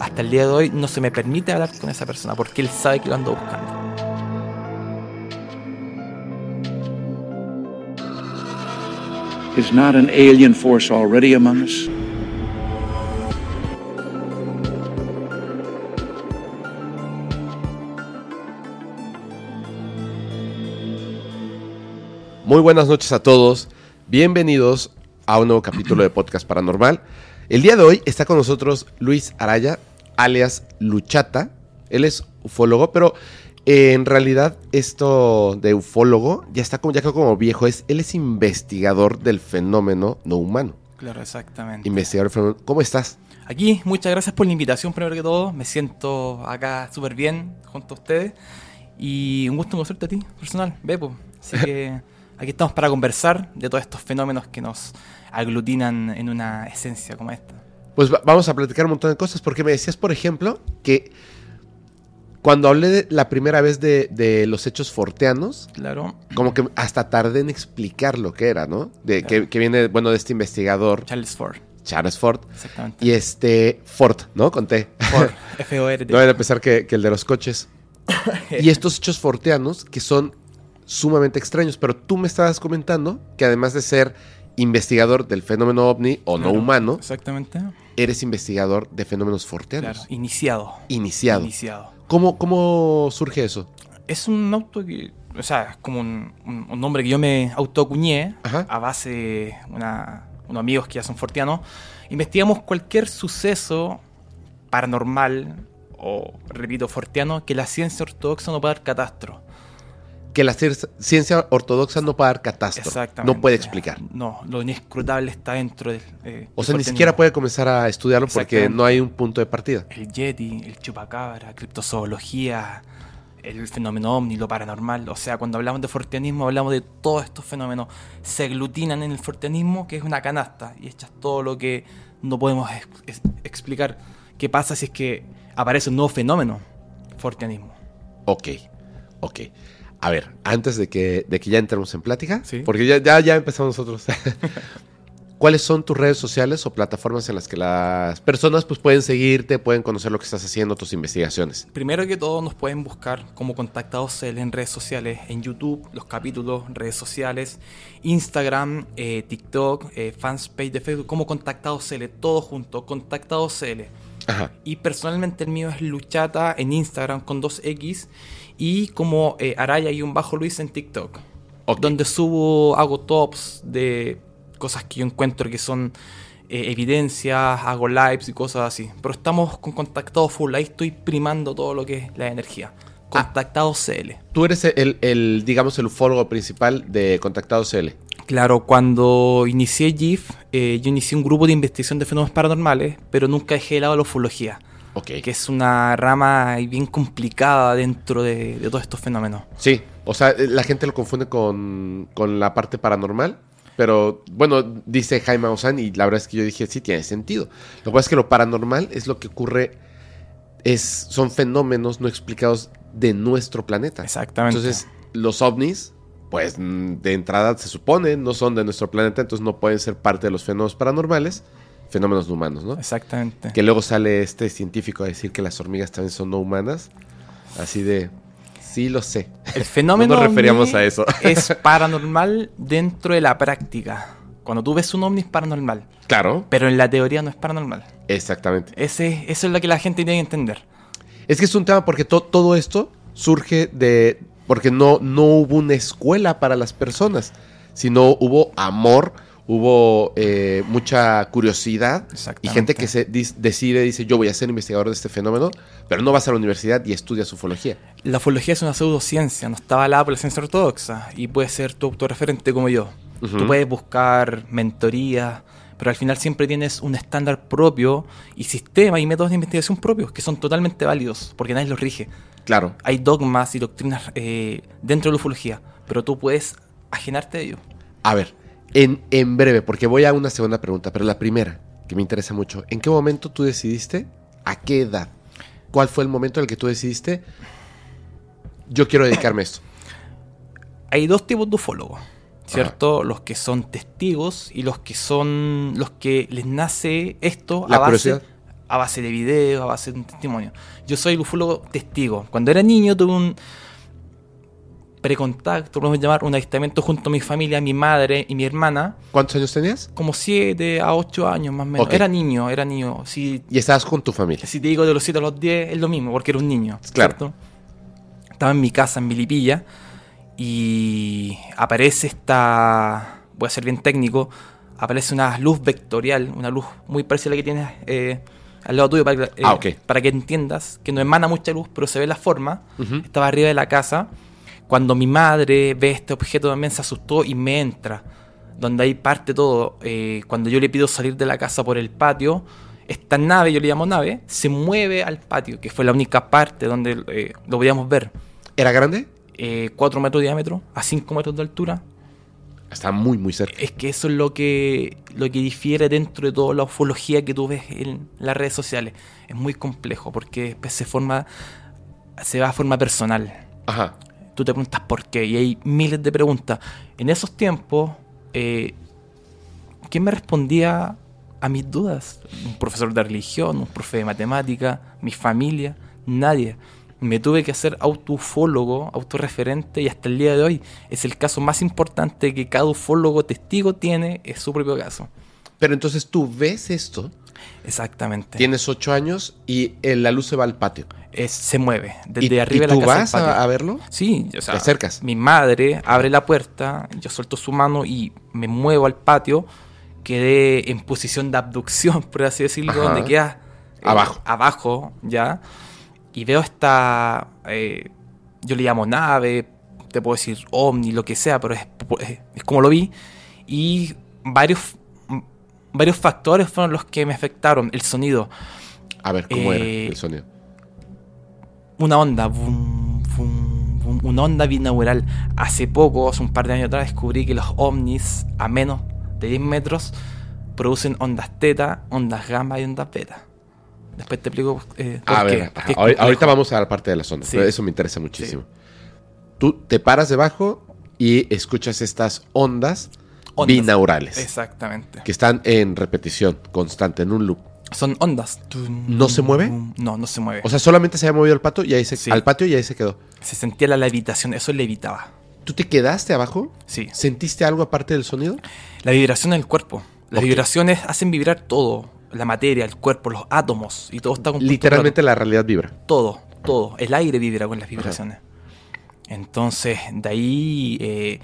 hasta el día de hoy no se me permite hablar con esa persona porque él sabe que lo ando buscando. Is not an alien force already among us? Muy buenas noches a todos. Bienvenidos a un nuevo capítulo de Podcast Paranormal. El día de hoy está con nosotros Luis Araya, alias Luchata. Él es ufólogo, pero eh, en realidad esto de ufólogo ya está como, ya como viejo. Es, él es investigador del fenómeno no humano. Claro, exactamente. Investigador del fenómeno. ¿Cómo estás? Aquí, muchas gracias por la invitación, primero que todo. Me siento acá súper bien junto a ustedes. Y un gusto conocerte a ti, personal, Beppo. Así que aquí estamos para conversar de todos estos fenómenos que nos aglutinan en una esencia como esta. Pues va- vamos a platicar un montón de cosas, porque me decías, por ejemplo, que cuando hablé de la primera vez de, de los hechos forteanos, Claro. como que hasta tardé en explicar lo que era, ¿no? De, Claro. que, que viene, bueno, de este investigador, Charles Ford, Charles Ford, exactamente. y este Ford, ¿no? Conté. Ford, F-O-R-D. No voy a empezar que, que el de los coches. y estos hechos forteanos que son sumamente extraños, pero tú me estabas comentando que además de ser investigador del fenómeno ovni o no humano, Exactamente. eres investigador de fenómenos forteanos. Claro, iniciado. Iniciado. Iniciado. ¿Cómo, ¿Cómo surge eso? Es un auto que, o sea, es como un, un- un nombre que yo me autoacuñé Ajá. a base de una- unos amigos que ya son fortianos. Investigamos cualquier suceso paranormal o, repito, fortiano que la ciencia ortodoxa no puede dar catastro. Que la ciencia ortodoxa no puede dar catastro. Exactamente. No puede explicar. No, lo inescrutable está dentro del. eh, O sea, ni fortianismo. siquiera puede comenzar a estudiarlo porque no hay un punto de partida. El Yeti, el chupacabra, criptozoología, el fenómeno ovni, lo paranormal. O sea, cuando hablamos de forteanismo, hablamos de todos estos fenómenos. Se aglutinan en el forteanismo, que es una canasta, y echas todo lo que no podemos ex- ex- explicar. ¿Qué pasa si es que aparece un nuevo fenómeno? Forteanismo. Ok, ok. A ver, antes de que, de que ya entremos en plática, Sí. porque ya, ya, ya empezamos nosotros. ¿Cuáles son tus redes sociales o plataformas en las que las personas pues, pueden seguirte, pueden conocer lo que estás haciendo, tus investigaciones? Primero que todo nos pueden buscar como Contactados en redes sociales, en YouTube, los capítulos, redes sociales, Instagram, eh, TikTok, eh, fanspage de Facebook, como Contactados CL, todo junto, Contactados CL. Ajá. Y personalmente el mío es Luchata en Instagram con 2X y como eh, Araya y un bajo Luis en TikTok. Ok. Donde subo, hago tops de cosas que yo encuentro que son eh, evidencias, hago lives y cosas así. Pero estamos con Contactados Full, ahí estoy primando todo lo que es la energía. Contactados CL. Tú eres el, el, digamos, el ufólogo principal de Contactados CL. Claro, cuando inicié GIF, eh, yo inicié un grupo de investigación de fenómenos paranormales, pero nunca dejé de lado la ufología. Que es una rama bien complicada dentro de, de todos estos fenómenos. Sí, o sea, eh, la gente lo confunde con, con la parte paranormal, pero bueno, dice Jaime Maussan y la verdad es que yo dije, sí, tiene sentido. Lo que pasa es que lo paranormal es lo que ocurre, es, son fenómenos no explicados de nuestro planeta. Exactamente. Entonces, los ovnis, pues mm, de entrada se supone, no son de nuestro planeta, entonces no pueden ser parte de los fenómenos paranormales, fenómenos no humanos, ¿no? Exactamente. Que luego sale este científico a decir que las hormigas también son no humanas, así de, sí lo sé. El fenómeno No nos referíamos a eso. es paranormal dentro de la práctica. Cuando tú ves un ovni es paranormal, Claro, pero en la teoría no es paranormal. exactamente. Ese, eso es lo que la gente tiene que entender. Es que es un tema porque to- todo esto surge de, porque no, no hubo una escuela para las personas, sino hubo amor, hubo eh, mucha curiosidad y gente que se decide, dice, yo voy a ser investigador de este fenómeno, pero no vas a la universidad y estudias ufología. La ufología es una pseudociencia, no está avalada por la ciencia ortodoxa y puede ser tu autorreferente como yo. Ujú. Tú puedes buscar mentoría, pero al final siempre tienes un estándar propio y sistemas y métodos de investigación propios que son totalmente válidos porque nadie los rige. Claro. Hay dogmas y doctrinas eh, dentro de la ufología, pero tú puedes ajenarte de ello. A ver, en, en breve, porque voy a una segunda pregunta, pero la primera, que me interesa mucho, ¿en qué momento tú decidiste? ¿A qué edad? ¿Cuál fue el momento en el que tú decidiste? Yo quiero dedicarme a esto. Hay dos tipos de ufólogos, ¿cierto? Los que son testigos y los que son los que les nace esto La a base a base de video, a base de un testimonio. Yo soy el ufólogo testigo. Cuando era niño tuve un precontacto, podemos llamar, un avistamiento junto a mi familia, mi madre y mi hermana, ¿Cuántos años tenías? como 7 a 8 años más o menos. Ok. Era niño, era niño. Si, Y estabas con tu familia. si te digo de los 7 a los 10 es lo mismo, porque era un niño. Claro. ¿cierto? Estaba en mi casa en Milipilla y aparece esta, voy a ser bien técnico, aparece una luz vectorial, una luz muy parecida a la que tienes eh, al lado tuyo para, que- eh, Ah, ok. para que entiendas, que no emana mucha luz, pero se ve la forma. Estaba arriba de la casa. Cuando mi madre ve este objeto también se asustó y me entra. Donde ahí parte todo. Eh, cuando yo le pido salir de la casa por el patio, esta nave, yo le llamo nave, se mueve al patio, que fue la única parte donde eh, lo podíamos ver. ¿Era grande? 4 metros de diámetro, a 5 metros de altura. Está muy, muy cerca. Es que eso es lo que, lo que difiere dentro de toda la ufología que tú ves en las redes sociales. Es muy complejo porque después se forma, se va a forma personal. Ajá. Tú te preguntas por qué y hay miles de preguntas. En esos tiempos, eh, ¿quién me respondía a mis dudas? Un profesor de religión, un profe de matemática, mi familia, nadie. Me tuve que hacer autoufólogo, autorreferente y hasta el día de hoy es el caso más importante que cada ufólogo testigo tiene, es su propio caso. Pero entonces tú ves esto, Exactamente. tienes ocho años y eh, la luz se va al patio. Es- se mueve desde ¿Y, arriba y de tú la casa. vas al patio. a, a verlo? Sí, o sea, Te acercas. Mi madre abre la puerta, yo suelto su mano y me muevo al patio. Quedé en posición de abducción, por así decirlo, Ajá. donde queda eh, Abajo. Abajo, ya. Y veo esta. eh, yo le llamo nave, te puedo decir ovni, lo que sea, pero es, es- como lo vi. Y varios, varios factores fueron los que me afectaron. El sonido. A ver, ¿cómo era Eh, el sonido? Una onda, vum, una onda binaural. Hace poco, hace un par de años atrás, descubrí que los ovnis a menos de 10 metros producen ondas teta, ondas gamma y ondas beta. Después te explico eh, por A qué, ver, ajá, ahorita vamos a la parte de la zona. Sí. pero Eso me interesa muchísimo. Tú te paras debajo y escuchas estas ondas, Ondas. binaurales Exactamente. que están en repetición constante, en un loop. Son ondas. ¿No se mueve? No, no se mueve. O sea, solamente se había movido al patio y ahí se, Sí. al patio y ahí se quedó. se sentía la levitación, eso levitaba. ¿Tú te quedaste abajo? Sí. ¿Sentiste algo aparte del sonido? La vibración del cuerpo. Las vibraciones hacen vibrar todo. La materia, el cuerpo, los átomos. Y todo está Literalmente la realidad vibra. todo, todo. El aire vibra con las vibraciones. Entonces, de ahí eh,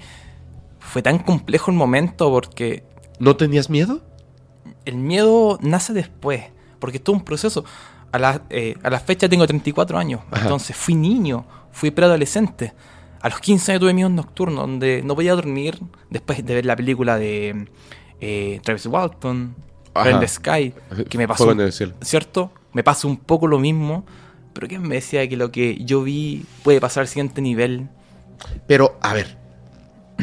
fue tan complejo el momento porque ¿No tenías miedo? El miedo nace después, porque es todo un proceso. A la, eh, a la fecha tengo 34 años, Ajá. entonces fui niño, fui preadolescente. A los 15 años tuve miedo nocturno, donde no podía dormir después de ver la película de eh, Travis Walton. Red the Sky, que me pasó. ¿cierto? Me pasa un poco lo mismo, pero ¿quién me decía que lo que yo vi puede pasar al siguiente nivel? Pero, a ver.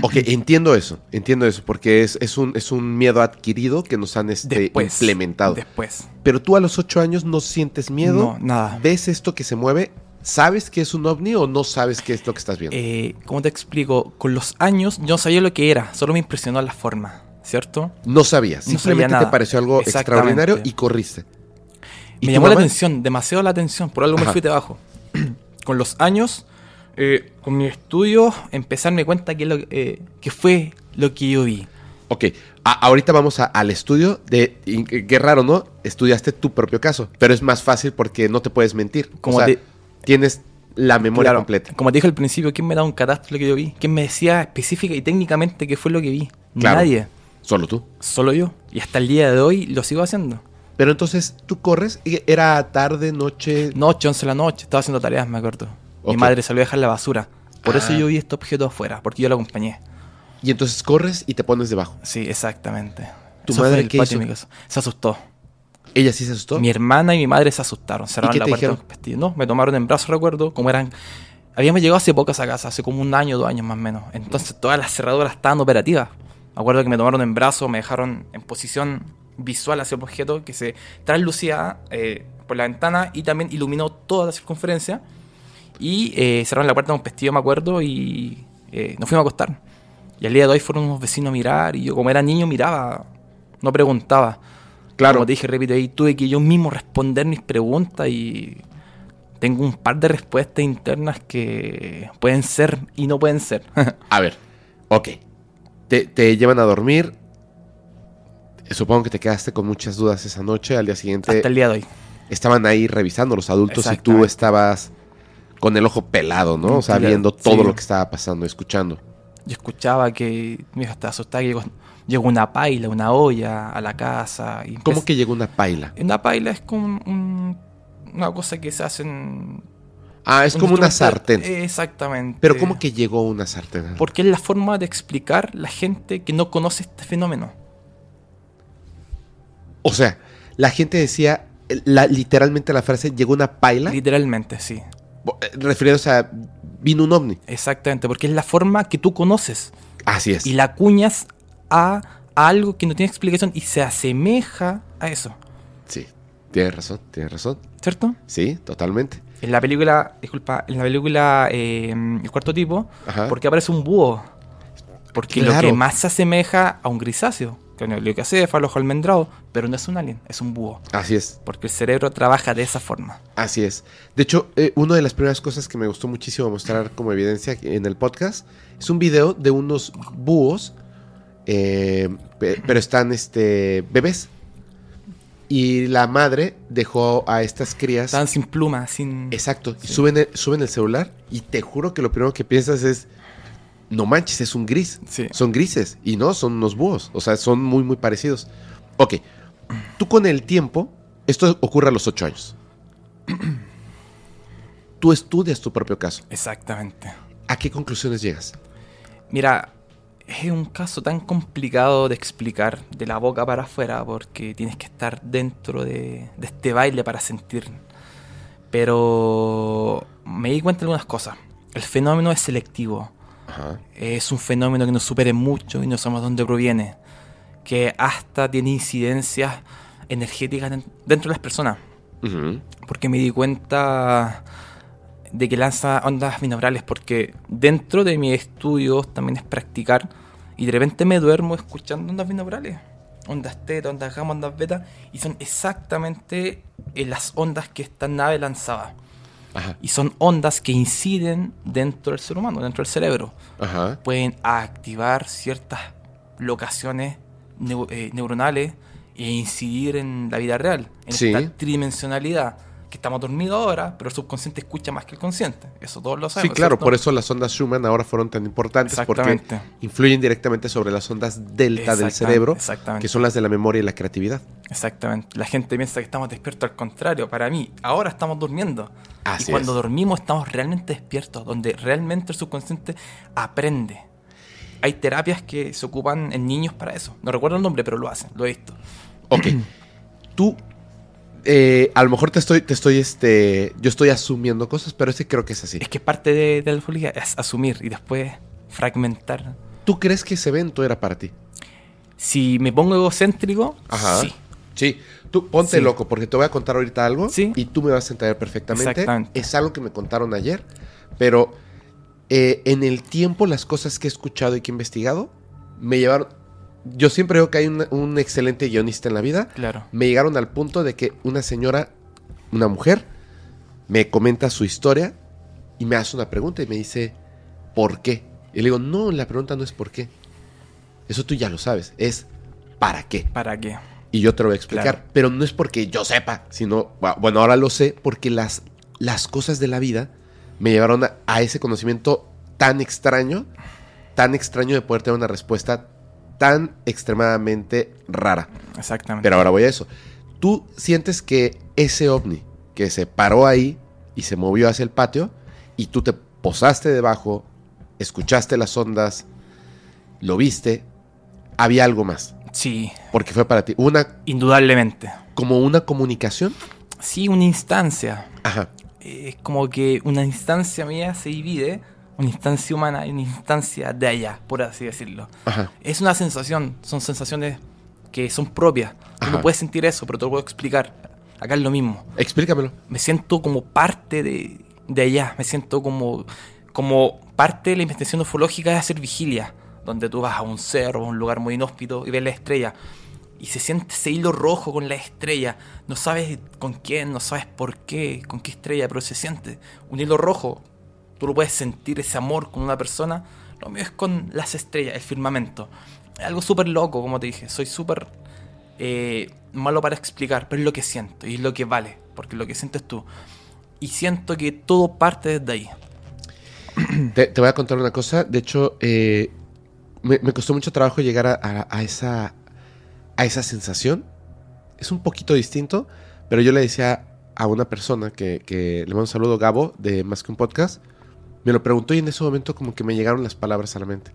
Ok, entiendo eso, entiendo eso, porque es, es, un, es un miedo adquirido que nos han este, Después. implementado. Después. Pero tú a los ocho años no sientes miedo. No, nada. ¿Ves esto que se mueve? ¿Sabes que es un ovni o no sabes qué es lo que estás viendo? Eh, ¿Cómo te explico? Con los años yo no sabía lo que era, solo me impresionó la forma, ¿cierto? no sabías, no simplemente sabía te pareció algo extraordinario y corriste. ¿Y me llamó la atención, demasiado la atención, por algo Ajá. me fui debajo. con los años, eh, con mi estudio, empecé a darme cuenta que, lo, eh, que fue lo que yo vi. Ok, a- ahorita vamos a- al estudio de... qué raro, ¿no? Estudiaste tu propio caso, pero es más fácil porque no te puedes mentir. Como o sea, te- tienes la memoria Claro, completa. Como te dije al principio, ¿quién me da un catástrofe lo que yo vi? ¿Quién me decía específica y técnicamente qué fue lo que vi? Claro. Nadie, Solo tú. solo yo. Y hasta el día de hoy lo sigo haciendo. Pero entonces tú corres, y era tarde, noche... Noche, 11 de la noche, estaba haciendo tareas, me acuerdo. Mi madre salió a dejar la basura. Por eso Ah. yo vi este objeto afuera, porque yo lo acompañé. Y entonces corres y te pones debajo. Sí, exactamente. ¿Tu Eso madre qué hizo? Se asustó. ¿Ella sí se asustó? Mi hermana y mi madre se asustaron. Cerraron qué la te puerta dijeron? No, me tomaron en brazos, recuerdo, como eran... Habíamos llegado hace poco a esa casa, hace como un año, dos años más o menos. Entonces todas las cerraduras estaban operativas. Me acuerdo que me tomaron en brazos, me dejaron en posición visual hacia el objeto que se traslucía eh, por la ventana y también iluminó toda la circunferencia. Y eh, cerraron la puerta con pestillo, me acuerdo, y eh, nos fuimos a acostar. Y al día de hoy fueron unos vecinos a mirar y yo como era niño miraba, no preguntaba. Claro. Como te dije, repito, ahí tuve que yo mismo responder mis preguntas y tengo un par de respuestas internas que pueden ser y no pueden ser. A ver, ok. Te, te llevan a dormir. Supongo que te quedaste con muchas dudas esa noche. Al día siguiente Hasta el día de hoy. estaban ahí revisando los adultos y tú estabas con el ojo pelado, ¿no? O sea, Claro, viendo todo sí. lo que estaba pasando, escuchando. Yo escuchaba que mi hija estaba asustada, que llegó, llegó una paila, una olla a la casa. Y ¿Cómo que llegó una paila? Una paila es como un- un- una cosa que se hace en... Ah, es un como una sartén. Exactamente. Pero ¿cómo que llegó una sartén? Porque es la forma de explicar la gente que no conoce este fenómeno. O sea, la gente decía, la, literalmente la frase, llegó una paila, Literalmente, sí. Eh, refiriéndose a, vino un ovni. Exactamente, porque es la forma que tú conoces. Así es. Y la acuñas a, a algo que no tiene explicación y se asemeja a eso. Sí, tienes razón, tienes razón. ¿Cierto? Sí, totalmente. En la película, disculpa, en la película eh, El cuarto tipo, Ajá. ¿por qué aparece un búho? Porque Claro. lo que más se asemeja a un grisáceo, que es el cefalo, ojo almendrado, pero no es un alien, es un búho. Así es, Porque el cerebro trabaja de esa forma. así es. De hecho, eh, una de las primeras cosas que me gustó muchísimo mostrar como evidencia en el podcast es un video de unos búhos, eh, pe- pero están este, bebés. Y la madre dejó a estas crías... Estaban sin pluma, sin... Exacto. Y suben el, suben el celular y te juro que lo primero que piensas es, no manches, es un gris. Sí. Son grises y no, son unos búhos. O sea, son muy, muy parecidos. Ok. Tú con el tiempo, esto ocurre a los ocho años. Tú estudias tu propio caso. Exactamente. ¿A qué conclusiones llegas? Mira, es un caso tan complicado de explicar de la boca para afuera porque tienes que estar dentro de, de este baile para sentir. Pero me di cuenta de algunas cosas. El fenómeno es selectivo. Ajá. Es un fenómeno que nos supere mucho y no sabemos dónde proviene. Que hasta tiene incidencias energéticas den- dentro de las personas. Porque me di cuenta de que lanza ondas binaurales. Porque dentro de mis estudios también es practicar. Y de repente me duermo escuchando ondas binaurales. Ondas teta, ondas gamma, ondas beta. Y son exactamente eh, las ondas que esta nave lanzaba. Ajá. Y son ondas que inciden dentro del ser humano, dentro del cerebro. Ajá. Pueden activar ciertas locaciones neu- eh, neuronales e incidir en la vida real, en Sí. esta tridimensionalidad. Que estamos dormidos ahora, pero el subconsciente escucha más que el consciente. Eso todos lo Sí, sabemos. claro, ¿cierto? por eso las ondas Schumann ahora fueron tan importantes porque influyen directamente sobre las ondas delta del cerebro, exactamente. que son las de la memoria y la creatividad. Exactamente. La gente piensa que estamos despiertos, al contrario. Para mí, ahora estamos durmiendo. Así y cuando es. dormimos estamos realmente despiertos, donde realmente el subconsciente aprende. Hay terapias que se ocupan en niños para eso. No recuerdo el nombre, pero lo hacen, lo he visto. Ok. Tú, eh, a lo mejor te estoy, te estoy, este, yo estoy asumiendo cosas, pero ese creo que es así. Es que parte de, de la ufología es asumir y después fragmentar. ¿Tú crees que ese evento era para ti? Si me pongo egocéntrico, Ajá. sí. Sí. Tú ponte Sí. loco, porque te voy a contar ahorita algo Sí. y tú me vas a entender perfectamente. Exactamente. Es algo que me contaron ayer, pero eh, en el tiempo las cosas que he escuchado y que he investigado me llevaron... Yo siempre digo que hay un excelente guionista en la vida. Claro. me llegaron al punto de que una señora, una mujer, me comenta su historia y me hace una pregunta y me dice, ¿por qué? Y le digo, no, la pregunta no es por qué. Eso tú ya lo sabes, es ¿para qué? ¿Para qué? Y yo te lo voy a explicar, Claro. pero no es porque yo sepa, sino, bu- bueno, ahora lo sé porque las, las cosas de la vida me llevaron a, a ese conocimiento tan extraño, tan extraño de poder tener una respuesta tan extremadamente rara. Exactamente. Pero ahora voy a eso. ¿Tú sientes que ese ovni que se paró ahí y se movió hacia el patio y tú te posaste debajo, escuchaste las ondas, lo viste, había algo más? Sí, Porque fue para ti una indudablemente. como una comunicación. Sí, una instancia. Ajá. Es como que una instancia mía se divide, una instancia humana y una instancia de allá, por así decirlo. Ajá. Es una sensación, son sensaciones que son propias. Tú Ajá. no puedes sentir eso, pero te lo puedo explicar. Acá es lo mismo. Explícamelo. Me siento como parte de, de allá, me siento como, como parte de la investigación ufológica de hacer vigilia, donde tú vas a un cerro, a un lugar muy inhóspito y ves la estrella. y se siente ese hilo rojo con la estrella. No sabes con quién, no sabes por qué, con qué estrella, pero se siente un hilo rojo. Tú lo puedes sentir ese amor con una persona. Lo mío es con las estrellas, el firmamento. Es algo súper loco, como te dije. Soy súper eh, malo para explicar, pero es lo que siento y es lo que vale, porque lo que sientes tú. Y siento que todo parte desde ahí. Te, voy a contar una cosa. De hecho, eh, me, costó mucho trabajo llegar a, esa, a esa sensación. Es un poquito distinto, pero yo le decía a una persona que le mando un saludo, Gabo, de Más que un podcast, me lo preguntó y en ese momento como que me llegaron las palabras a la mente.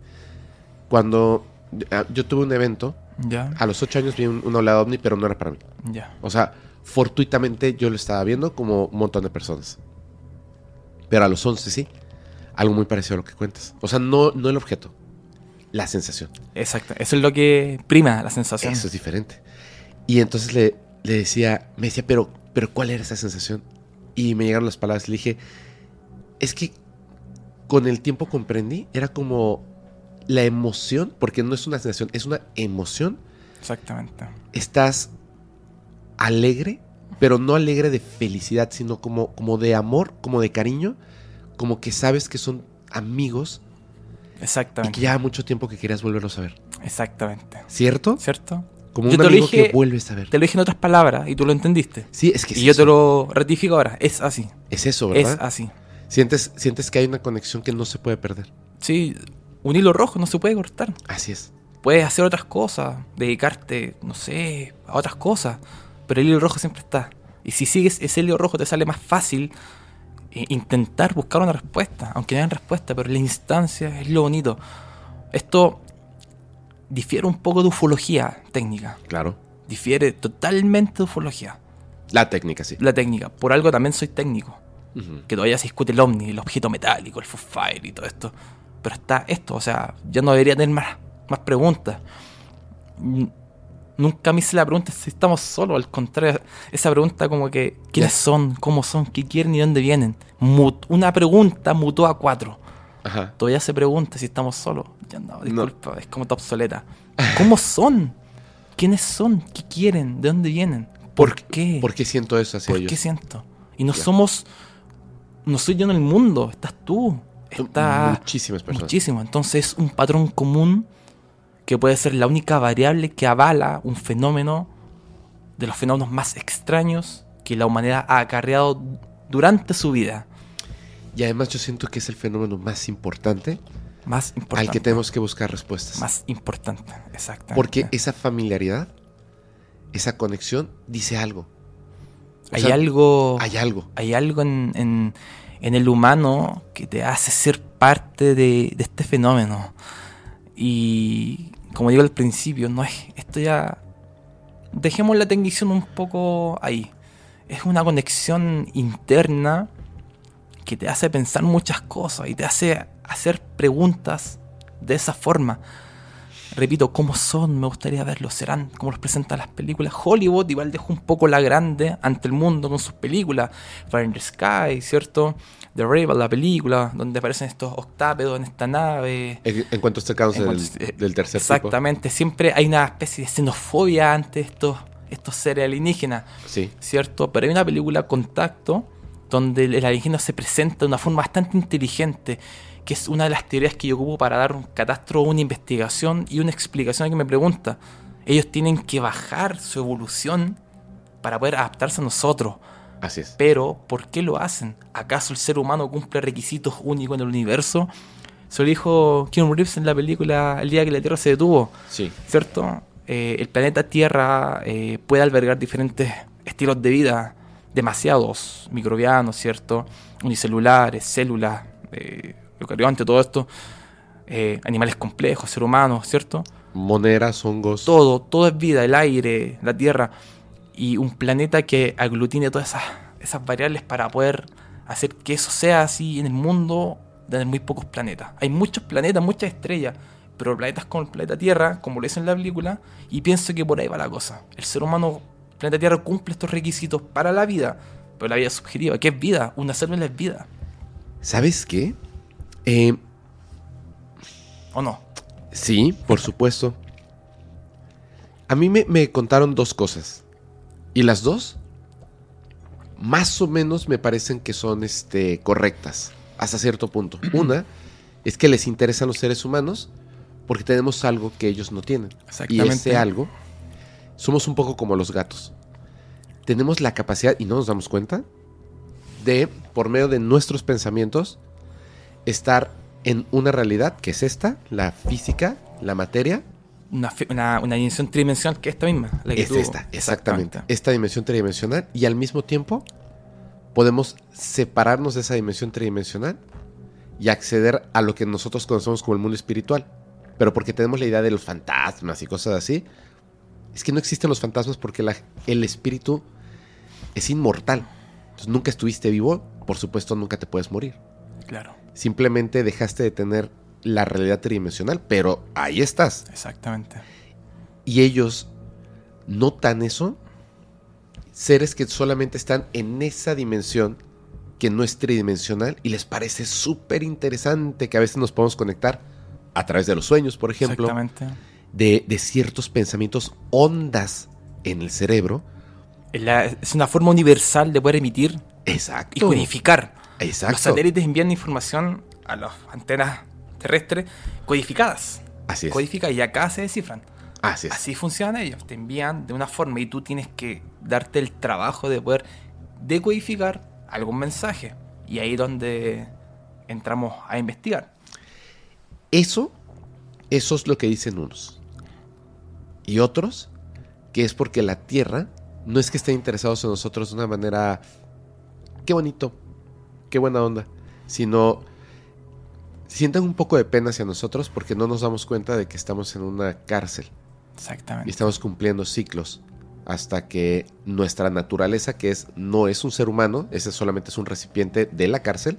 Cuando ah, yo tuve un evento, Ya, a los ocho años vi un, oleada ovni, pero no era para mí. ya. O sea, fortuitamente yo lo estaba viendo como un montón de personas. Pero a los 11 sí. Algo muy parecido a lo que cuentas. O sea, no, no el objeto, la sensación. Exacto. Eso es lo que prima la sensación. Eso es diferente. Y entonces le, le decía, me decía, pero, pero ¿cuál era esa sensación? Y me llegaron las palabras. Le dije, es que con el tiempo comprendí, era como la emoción, porque no es una sensación, es una emoción Exactamente. estás alegre, pero no alegre de felicidad, sino como, como de amor, como de cariño, como que sabes que son amigos y Exactamente. que ya mucho tiempo que querías volverlos a ver. Exactamente. ¿Cierto? ¿Cierto? Como Yo un te lo amigo dije- que vuelves a ver. Te lo dije en otras palabras y tú lo entendiste. Sí, es que es y yo te lo ratifico ahora. Es así. Es eso, Es ¿verdad? así. Sientes, sientes que hay una conexión que no se puede perder. Sí, un hilo rojo no se puede cortar. Así es. Puedes hacer otras cosas, dedicarte, no sé, a otras cosas, pero el hilo rojo siempre está. Y si sigues ese hilo rojo te sale más fácil eh, intentar buscar una respuesta, aunque no haya respuesta, pero la instancia es lo bonito. Esto difiere un poco de ufología técnica, Claro. difiere totalmente de ufología, La técnica, sí. la técnica. Por algo también soy técnico, Que todavía se discute el ovni, el objeto metálico, el fire y todo esto. Pero está esto, o sea, ya no debería tener más, más preguntas. Nunca me hice la pregunta si estamos solos, al contrario, esa pregunta como que, ¿quiénes son? ¿Cómo son? ¿Qué quieren y dónde vienen? Mut- una pregunta mutó a cuatro. Ajá. Todavía se pregunta si estamos solos. Ya no, disculpa, es como está obsoleta. ¿Cómo son? ¿Quiénes son? ¿Qué quieren? ¿De dónde vienen? ¿Por, qué? ¿Por qué siento eso hacia ¿Por ellos? qué siento? Y no somos. No soy yo en el mundo, estás tú. Está Muchísimas personas. muchísimo. Entonces es un patrón común que puede ser la única variable que avala un fenómeno de los fenómenos más extraños que la humanidad ha acarreado durante su vida. Y además yo siento que es el fenómeno más importante Más importante. al que tenemos que buscar respuestas. Más importante, exactamente. Porque esa familiaridad, esa conexión, dice algo. Hay sea, algo. Hay algo. hay algo en, en- en el humano que te hace ser parte de, de este fenómeno. Y como digo al principio, no es esto ya. Dejemos la tecnición un poco ahí. Es una conexión interna que te hace pensar muchas cosas y te hace hacer preguntas de esa forma. Repito, ¿cómo son? Me gustaría verlos. ¿Serán como los presentan las películas? Hollywood igual dejó un poco la grande ante el mundo con sus películas. Fire in the Sky, ¿cierto? The Rival, la película, donde aparecen estos octápedos en esta nave. En, en cuanto estamos En del, cuanto- eh, del tercer tipo. Exactamente, siempre hay una especie de xenofobia ante estos, estos seres alienígenas. Sí. ¿cierto? Pero hay una película Contacto donde el alienígena se presenta de una forma bastante inteligente, que es una de las teorías que yo ocupo para dar un catastro, una investigación y una explicación a que me pregunta. Ellos tienen que bajar su evolución para poder adaptarse a nosotros. Así es. Pero, ¿por qué lo hacen? ¿Acaso el ser humano cumple requisitos únicos en el universo? Se lo dijo Keanu Reeves en la película El día que la Tierra se detuvo. Sí. ¿cierto? Eh, el planeta Tierra eh, puede albergar diferentes estilos de vida, demasiados, microbianos, ¿cierto? Unicelulares, células, eh, eucariontes, todo esto, eh, animales complejos, ser humanos, ¿cierto? Moneras, hongos. Todo, todo es vida, el aire, la Tierra, y un planeta que aglutine todas esas, esas variables para poder hacer que eso sea así en el mundo de muy pocos planetas. Hay muchos planetas, muchas estrellas, pero planetas como el planeta Tierra, como lo dicen en la película, y pienso que por ahí va la cosa. El ser humano, planeta Tierra, cumple estos requisitos para la vida, pero la vida es subjetiva. ¿Qué es vida? Una célula es vida, ¿Sabes qué? Eh, ¿o no? sí, por supuesto. A mí me, me contaron dos cosas. Y las dos, más o menos me parecen que son este, correctas, hasta cierto punto. Una es que les interesan los seres humanos porque tenemos algo que ellos no tienen. Y Exactamente. ese algo, somos un poco como los gatos. Tenemos la capacidad, y no nos damos cuenta, de, por medio de nuestros pensamientos, estar en una realidad que es esta, la física, la materia, Una, una, una dimensión tridimensional que es esta misma. la que es tú- esta, exactamente. Esta dimensión tridimensional y al mismo tiempo podemos separarnos de esa dimensión tridimensional y acceder a lo que nosotros conocemos como el mundo espiritual. Pero porque tenemos la idea de los fantasmas y cosas así, es que no existen los fantasmas porque la- el espíritu es inmortal. Entonces nunca estuviste vivo, por supuesto nunca te puedes morir. Claro, Simplemente dejaste de tener la realidad tridimensional, pero ahí estás. exactamente. y ellos notan eso, seres que solamente están en esa dimensión que no es tridimensional y les parece súper interesante que a veces nos podemos conectar a través de los sueños, por ejemplo, Exactamente. de, de ciertos pensamientos, ondas en el cerebro. Es, la- es una forma universal de poder emitir y Exacto. Exacto. Los satélites envían información a las antenas terrestres codificadas. Así es. Codificadas y acá se descifran. Así es. Así funcionan ellos. Te envían de una forma y tú tienes que darte el trabajo de poder decodificar algún mensaje. Y ahí es donde entramos a investigar. Eso, eso es lo que dicen unos. Y otros, que es porque la Tierra no es que estén interesados en nosotros de una manera, qué bonito, qué buena onda, sino sienten un poco de pena hacia nosotros porque no nos damos cuenta de que estamos en una cárcel y Exactamente. estamos cumpliendo ciclos hasta que nuestra naturaleza, que es no es un ser humano, ese solamente es un recipiente de la cárcel,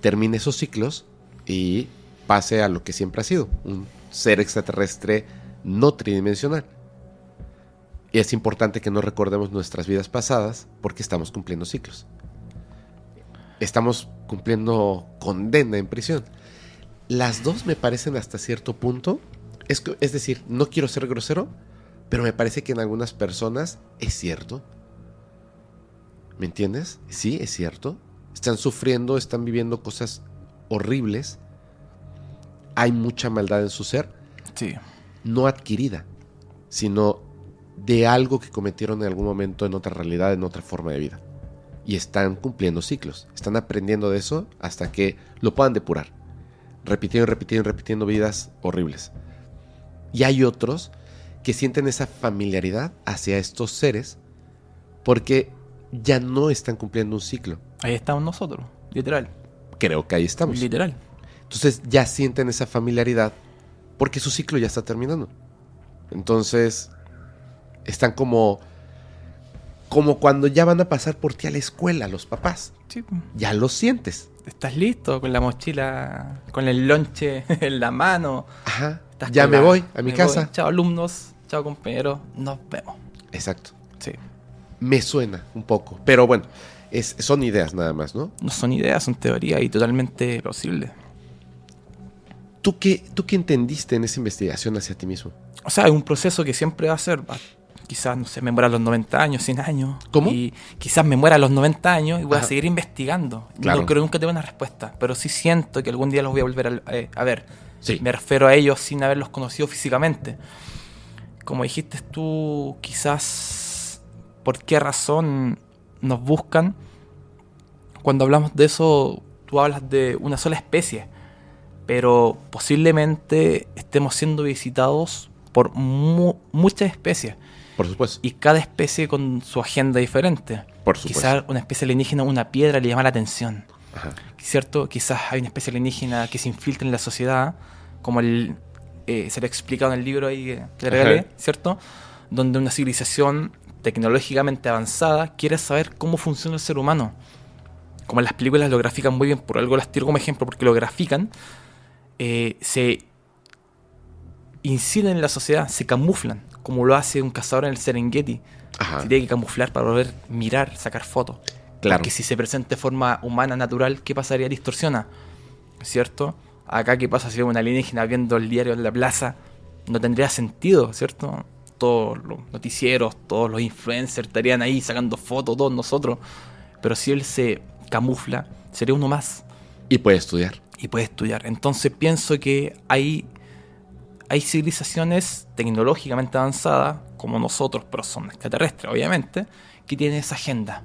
termine esos ciclos y pase a lo que siempre ha sido, un ser extraterrestre no tridimensional. Y es importante que no recordemos nuestras vidas pasadas porque estamos cumpliendo ciclos. Estamos cumpliendo condena en prisión. Las dos me parecen hasta cierto punto. Es, es decir, no quiero ser grosero, pero me parece que en algunas personas es cierto. ¿Me entiendes? Sí, es cierto. Están sufriendo, están viviendo cosas horribles. Hay mucha maldad en su ser, Sí. no adquirida, sino de algo que cometieron en algún momento en otra realidad, en otra forma de vida. Y están cumpliendo ciclos. Están aprendiendo de eso hasta que lo puedan depurar. Repitiendo, repitiendo, repitiendo vidas horribles. Y hay otros que sienten esa familiaridad hacia estos seres porque ya no están cumpliendo un ciclo. Ahí estamos nosotros, literal. Creo que ahí estamos. Literal. Entonces ya sienten esa familiaridad porque su ciclo ya está terminando. Entonces están como como cuando ya van a pasar por ti a la escuela los papás. Sí. Ya lo sientes. ¿Estás listo con la mochila, con el lonche en la mano? Ajá. Estás Ya me la- voy a mi casa. voy. Chao alumnos, chao compañeros, nos vemos. Exacto. Sí. Me suena un poco, pero bueno, es, son ideas nada más, ¿no? No son ideas, son teorías y totalmente plausibles. ¿Tú qué, ¿Tú qué entendiste en esa investigación hacia ti mismo? O sea, es un proceso que siempre va a ser. Quizás, no sé, me muera a los 90 años, 100 años. ¿Cómo? Y quizás me muera a los 90 años y voy Ajá. a seguir investigando. Claro. No creo nunca tenga una respuesta, pero sí siento que algún día los voy a volver a, eh, a ver. Sí. Me refiero a ellos sin haberlos conocido físicamente. Como dijiste tú, quizás por qué razón nos buscan. Cuando hablamos de eso, tú hablas de una sola especie, pero posiblemente estemos siendo visitados por mu- muchas especies Por supuesto. y cada especie con su agenda diferente. Por supuesto. Quizás una especie alienígena, una piedra le llama la atención. Ajá. ¿cierto? Quizás hay una especie alienígena que se infiltra en la sociedad, como el, eh, se le ha explicado en el libro ahí que te regalé. ¿cierto? Donde una civilización tecnológicamente avanzada quiere saber cómo funciona el ser humano. Como en las películas lo grafican muy bien, por algo las tiro como ejemplo, porque lo grafican, eh, se inciden en la sociedad, se camuflan, como lo hace un cazador en el Serengeti. Ajá. Se tiene que camuflar para poder mirar, sacar fotos. Claro. Porque si se presenta de forma humana, natural, ¿qué pasaría? Distorsiona. ¿Cierto? Acá, ¿qué pasa si veo una alienígena viendo el diario en la plaza? no tendría sentido, ¿cierto? Todos los noticieros, todos los influencers estarían ahí sacando fotos, todos nosotros. Pero si él se camufla, sería uno más Y puede estudiar. y puede estudiar. Entonces pienso que hay, hay civilizaciones tecnológicamente avanzadas, como nosotros, pero son extraterrestres, obviamente, que tienen esa agenda.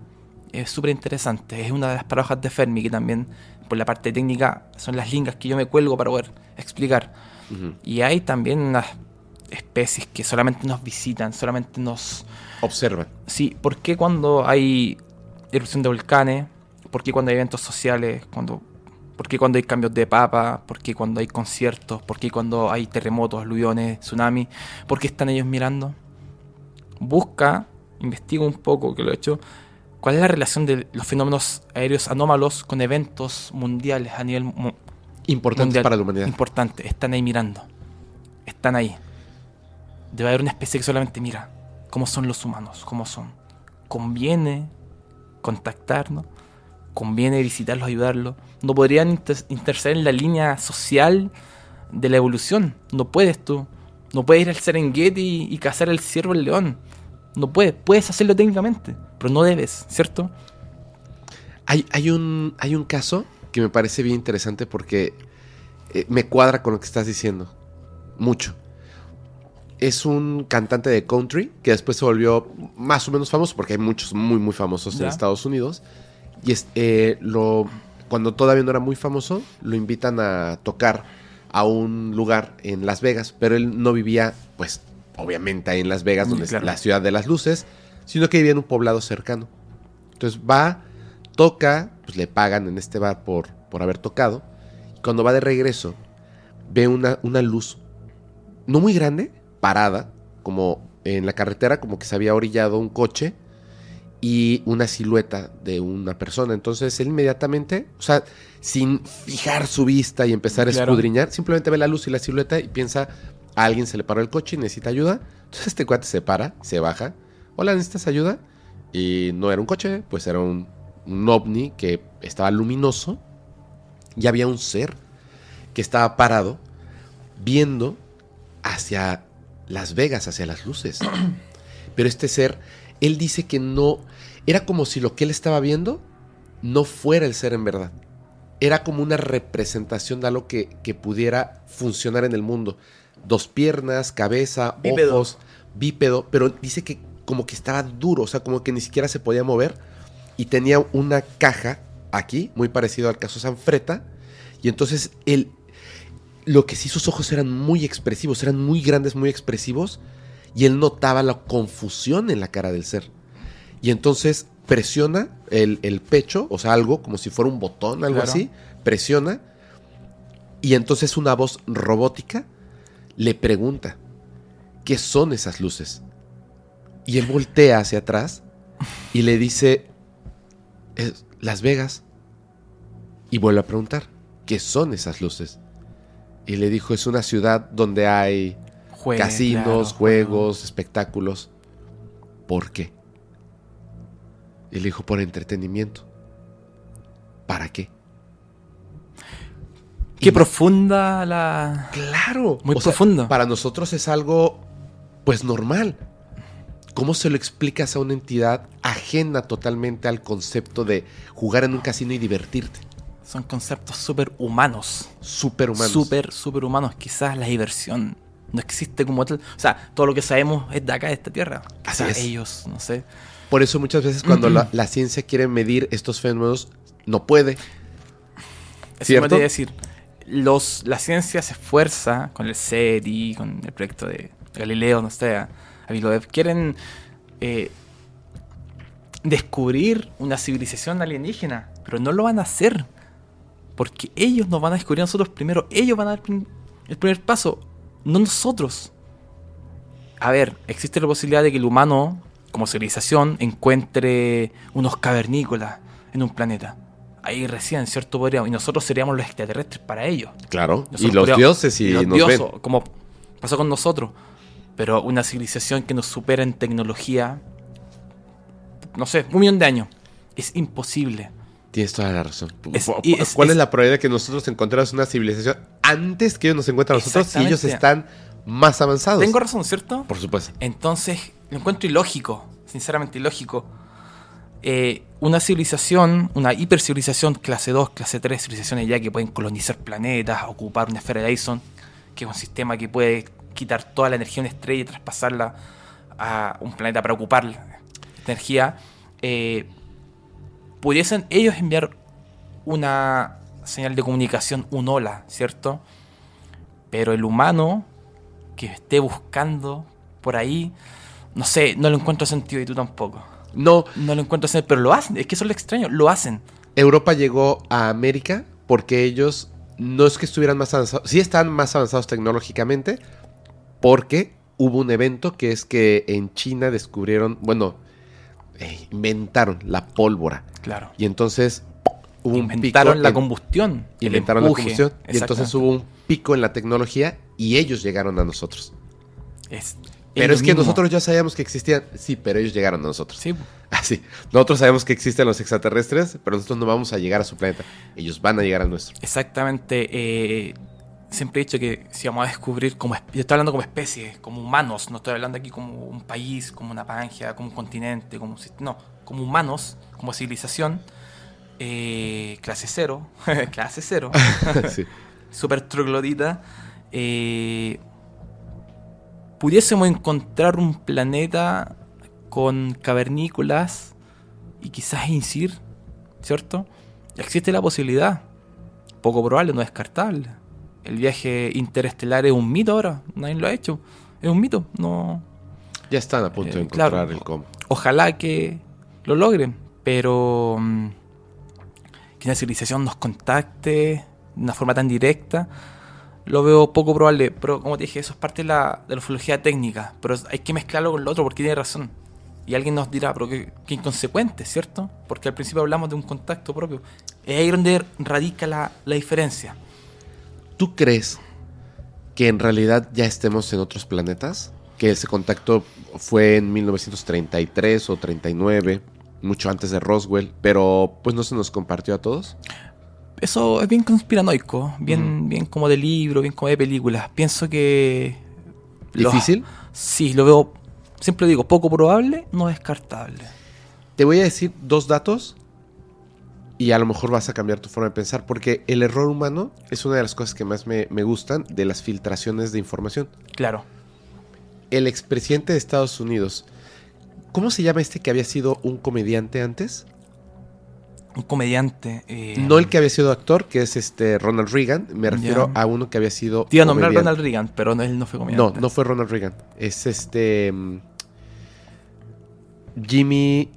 Es súper interesante. Es una de las paradojas de Fermi que también, por la parte técnica, son las lingas que yo me cuelgo para poder explicar. Y hay también unas especies que solamente nos visitan, solamente nos... Observa. Sí, ¿por qué cuando hay erupción de volcanes? ¿Por qué cuando hay eventos sociales? Cuando, ¿Por qué cuando hay cambios de papa? ¿Por qué cuando hay conciertos? ¿Por qué cuando hay terremotos, aluviones, tsunamis? ¿Por qué están ellos mirando? Busca, investiga un poco, que lo he hecho, cuál es la relación de los fenómenos aéreos anómalos con eventos mundiales a nivel mu- Importantes mundial. para la humanidad. Importante, están ahí mirando. Están ahí. Debe haber una especie que solamente mira cómo son los humanos, cómo son. Conviene contactarnos, conviene visitarlos, ayudarlos. No podrían inter- interceder en la línea social de la evolución. No puedes tú. No puedes ir al Serengeti y cazar el ciervo el león. No puedes. Puedes hacerlo técnicamente, pero no debes, ¿cierto? Hay, hay, un, hay un caso que me parece bien interesante porque eh, me cuadra con lo que estás diciendo. Mucho. Es un cantante de country que después se volvió más o menos famoso porque hay muchos muy, muy famosos en. Estados Unidos. Y es, eh, lo, cuando todavía no era muy famoso, lo invitan a tocar a un lugar en Las Vegas, pero él no vivía, pues, obviamente ahí en Las Vegas, Mm, donde claro. es la ciudad de las luces, sino que vivía en un poblado cercano. Entonces va, toca, pues le pagan en este bar por, por haber tocado. Y cuando va de regreso, ve una, una luz no muy grande, parada, como en la carretera, como que se había orillado un coche y una silueta de una persona. Entonces él inmediatamente, o sea, sin fijar su vista y empezar a Claro. escudriñar, simplemente ve la luz y la silueta y piensa, a alguien se le paró el coche y necesita ayuda. Entonces este cuate se para, se baja. Hola, ¿necesitas ayuda? Y no era un coche, pues era un, un ovni que estaba luminoso y había un ser que estaba parado viendo hacia Las Vegas, hacia las luces. Pero este ser, él dice que no, era como si lo que él estaba viendo no fuera el ser en verdad. Era como una representación de algo que, que pudiera funcionar en el mundo. Dos piernas, cabeza, Bípedo. ojos, bípedo, pero dice que como que estaba duro, o sea, como que ni siquiera se podía mover. Y tenía una caja aquí, muy parecido al caso Sanfreta. Y entonces él, lo que sí sus ojos eran muy expresivos, eran muy grandes, muy expresivos, y él notaba la confusión en la cara del ser. Y entonces presiona el, el pecho, o sea, algo como si fuera un botón, algo Claro. así, presiona, y entonces una voz robótica le pregunta, ¿qué son esas luces? Y él voltea hacia atrás y le dice, "Es Las Vegas. Y vuelve a preguntar, ¿qué son esas luces? Y le dijo, es una ciudad donde hay Casinos, claro, juegos, espectáculos. ¿Por qué? Y le dijo, por entretenimiento. ¿Para qué? Qué Y- profunda la. Claro. Muy profundo. para nosotros es algo, pues, normal. ¿Cómo se lo explicas a una entidad ajena totalmente al concepto de jugar en un casino y divertirte? Son conceptos súper humanos. Superhumanos. Súper, súper humanos. Quizás la diversión no existe como tal. O sea, todo lo que sabemos es de acá, de esta tierra. Así Quizás es. ellos, no sé. Por eso muchas veces cuando la, la ciencia quiere medir estos fenómenos, no puede. Eso me decir. Los, la ciencia se esfuerza con el SETI, con el proyecto de Galileo, no sé, a Biloev. Quieren eh, descubrir una civilización alienígena, pero no lo van a hacer. Porque ellos nos van a descubrir a nosotros primero. Ellos van a dar el primer paso, no nosotros. A ver, existe la posibilidad de que el humano, como civilización, encuentre unos cavernícolas en un planeta. Ahí recién, ¿cierto? Podríamos, y nosotros seríamos los extraterrestres para ellos. Claro. Nosotros y los podríamos- dioses y, y los nos dioses, ven. como pasó con nosotros. Pero una civilización que nos supera en tecnología, no sé, un millón de años. Es imposible. Tienes toda la razón. Es- es- ¿Cuál es, es- la probabilidad de que nosotros encontremos una civilización antes que ellos nos encuentren a nosotros si ellos están más avanzados. Tengo razón, ¿cierto? Por supuesto. Entonces, lo encuentro ilógico, sinceramente ilógico. Eh, una civilización, una hipercivilización clase 2, clase 3, civilizaciones ya que pueden colonizar planetas, ocupar una esfera de Dyson, que es un sistema que puede quitar toda la energía de una estrella y traspasarla a un planeta para ocupar energía, eh, pudiesen ellos enviar una señal de comunicación, un hola, ¿cierto? Pero el humano que esté buscando por ahí, no sé, no lo encuentro sentido y tú tampoco. No, No lo encuentro sentido, pero lo hacen, es que eso es lo extraño, lo hacen. Europa llegó a América porque ellos no es que estuvieran más avanzados, sí están más avanzados tecnológicamente, porque hubo un evento que es que en China descubrieron, bueno, eh, inventaron la pólvora. Claro. Y entonces hubo un Inventaron pico la en- combustión. inventaron la combustión. Y entonces hubo un pico en la tecnología y ellos llegaron a nosotros. Es- Pero es que nosotros ya sabíamos que existían. Sí, pero ellos llegaron a nosotros. Sí, Así. Nosotros sabemos que existen los extraterrestres, pero nosotros no vamos a llegar a su planeta. Ellos van a llegar al nuestro. exactamente. eh, siempre he dicho que si vamos a descubrir como... Yo estoy hablando como especie, como humanos. No estoy hablando aquí como un país, como una Pangea, como un continente, como un... No, como humanos, como civilización. Eh, clase cero. clase cero. sí. super troglodita, eh, pudiésemos encontrar un planeta con cavernícolas y quizás Insir, ¿cierto? Existe la posibilidad, poco probable, no descartable. El viaje interestelar es un mito ahora, nadie lo ha hecho, es un mito, no. Ya están a punto de Eh, encontrar claro. el cómo. Ojalá que lo logren, pero mm, que una civilización nos contacte de una forma tan directa, lo veo poco probable. Pero como te dije, eso es parte de la, ufología técnica, pero hay que mezclarlo con lo otro porque tiene razón. Y alguien nos dirá, pero qué, qué inconsecuente, ¿cierto? Porque al principio hablamos de un contacto propio. Es ahí donde radica la, la diferencia. ¿Tú crees que en realidad ya estemos en otros planetas? Que ese contacto fue en 1933 o 39, mucho antes de Roswell, pero pues no se nos compartió a todos. Eso es bien conspiranoico, bien, bien como de libro, bien como de películas. Pienso que... ¿Difícil? Sí, lo veo, siempre digo, poco probable, no descartable. Te voy a decir dos datos y a lo mejor vas a cambiar tu forma de pensar, porque el error humano es una de las cosas que más me, me gustan de las filtraciones de información. Claro. El expresidente de Estados Unidos, ¿cómo se llama este que había sido un comediante antes? Un comediante. eh, No el que había sido actor, que es este Ronald Reagan, me refiero a uno que había sido Te iba a nombrar. Ronald Reagan, pero no, él no fue No, comediante. no fue Ronald Reagan. Es este. mm, Jimmy.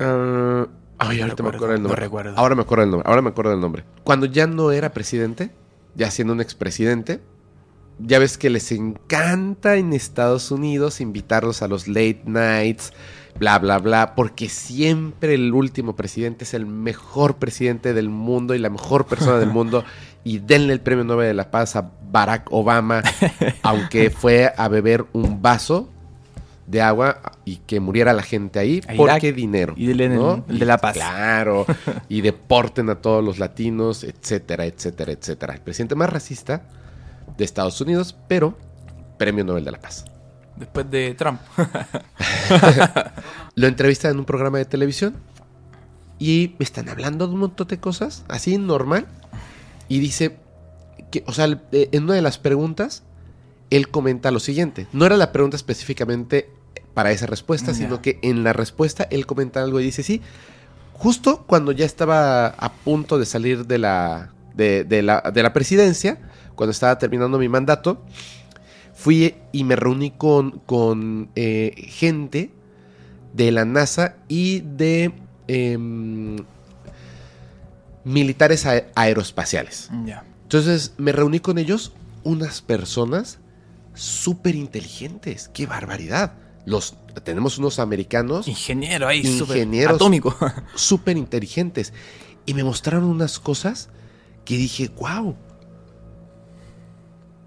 ah, ay, No ahorita me acuerdo el no nombre. recuerdo. Ahora me acuerdo el nombre. Ahora me acuerdo el nombre. Cuando ya no era presidente, ya siendo un expresidente, ya ves que les encanta en Estados Unidos invitarlos a los late nights, bla, bla, bla, porque siempre el último presidente es el mejor presidente del mundo y la mejor persona del mundo. Y denle el premio Nobel de la Paz a Barack Obama, aunque fue a beber un vaso de agua y que muriera la gente ahí, A porque dinero. Y denle ¿no? el de la paz. Claro, y deporten a todos los latinos, etcétera, etcétera, etcétera. El presidente más racista de Estados Unidos, pero premio Nobel de la Paz. Después de Trump. Lo entrevistan en un programa de televisión y me están hablando de un montón de cosas, así normal. Y dice que, o sea, eh, en una de las preguntas, él comenta lo siguiente. No era la pregunta específicamente para esa respuesta, sino que en la respuesta él comenta algo y dice, sí, justo cuando ya estaba a punto de salir de la, de, de la, de la presidencia, cuando estaba terminando mi mandato, fui y me reuní con, con eh, gente de la NASA y de em, militares aeroespaciales. ya. Entonces me reuní con ellos, unas personas súper inteligentes. ¡Qué barbaridad! Los, tenemos unos americanos Ingeniero ahí, Ingenieros. atómico. súper inteligentes. Y me mostraron unas cosas que dije, wow.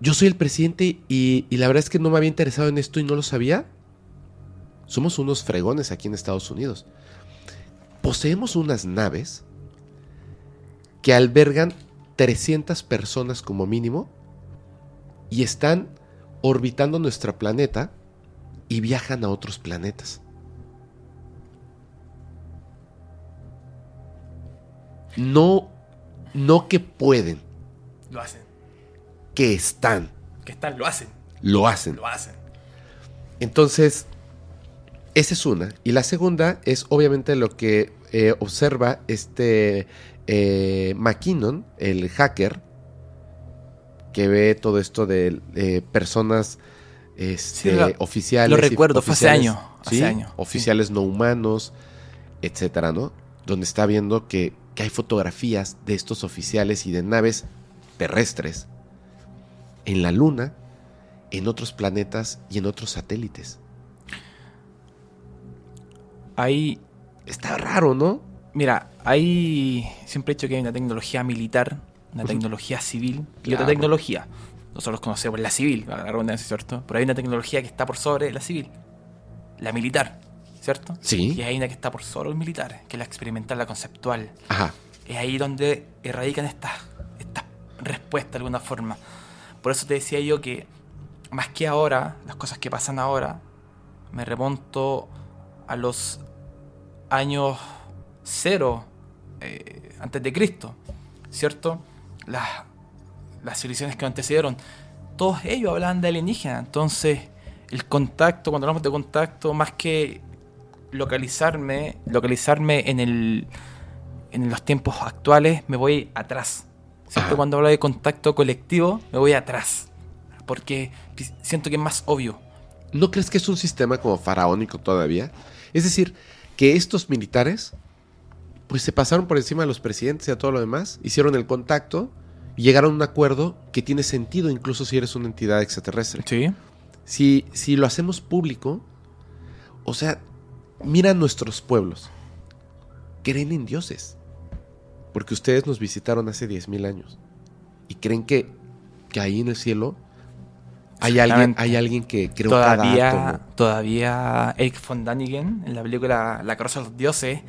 Yo soy el presidente y, la verdad es que no me había interesado en esto y no lo sabía. Somos unos fregones aquí en Estados Unidos. Poseemos unas naves que albergan 300 personas como mínimo y están orbitando nuestro planeta y viajan a otros planetas. No, no que pueden, Lo hacen. Que están, Que están, lo hacen. lo hacen. Lo hacen. Entonces, esa es una. Y la segunda es obviamente lo que eh, observa este eh, McKinnon, el hacker, que ve todo esto de eh, personas este, Sí, lo- oficiales. lo recuerdo, fue hace años, hace ¿sí? años, sí. Oficiales no humanos, etcétera, ¿no? Donde está viendo que, que hay fotografías de estos oficiales y de naves terrestres en la Luna, en otros planetas y en otros satélites. Hay Está raro, ¿no? Mira, hay. Siempre he dicho que hay una tecnología militar, una tecnología civil y Claro. otra tecnología. Nosotros conocemos la civil, la redundancia, ¿cierto? Pero hay una tecnología que está por sobre la civil, la militar, ¿cierto? Sí. Y hay una que está por sobre los militares, que es la experimental, la conceptual. Ajá. Es ahí donde erradican estas estas respuestas de alguna forma. Por eso te decía yo que, más que ahora, las cosas que pasan ahora, me remonto a los años cero eh, antes de Cristo, ¿cierto? Las, las civilizaciones que antecedieron, todos ellos hablaban de alienígena, entonces el contacto, cuando hablamos de contacto, más que localizarme, localizarme en el en los tiempos actuales, me voy atrás. Siempre cuando hablo de contacto colectivo, me voy atrás. Porque siento que es más obvio. ¿No crees que es un sistema como faraónico todavía? Es decir, que estos militares pues se pasaron por encima de los presidentes y a todo lo demás, hicieron el contacto y llegaron a un acuerdo que tiene sentido incluso si eres una entidad extraterrestre. Sí. Si, si lo hacemos público, o sea, mira nuestros pueblos, creen en dioses, porque ustedes nos visitaron hace 10.000 años y creen que, que ahí en el cielo hay alguien, hay alguien que creó cada Todavía, átomo. todavía Eric von Daniken, en la película La Carroza de los Dioses,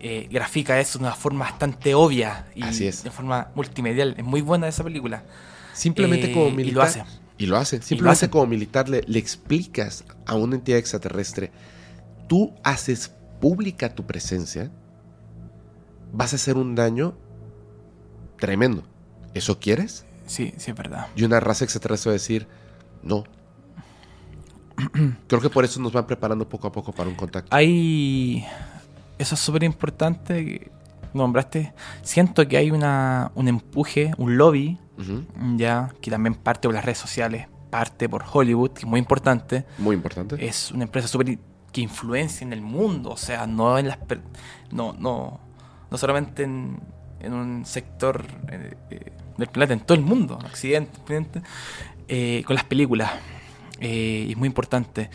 eh, grafica eso de una forma bastante obvia y Así es. de forma multimedial. Es muy buena esa película. Simplemente Eh, como y lo militar. hace. Y lo hace. Simplemente hace. como militar le, le explicas a una entidad extraterrestre, tú haces pública tu presencia, vas a hacer un daño tremendo. ¿Eso quieres? Sí, sí, es verdad. Y una raza extraterrestre va a decir, no. Creo que por eso nos van preparando poco a poco para un contacto. Hay. Eso es súper importante. que Nombraste. Siento que hay una, un empuje, un lobby, ya, que también parte por las redes sociales, parte por Hollywood, que es muy importante. Muy importante. Es una empresa súper que influencia en el mundo, o sea, no en las. No, no, no solamente en, en un sector eh, eh, del planeta, en todo el mundo, Occidente, Occidente, eh, con las películas. Y es muy importante.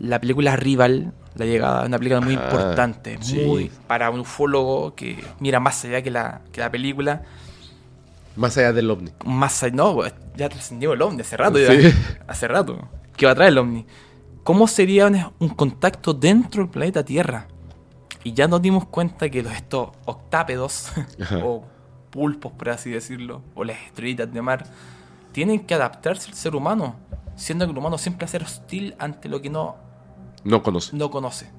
La película Rival, la llegada, es una película muy Ah, importante, sí. muy para un ufólogo que mira más allá que la, que la película, Más allá del ovni. más allá, no, pues, ya trascendió el ovni hace rato, Sí. ya, hace rato. ¿Qué va a traer el ovni? ¿Cómo sería un, un contacto dentro del planeta Tierra? Y ya nos dimos cuenta que los estos octápedos, o pulpos, por así decirlo, o las estrellitas de mar, tienen que adaptarse al ser humano, siendo que el humano siempre va a ser hostil ante lo que no, No conoce. no conoce.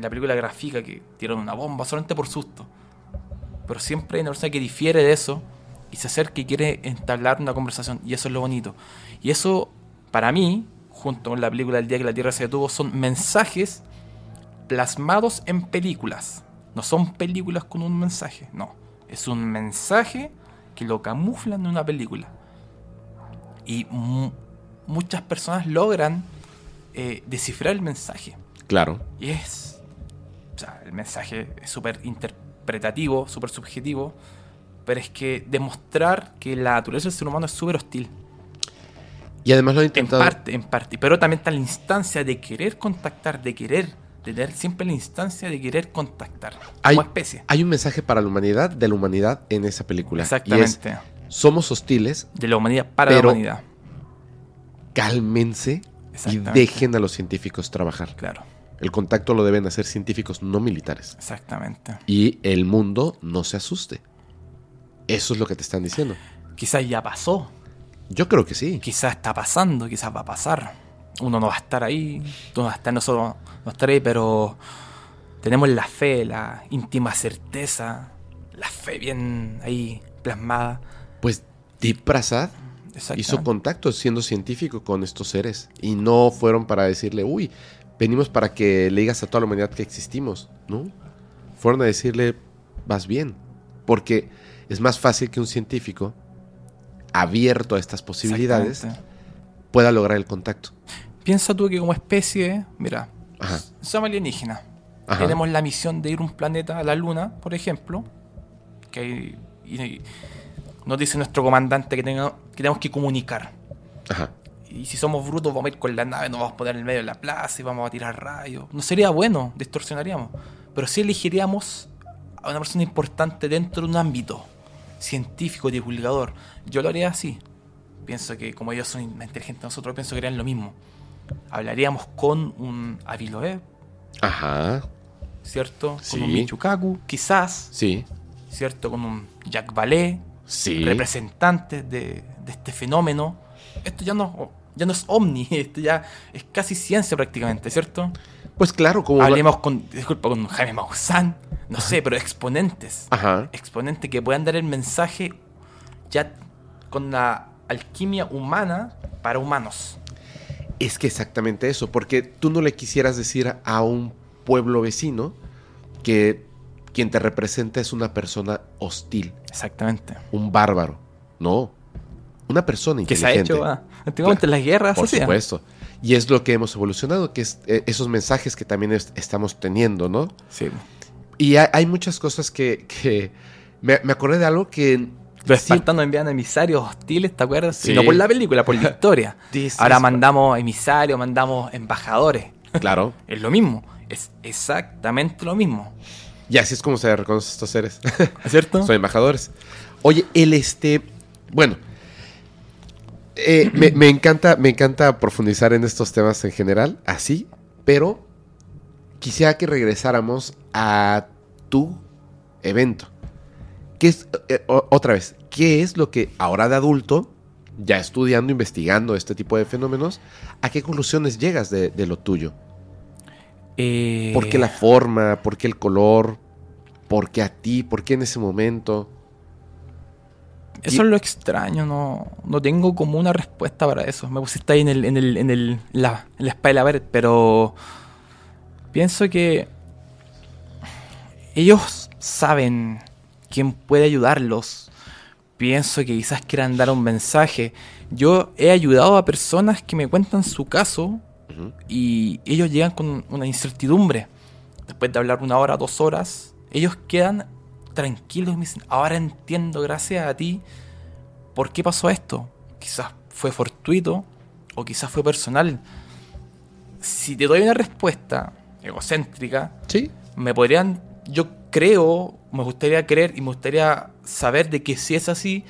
La película grafica que tiraron una bomba solamente por susto. Pero siempre hay una persona que difiere de eso y se acerca y quiere entablar una conversación. Y eso es lo bonito. Y eso, para mí, junto con la película El día que la Tierra se detuvo, son mensajes plasmados en películas. No son películas con un mensaje, no. Es un mensaje que lo camuflan en una película. Y mu- muchas personas logran eh, descifrar el mensaje. Claro. Y es. O sea, el mensaje es súper interpretativo, súper subjetivo. Pero es que demostrar que la naturaleza del ser humano es súper hostil. Y además lo han En intentado. parte, en parte. Pero también está la instancia de querer contactar, de querer. De tener siempre la instancia de querer contactar. Hay, como especie. hay un mensaje para la humanidad, de la humanidad en esa película. Y es, Exactamente. somos hostiles, De la humanidad para Pero- la humanidad. cálmense y dejen a los científicos trabajar. Claro. El contacto lo deben hacer científicos no militares. Exactamente. Y el mundo no se asuste. Eso es lo que te están diciendo. Quizás ya pasó. Yo creo que sí. Quizás está pasando, quizás va a pasar. Uno no va a estar ahí, tú no vas a estar, nosotros no vamos a estar ahí, pero tenemos la fe, la íntima certeza, la fe bien ahí plasmada. Pues Deep Prasad hizo contacto siendo científico con estos seres y no fueron para decirle, uy, venimos para que le digas a toda la humanidad que existimos, ¿no? Fueron a decirle, vas bien, porque es más fácil que un científico abierto a estas posibilidades pueda lograr el contacto. Piensa tú que como especie, mira, Ajá, somos alienígenas. Ajá. Tenemos la misión de ir a un planeta a la Luna, por ejemplo. Que y- y nos dice nuestro comandante que, tenga- que tenemos que comunicar. ajá. Y si somos brutos, vamos a ir con la nave, nos vamos a poner en el medio de la plaza y vamos a tirar rayos. No sería bueno, distorsionaríamos. Pero sí elegiríamos a una persona importante dentro de un ámbito científico, divulgador. Yo lo haría así. Pienso que como ellos son más inteligentes nosotros, pienso que harían lo mismo. Hablaríamos con un Aviloe, Ajá, ¿cierto? Sí. Con un Michukaku, quizás, sí, ¿cierto? Con un Jack Ballet, sí. representantes de, de este fenómeno. Esto ya no, ya no es ovni, esto ya es casi ciencia prácticamente, ¿cierto? Pues claro, como... Hablemos con, disculpa, con Jaime Maussan, no sé, pero exponentes. Ajá, Exponentes que puedan dar el mensaje ya con la alquimia humana para humanos. Es que exactamente eso, porque tú no le quisieras decir a un pueblo vecino que quien te representa es una persona hostil, Exactamente. un bárbaro. No, una persona Que se ha inteligente. hecho ah, antiguamente en las guerras. Por supuesto. Y es lo que hemos evolucionado, que es eh, esos mensajes que también es- estamos teniendo, ¿no? Sí. Y hay, hay muchas cosas que, que me, me acordé de algo que... Los espartanos envían emisarios hostiles, ¿te acuerdas? Sí. No por la película, por la historia. Ahora mandamos emisarios, mandamos embajadores. Claro. Es lo mismo. Es exactamente lo mismo. Y así es como se reconocen estos seres. ¿Es cierto? Son embajadores. Oye, el este. Bueno. eh, me, me encanta, me encanta profundizar en estos temas en general, así, pero quisiera que regresáramos a tu evento. ¿Qué es, eh, o- otra vez, qué es lo que ahora de adulto, ya estudiando, investigando este tipo de fenómenos, a qué conclusiones llegas de, de lo tuyo? Eh, ¿Por qué la forma? ¿Por qué el color? ¿Por qué a ti? ¿Por qué en ese momento? Eso es lo extraño, no, no tengo como una respuesta para eso. Me pusiste ahí en el, en el, en el, la, en la espada de la pero pienso que ellos saben quién puede ayudarlos. Pienso que quizás quieran dar un mensaje. Yo he ayudado a personas que me cuentan su caso y ellos llegan con una incertidumbre. Después de hablar una hora, dos horas, ellos quedan tranquilos y me dicen, ahora entiendo, gracias a ti, por qué pasó esto. Quizás fue fortuito o quizás fue personal. Si te doy una respuesta egocéntrica, Sí. me podrían, yo creo, me gustaría creer y me gustaría saber de que si es así,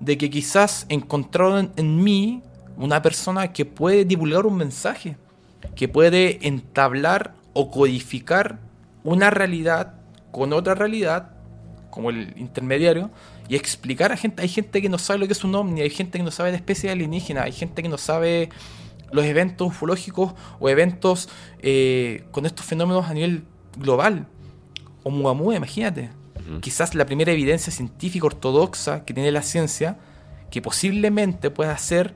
de que quizás encontraron en, mí una persona que puede divulgar un mensaje, que puede entablar o codificar una realidad con otra realidad, como el intermediario, y explicar a gente, hay gente que no sabe lo que es un ovni, hay gente que no sabe de especies alienígenas, hay gente que no sabe los eventos ufológicos o eventos eh, con estos fenómenos a nivel global. O Muamua, imagínate. Quizás la primera evidencia científica ortodoxa que tiene la ciencia que posiblemente pueda ser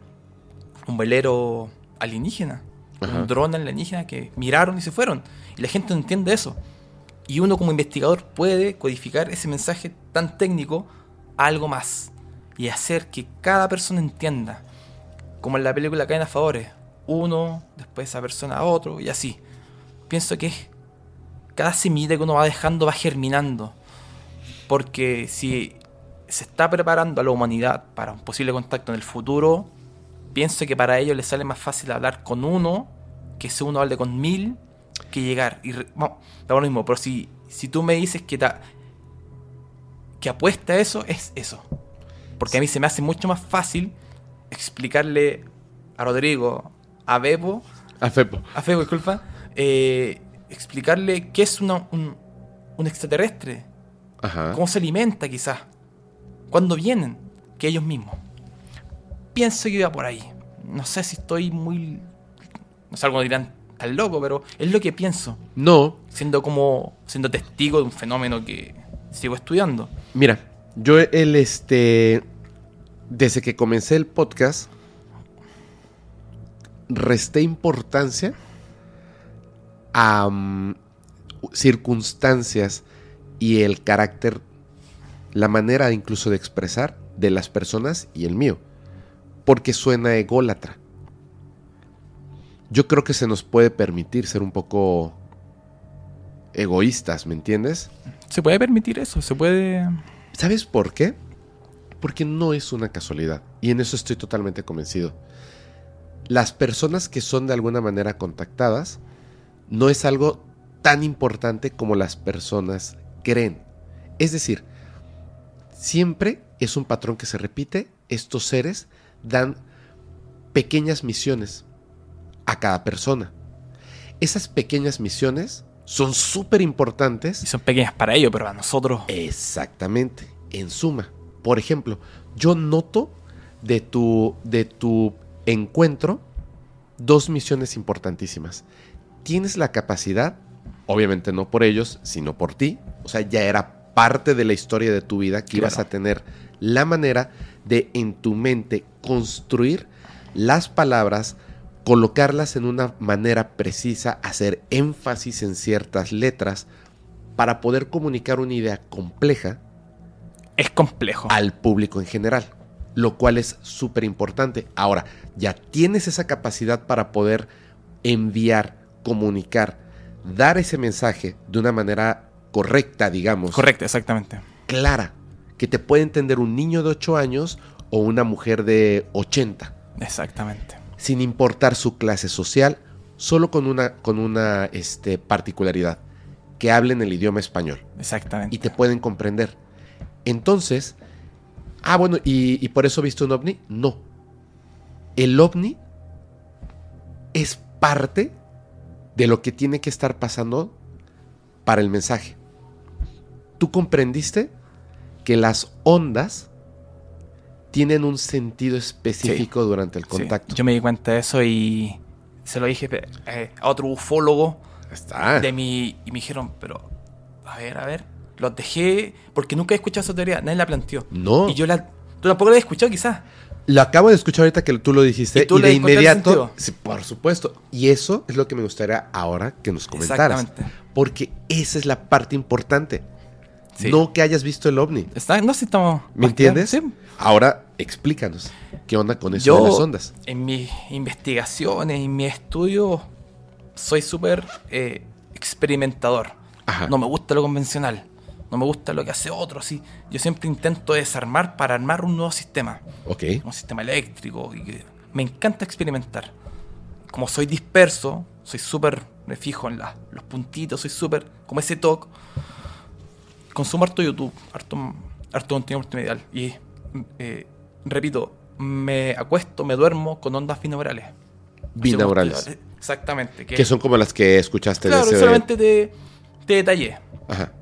un velero alienígena, Ajá. un dron alienígena que miraron y se fueron. Y la gente no entiende eso. Y uno como investigador puede codificar ese mensaje tan técnico a algo más y hacer que cada persona entienda. Como en la película Caen a Favores. Uno, después esa persona a otro y así. Pienso que cada semilla que uno va dejando va germinando. Porque si se está preparando a la humanidad para un posible contacto en el futuro, pienso que para ellos les sale más fácil hablar con uno que si uno hable con mil que llegar. Y da lo mismo, pero si, si tú me dices que, ta- que apuesta a eso, es eso. Porque a mí se me hace mucho más fácil explicarle a Rodrigo, a Bebo, A Fepo. a Febo, disculpa, eh, explicarle qué es una- un, un extraterrestre, Ajá. cómo se alimenta quizás, cuándo vienen, que ellos mismos. pienso que iba por ahí. No sé si estoy muy... No sé, algunos dirán, tan loco, pero es lo que pienso. No, Siendo como... Siendo testigo de un fenómeno que sigo estudiando. mira, yo el este desde que comencé el podcast resté importancia a mm, circunstancias y el carácter, la manera incluso de expresar de las personas y el mío, porque suena ególatra. Yo creo que se nos puede permitir ser un poco egoístas, ¿me entiendes? Se puede permitir eso, se puede... ¿Sabes por qué? Porque no es una casualidad. Y en eso estoy totalmente convencido. Las personas que son de alguna manera contactadas no es algo tan importante como las personas creen. Es decir, siempre es un patrón que se repite. Estos seres dan pequeñas misiones a cada persona. Esas pequeñas misiones son súper importantes Y son pequeñas para ellos, pero para nosotros... Exactamente, en suma. Por ejemplo, yo noto de tu, de tu encuentro dos misiones importantísimas. Tienes la capacidad, obviamente no por ellos, sino por ti, o sea, ya era parte de la historia de tu vida que ibas a tener la manera de en tu mente construir las palabras, colocarlas en una manera precisa, hacer énfasis en ciertas letras para poder comunicar una idea compleja Es complejo. al público en general, lo cual es súper importante. Ahora, ya tienes esa capacidad para poder enviar, comunicar, dar ese mensaje de una manera correcta, digamos, Correcto, exactamente. clara, que te puede entender un niño de 8 años o una mujer de 80, Exactamente. sin importar su clase social, solo con una, con una este, particularidad, que hablen el idioma español Exactamente. y te pueden comprender. Entonces, ah, bueno, ¿y, y por eso viste un ovni? No. El ovni es parte de lo que tiene que estar pasando para el mensaje. ¿Tú comprendiste que las ondas tienen un sentido específico durante el Sí, contacto? yo me di cuenta de eso y se lo dije eh, a otro ufólogo Está. de mi y me dijeron, pero a ver, a ver, los dejé porque nunca he escuchado esa teoría, nadie la planteó. No. Y yo la tú tampoco la he escuchado quizás. Lo acabo de escuchar ahorita que tú lo dijiste ¿Y tú de inmediato, sí, por supuesto. Y eso es lo que me gustaría ahora que nos comentaras. Exactamente. Porque esa es la parte importante. Sí. No que hayas visto el ovni. Está, no sé si estamos ¿Me entiendes? Sí. Ahora explícanos qué onda con eso Yo de las ondas. en mis investigaciones, en mi estudio, soy súper eh, experimentador. Ajá. No me gusta lo convencional. No me gusta lo que hace otro. Así. Yo siempre intento desarmar para armar un nuevo sistema. Ok. un sistema eléctrico. Y me encanta experimentar. Como soy disperso, soy súper, me fijo en la- los puntitos, soy súper, como ese TOC. Consumo harto YouTube, harto, harto contenido multimedial. Y, eh, repito, me acuesto, me duermo con ondas binaurales. Binaurales. Exactamente. Que, Que son como las que escuchaste claro, de ese... solamente te, te detallé. Ajá.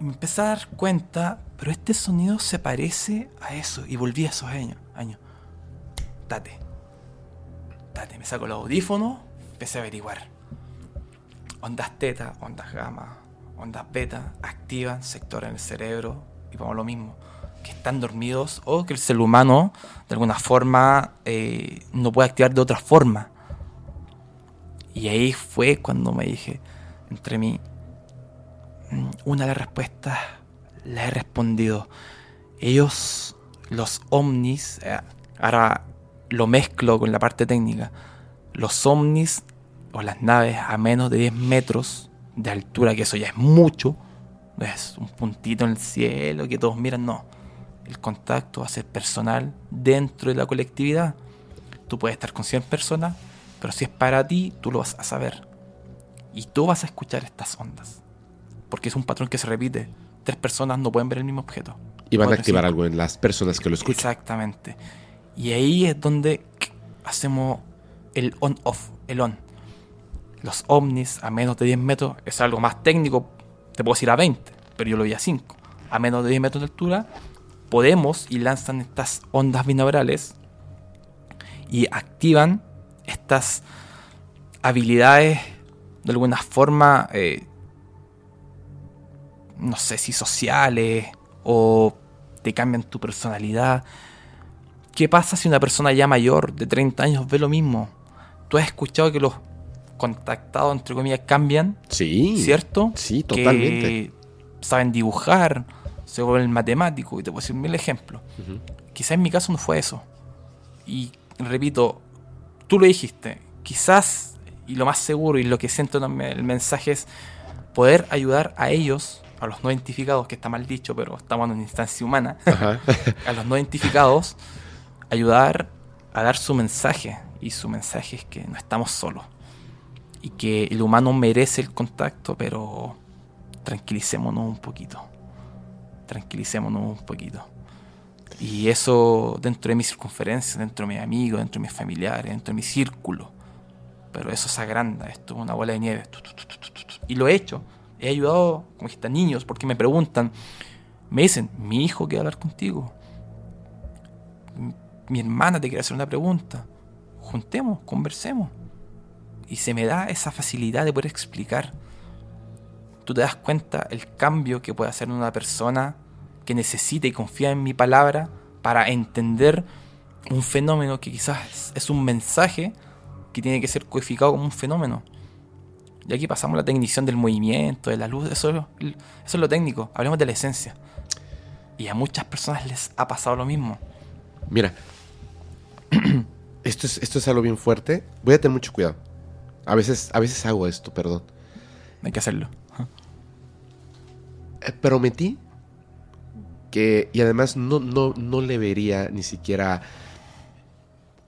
Me empecé a dar cuenta, pero este sonido se parece a eso. Y volví a esos años. años. Date. Date, me saco los audífonos, empecé a averiguar. Ondas teta, ondas gamma, ondas beta, activan sectores en el cerebro. Y vamos lo mismo. Que están dormidos o que el ser humano, de alguna forma, eh, no puede activar de otra forma. Y ahí fue cuando me dije, entre mí, una de las respuestas la he respondido. Ellos, los ovnis, eh, ahora lo mezclo con la parte técnica. Los ovnis o las naves a menos de 10 metros de altura, que eso ya es mucho, no es un puntito en el cielo que todos miran, no. El contacto va a ser personal dentro de la colectividad. Tú puedes estar con 100 personas, pero si es para ti, tú lo vas a saber. Y tú vas a escuchar estas ondas. Porque es un patrón que se repite. Tres personas no pueden ver el mismo objeto. Y van a activar algo en las personas que lo escuchan. Exactamente. Y ahí es donde hacemos el on-off, el on. Los ovnis a menos de 10 metros es algo más técnico. Te puedo decir a 20, pero yo lo vi a 5. A menos de 10 metros de altura podemos y lanzan estas ondas binaurales y activan estas habilidades de alguna forma, eh, no sé si sociales o te cambian tu personalidad. ¿Qué pasa si una persona ya mayor de 30 años ve lo mismo? ¿Tú has escuchado que los contactados, entre comillas, cambian? Sí. ¿Cierto? Sí, totalmente. Que saben dibujar, se vuelven matemáticos, y te puedo decir mil ejemplos. Quizás en mi caso no fue eso. Y repito, tú lo dijiste, quizás, y lo más seguro, y lo que siento en el mensaje es poder ayudar a ellos, a los no identificados, que está mal dicho, pero estamos en una instancia humana, Ajá. a los no identificados, ayudar a dar su mensaje. Y su mensaje es que no estamos solos. Y que el humano merece el contacto, pero tranquilicémonos un poquito. Tranquilicémonos un poquito. Y eso dentro de mi circunferencia, dentro de mis amigos, dentro de mis familiares, dentro de mi círculo. Pero eso se agranda, esto es una bola de nieve. Y lo he hecho. He ayudado, como dijiste, a niños, porque me preguntan, me dicen, mi hijo quiere hablar contigo. Mi hermana te quiere hacer una pregunta. Juntemos, conversemos. Y se me da esa facilidad de poder explicar. Tú te das cuenta el cambio que puede hacer una persona que necesita y confía en mi palabra para entender un fenómeno que quizás es un mensaje que tiene que ser codificado como un fenómeno. Y aquí pasamos a la tecnición del movimiento, de la luz, eso, es lo- eso es lo técnico, hablemos de la esencia. Y a muchas personas les ha pasado lo mismo. Mira, esto es, esto es algo bien fuerte. Voy a tener mucho cuidado. A veces, a veces hago esto, perdón. Hay que hacerlo. Eh, prometí que, y además no, no, no le vería ni siquiera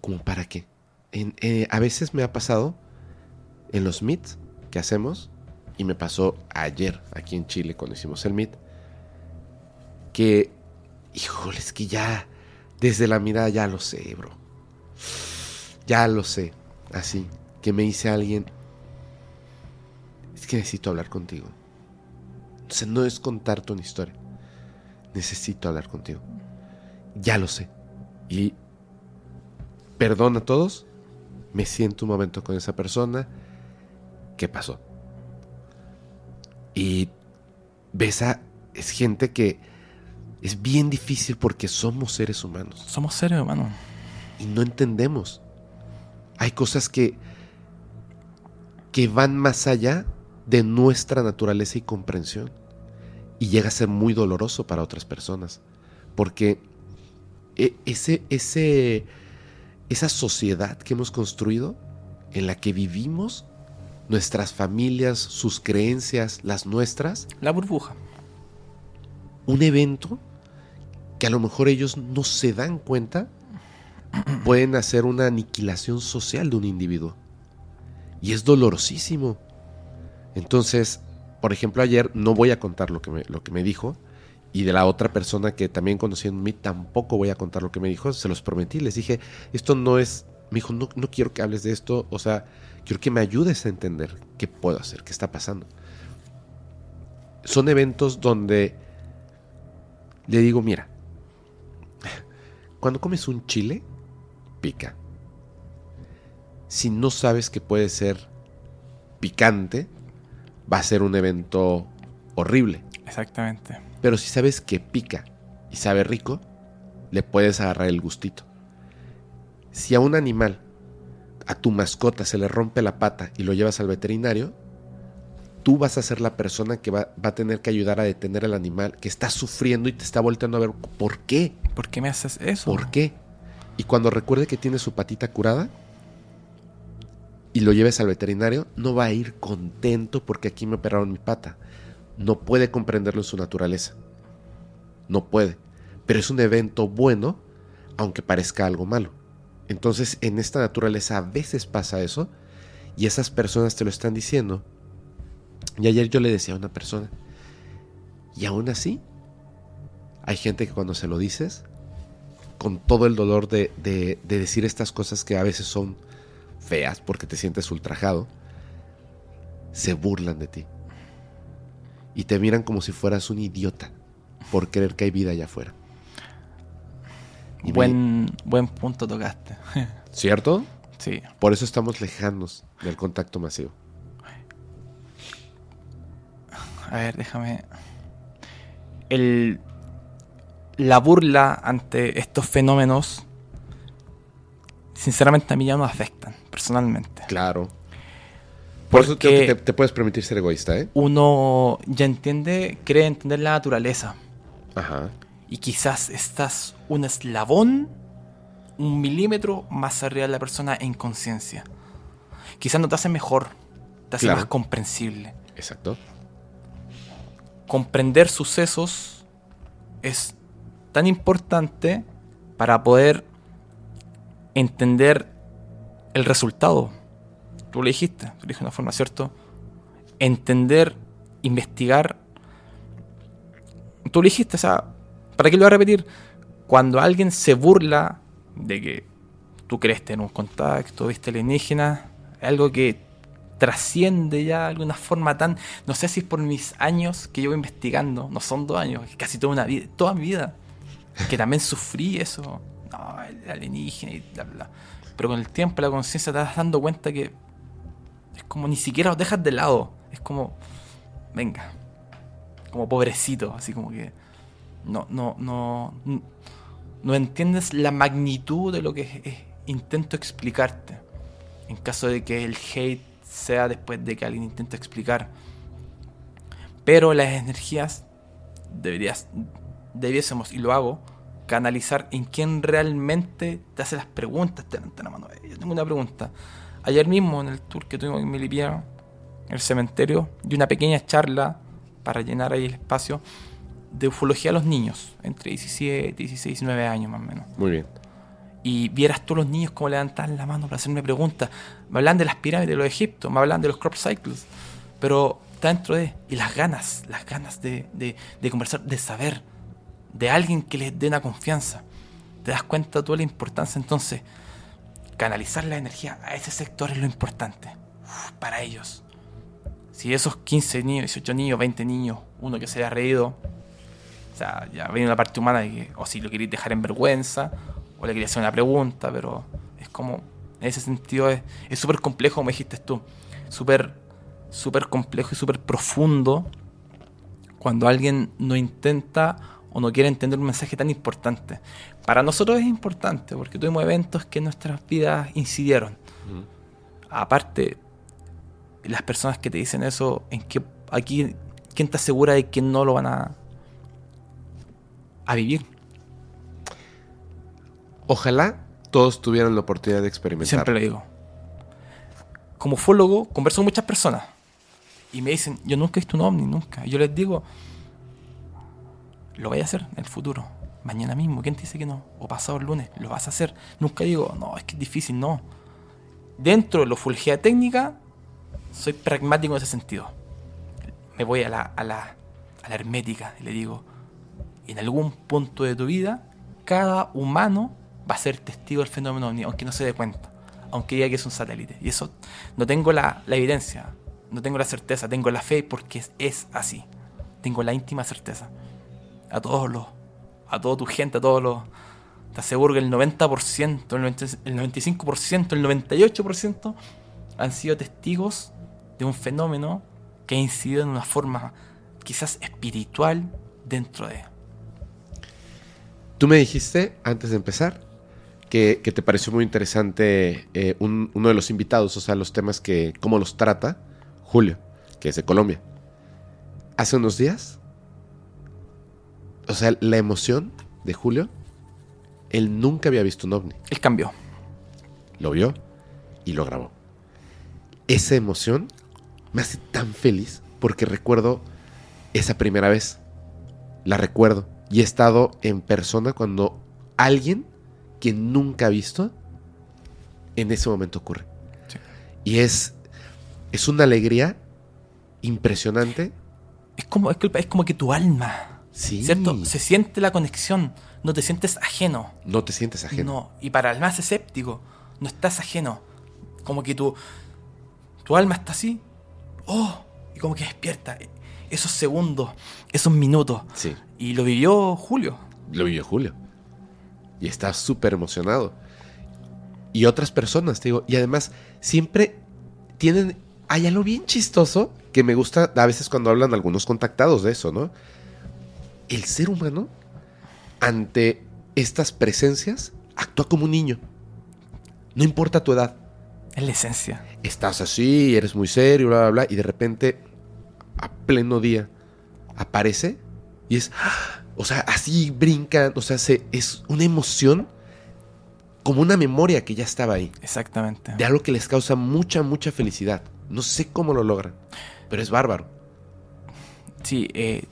como para qué. En- eh, a veces me ha pasado en los meets que hacemos, y me pasó ayer aquí en Chile cuando hicimos el meet, que, híjole, es que ya, desde la mirada ya lo sé, bro. Ya lo sé. Así, que me dice alguien, es que necesito hablar contigo. O sea, no es contarte una historia. Necesito hablar contigo. Ya lo sé. Y perdona a todos. Me siento un momento con esa persona. ¿Qué pasó? Y ves a... Es gente que es bien difícil porque somos seres humanos Somos seres humanos. y no entendemos. Hay cosas que que van más allá de nuestra naturaleza y comprensión y llega a ser muy doloroso para otras personas porque e- ese ese esa sociedad que hemos construido en la que vivimos nuestras familias, sus creencias, las nuestras, La burbuja. un evento que a lo mejor ellos no se dan cuenta pueden hacer una aniquilación social de un individuo. Y es dolorosísimo. Entonces, por ejemplo, ayer no voy a contar lo que me, lo que me dijo. Y de la otra persona que también conocí en mí, tampoco voy a contar lo que me dijo. Se los prometí. Les dije, esto no es... Me dijo, no, no quiero que hables de esto. O sea, quiero que me ayudes a entender qué puedo hacer, qué está pasando. Son eventos donde le digo, mira, cuando comes un chile, pica. Si no sabes que puede ser picante, va a ser un evento horrible. Exactamente. Pero si sabes que pica y sabe rico, le puedes agarrar el gustito. Si a un animal, a tu mascota, se le rompe la pata y lo llevas al veterinario, tú vas a ser la persona que va, va a tener que ayudar a detener al animal que está sufriendo y te está volteando a ver por qué. ¿Por qué me haces eso? ¿Por qué? Y cuando recuerde que tiene su patita curada y lo lleves al veterinario, no va a ir contento porque aquí me operaron mi pata. No puede comprenderlo en su naturaleza. No puede. Pero es un evento bueno, aunque parezca algo malo. Entonces, en esta naturaleza a veces pasa eso y esas personas te lo están diciendo. Y ayer yo le decía a una persona, y aún así, hay gente que cuando se lo dices, con todo el dolor de, de- de decir estas cosas que a veces son feas porque te sientes ultrajado, se burlan de ti. Y te miran como si fueras un idiota por creer que hay vida allá afuera. Y Buen, buen punto tocaste. ¿Cierto? sí. Por eso estamos lejanos del contacto masivo. A ver, déjame. El, la burla ante estos fenómenos, sinceramente a mí ya no me afectan, personalmente. Claro. Por eso creo que te, te puedes permitir ser egoísta, ¿eh? Uno ya entiende, cree entender la naturaleza. Ajá. Y quizás estás un eslabón, un milímetro más arriba de la persona en conciencia. Quizás no te hace mejor, te hace Claro. más comprensible. Exacto. comprender sucesos es tan importante para poder entender el resultado. Tú lo dijiste, tú lo dijiste de una forma, ¿cierto? Entender, investigar. Tú lo dijiste, o sea, ¿para qué lo voy a repetir? Cuando alguien se burla de que tú crees tener un contacto, viste alienígena, algo que trasciende ya de alguna forma tan. No sé si es por mis años que llevo investigando, no son dos años, casi toda una vida, toda mi vida. Que también sufrí eso. No, el alienígena y bla, bla. Pero con el tiempo, la conciencia te vas dando cuenta que es como ni siquiera los dejas de lado. Es como, venga, como pobrecito, así como que no, no, no, no entiendes la magnitud de lo que intento explicarte. En caso de que el hate sea después de que alguien intenta explicar. Pero las energías deberías, debiésemos, y lo hago, canalizar en quién realmente te hace las preguntas. Te levanta la mano. "Eh, Yo tengo una pregunta. Ayer mismo en el tour que tuvimos en Melipilla, en el cementerio, di una pequeña charla para llenar ahí el espacio de ufología a los niños, entre 17, 16, 19 años más o menos Muy bien. y vieras tú los niños como levantaban la mano para hacerme preguntas. Me hablan de las pirámides de los Egiptos, me hablan de los crop cycles, pero está dentro de... Y las ganas, las ganas de, de, de conversar, de saber, de alguien que les dé una confianza. Te das cuenta tú de la importancia entonces. Canalizar la energía a ese sector es lo importante Uf, para ellos. Si esos 15 niños, 18 niños, 20 niños, uno que se haya reído, o sea, ya viene una parte humana de que, o si lo queréis dejar en vergüenza, o le quería hacer una pregunta, pero es como, en ese sentido es es súper complejo, como dijiste tú, súper, súper complejo y súper profundo cuando alguien no intenta o no quiere entender un mensaje tan importante. Para nosotros es importante, porque tuvimos eventos que en nuestras vidas incidieron. Aparte, las personas que te dicen eso, ¿en qué, aquí, ¿quién te asegura de que no lo van a, a vivir? Ojalá todos tuvieran la oportunidad de experimentar. Siempre lo digo. Como ufólogo, converso con muchas personas. Y me dicen, yo nunca he visto un ovni, nunca. Y yo les digo, lo voy a hacer en el futuro. Mañana mismo. ¿Quién te dice que no? O pasado el lunes, lo vas a hacer. Nunca digo, no, es que es difícil, no. Dentro de la ufología técnica, soy pragmático en ese sentido. Me voy a la, a la, a la hermética y le digo, en algún punto de tu vida, cada humano va a ser testigo del fenómeno ovni, aunque no se dé cuenta, aunque diga que es un satélite. Y eso no tengo la, evidencia, no tengo la certeza, tengo la fe porque es, así. Tengo la íntima certeza. A todos los, a toda tu gente, a todos los, te aseguro que el 90%, el, 90 el 95%, el 98% han sido testigos de un fenómeno que ha incidido en una forma quizás espiritual dentro de Tú me dijiste, antes de empezar, que, que te pareció muy interesante eh, un- uno de los invitados, o sea, los temas que, cómo los trata Julio, que es de Colombia. Hace unos días, o sea, la emoción de Julio, él nunca había visto un ovni. El cambio. Lo vio y lo grabó. Esa emoción me hace tan feliz porque recuerdo esa primera vez. La recuerdo. Y he estado en persona cuando alguien que nunca ha visto en ese momento ocurre. Sí. Y es, es una alegría impresionante. Es como, es como que tu alma, Sí. ¿cierto? Se siente la conexión, no te sientes ajeno. No te sientes ajeno. No, y para el más escéptico, no estás ajeno. Como que tu, tu alma está así, oh, y como que despierta. Esos segundos, esos minutos. Sí. Y lo vivió Julio. Lo vivió Julio. y está súper emocionado. Y otras personas, te digo, y además siempre tienen, hay algo bien chistoso que me gusta a veces cuando hablan algunos contactados de eso, ¿no? El ser humano ante estas presencias actúa como un niño. No importa tu edad. Es la esencia. Estás así, eres muy serio, bla, bla, bla, y de repente, a pleno día, aparece y es, o sea, así brincan, o sea, se, es una emoción como una memoria que ya estaba ahí, Exactamente. de algo que les causa mucha, mucha felicidad. No sé cómo lo logran, pero es bárbaro. Sí, eh,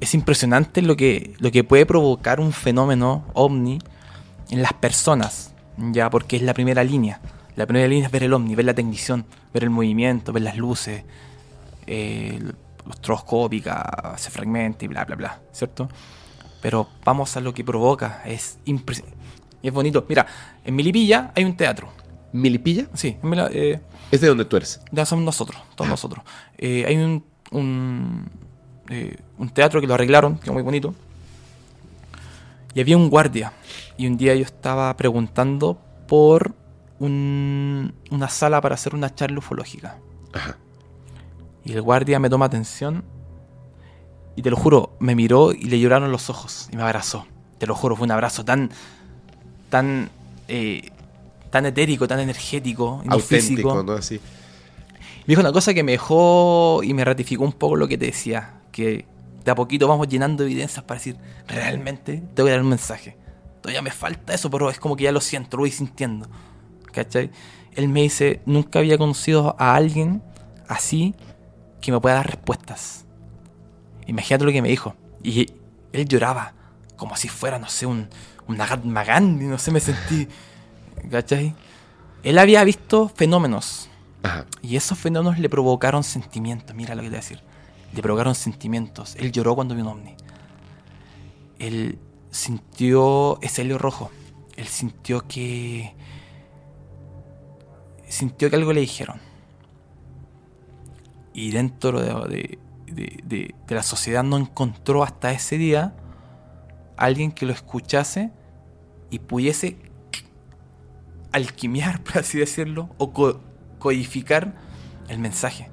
es impresionante lo que, lo que puede provocar un fenómeno ovni en las personas, ya porque es la primera línea. La primera línea es ver el ovni, ver la tecnición, ver el movimiento, ver las luces, eh, la estroboscópica, se fragmenta y bla, bla, bla, ¿cierto? Pero vamos a lo que provoca, es impresionante. Y es bonito. Mira, en Milipilla hay un teatro. ¿Milipilla? Sí, en Mila- eh, Es de donde tú eres. ya somos nosotros, todos nosotros. Eh, hay un, un, eh, un teatro que lo arreglaron, que es muy bonito. Y había un guardia. Y un día yo estaba preguntando por un- una sala para hacer una charla ufológica. Ajá. Y el guardia me toma atención. Y te lo juro, me miró y le lloraron los ojos. Y me abrazó. Te lo juro, fue un abrazo tan. tan. eh, tan etérico, tan energético, Auténtico, físico. ¿no? Así. Me dijo una cosa que me dejó y me ratificó un poco lo que te decía, que de a poquito vamos llenando evidencias para decir, realmente te voy a dar un mensaje. Todavía me falta eso, pero es como que ya lo siento, lo voy sintiendo. ¿Cachai? Él me dice, nunca había conocido a alguien así que me pueda dar respuestas. Imagínate lo que me dijo. Y él lloraba, como si fuera, no sé, un, un Mahatma Gandhi, no sé, me sentí. ¿Cachai? Él había visto fenómenos Ajá. y esos fenómenos le provocaron sentimientos. Mira lo que te voy a decir. Le provocaron sentimientos. Él lloró cuando vio un ovni. Él sintió ese helio rojo. Él sintió que. Sintió que algo le dijeron. Y dentro de, de- de- la sociedad no encontró hasta ese día alguien que lo escuchase y pudiese alquimiar, por así decirlo, o co- codificar el mensaje.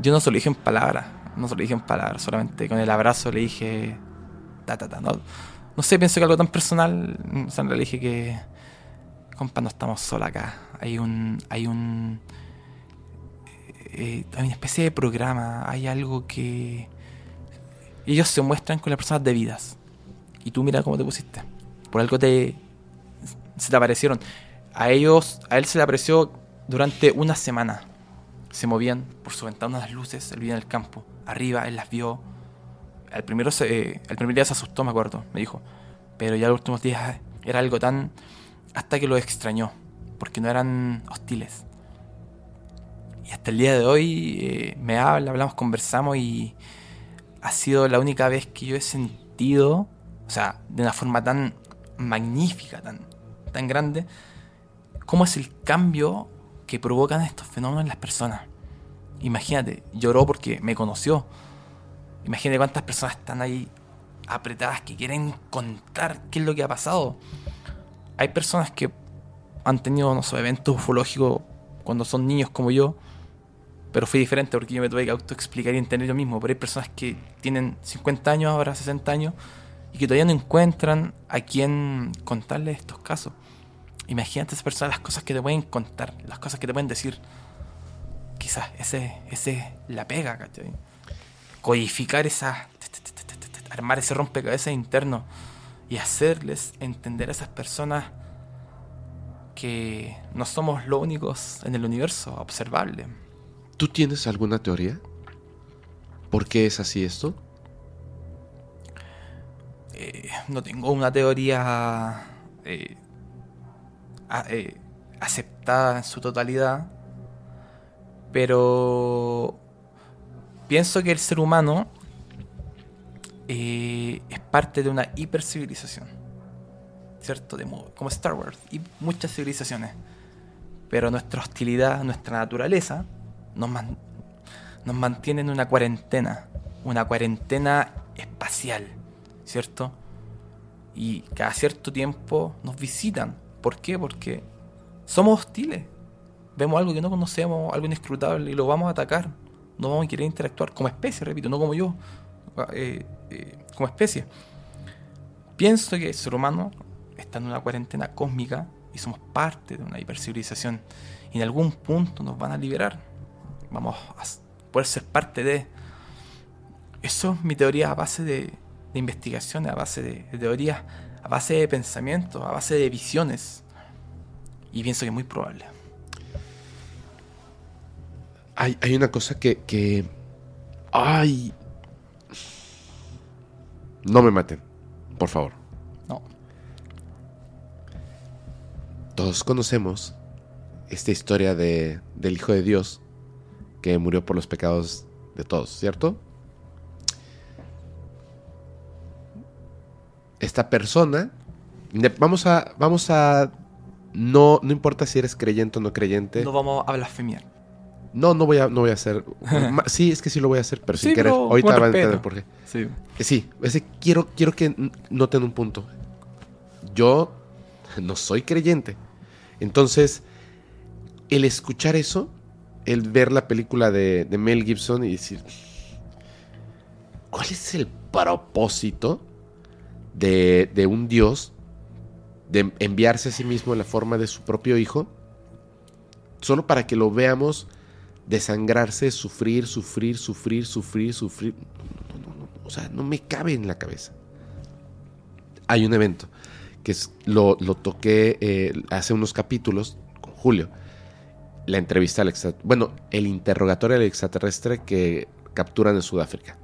Yo no se lo dije en palabras, no se lo dije en palabras, solamente con el abrazo le dije, ta, ta, ta, no, no sé, pienso que algo tan personal, o sea, le dije que, compa, no estamos solos acá, hay un, hay un, eh, hay una especie de programa, hay algo que ellos se muestran con las personas debidas. Y tú mira cómo te pusiste. Por algo te se te aparecieron. A ellos, a él se le apareció durante una semana. Se movían por su ventana las luces, él vivía en el campo. Arriba, él las vio. Al primero se, eh, el primer día se asustó, me acuerdo, me dijo. Pero ya los últimos días eh, era algo tan... Hasta que lo extrañó, porque no eran hostiles. Y hasta el día de hoy eh, me habla, hablamos, conversamos y ha sido la única vez que yo he sentido, o sea, de una forma tan magnífica, tan, tan grande, cómo es el cambio que provocan estos fenómenos en las personas. Imagínate, lloró porque me conoció. Imagínate cuántas personas están ahí apretadas que quieren contar qué es lo que ha pasado. Hay personas que han tenido, no eventos ufológicos cuando son niños como yo, pero fue diferente porque yo me tuve que autoexplicar y entender yo mismo. Pero hay personas que tienen 50 años, ahora 60 años, y que todavía no encuentran a quién contarles estos casos. Imagínate a esas personas las cosas que te pueden contar, las cosas que te pueden decir. Quizás ese, ese es la pega, ¿cachai? Codificar esa. armar ese rompecabezas interno y hacerles entender a esas personas que no somos los únicos en el universo observable. ¿Tú tienes alguna teoría? ¿Por qué es así esto? Eh, no tengo una teoría eh, eh, aceptada en su totalidad, pero pienso que el ser humano es parte de una hipercivilización, ¿cierto? De mo- como Star Wars y muchas civilizaciones, pero nuestra hostilidad, nuestra naturaleza, nos, man- una cuarentena, una cuarentena espacial, ¿cierto? Y cada cierto tiempo nos visitan. ¿Por qué? Porque somos hostiles. Vemos algo que no conocemos, algo inescrutable, y lo vamos a atacar. No vamos a querer interactuar como especie, repito, no como yo, eh, eh, como especie. Pienso que el ser humano está en una cuarentena cósmica y somos parte de una hipercivilización. Y en algún punto nos van a liberar. Vamos a poder ser parte de... Eso es mi teoría a base de, de investigaciones, a base de, de teorías, a base de pensamientos, a base de visiones. Y pienso que es muy probable. Hay, hay una cosa que, que... Ay. No me maten, por favor. No. Todos conocemos esta historia de, del Hijo de Dios que murió por los pecados de todos, ¿cierto? Esta persona, vamos a, vamos a, no, no importa si eres creyente o no creyente. No vamos a blasfemiar. No, no voy a, no voy a hacer. sí, es que sí lo voy a hacer, pero Sí, sin querer. pero Ahorita van a entender por qué. Sí. Eh, Sí, ese quiero, quiero que noten un punto. Yo no soy creyente. Entonces, el escuchar eso, el ver la película de, Mel Gibson y decir, ¿cuál es el propósito de, de un Dios de enviarse a sí mismo en la forma de su propio hijo? Solo para que lo veamos desangrarse, sufrir, sufrir, sufrir, sufrir, sufrir. O sea, no me cabe en la cabeza. Hay un evento que es- lo, lo toqué eh, hace unos capítulos con Julio. La entrevista al extraterrestre. Bueno, el interrogatorio al extraterrestre que capturan en Sudáfrica,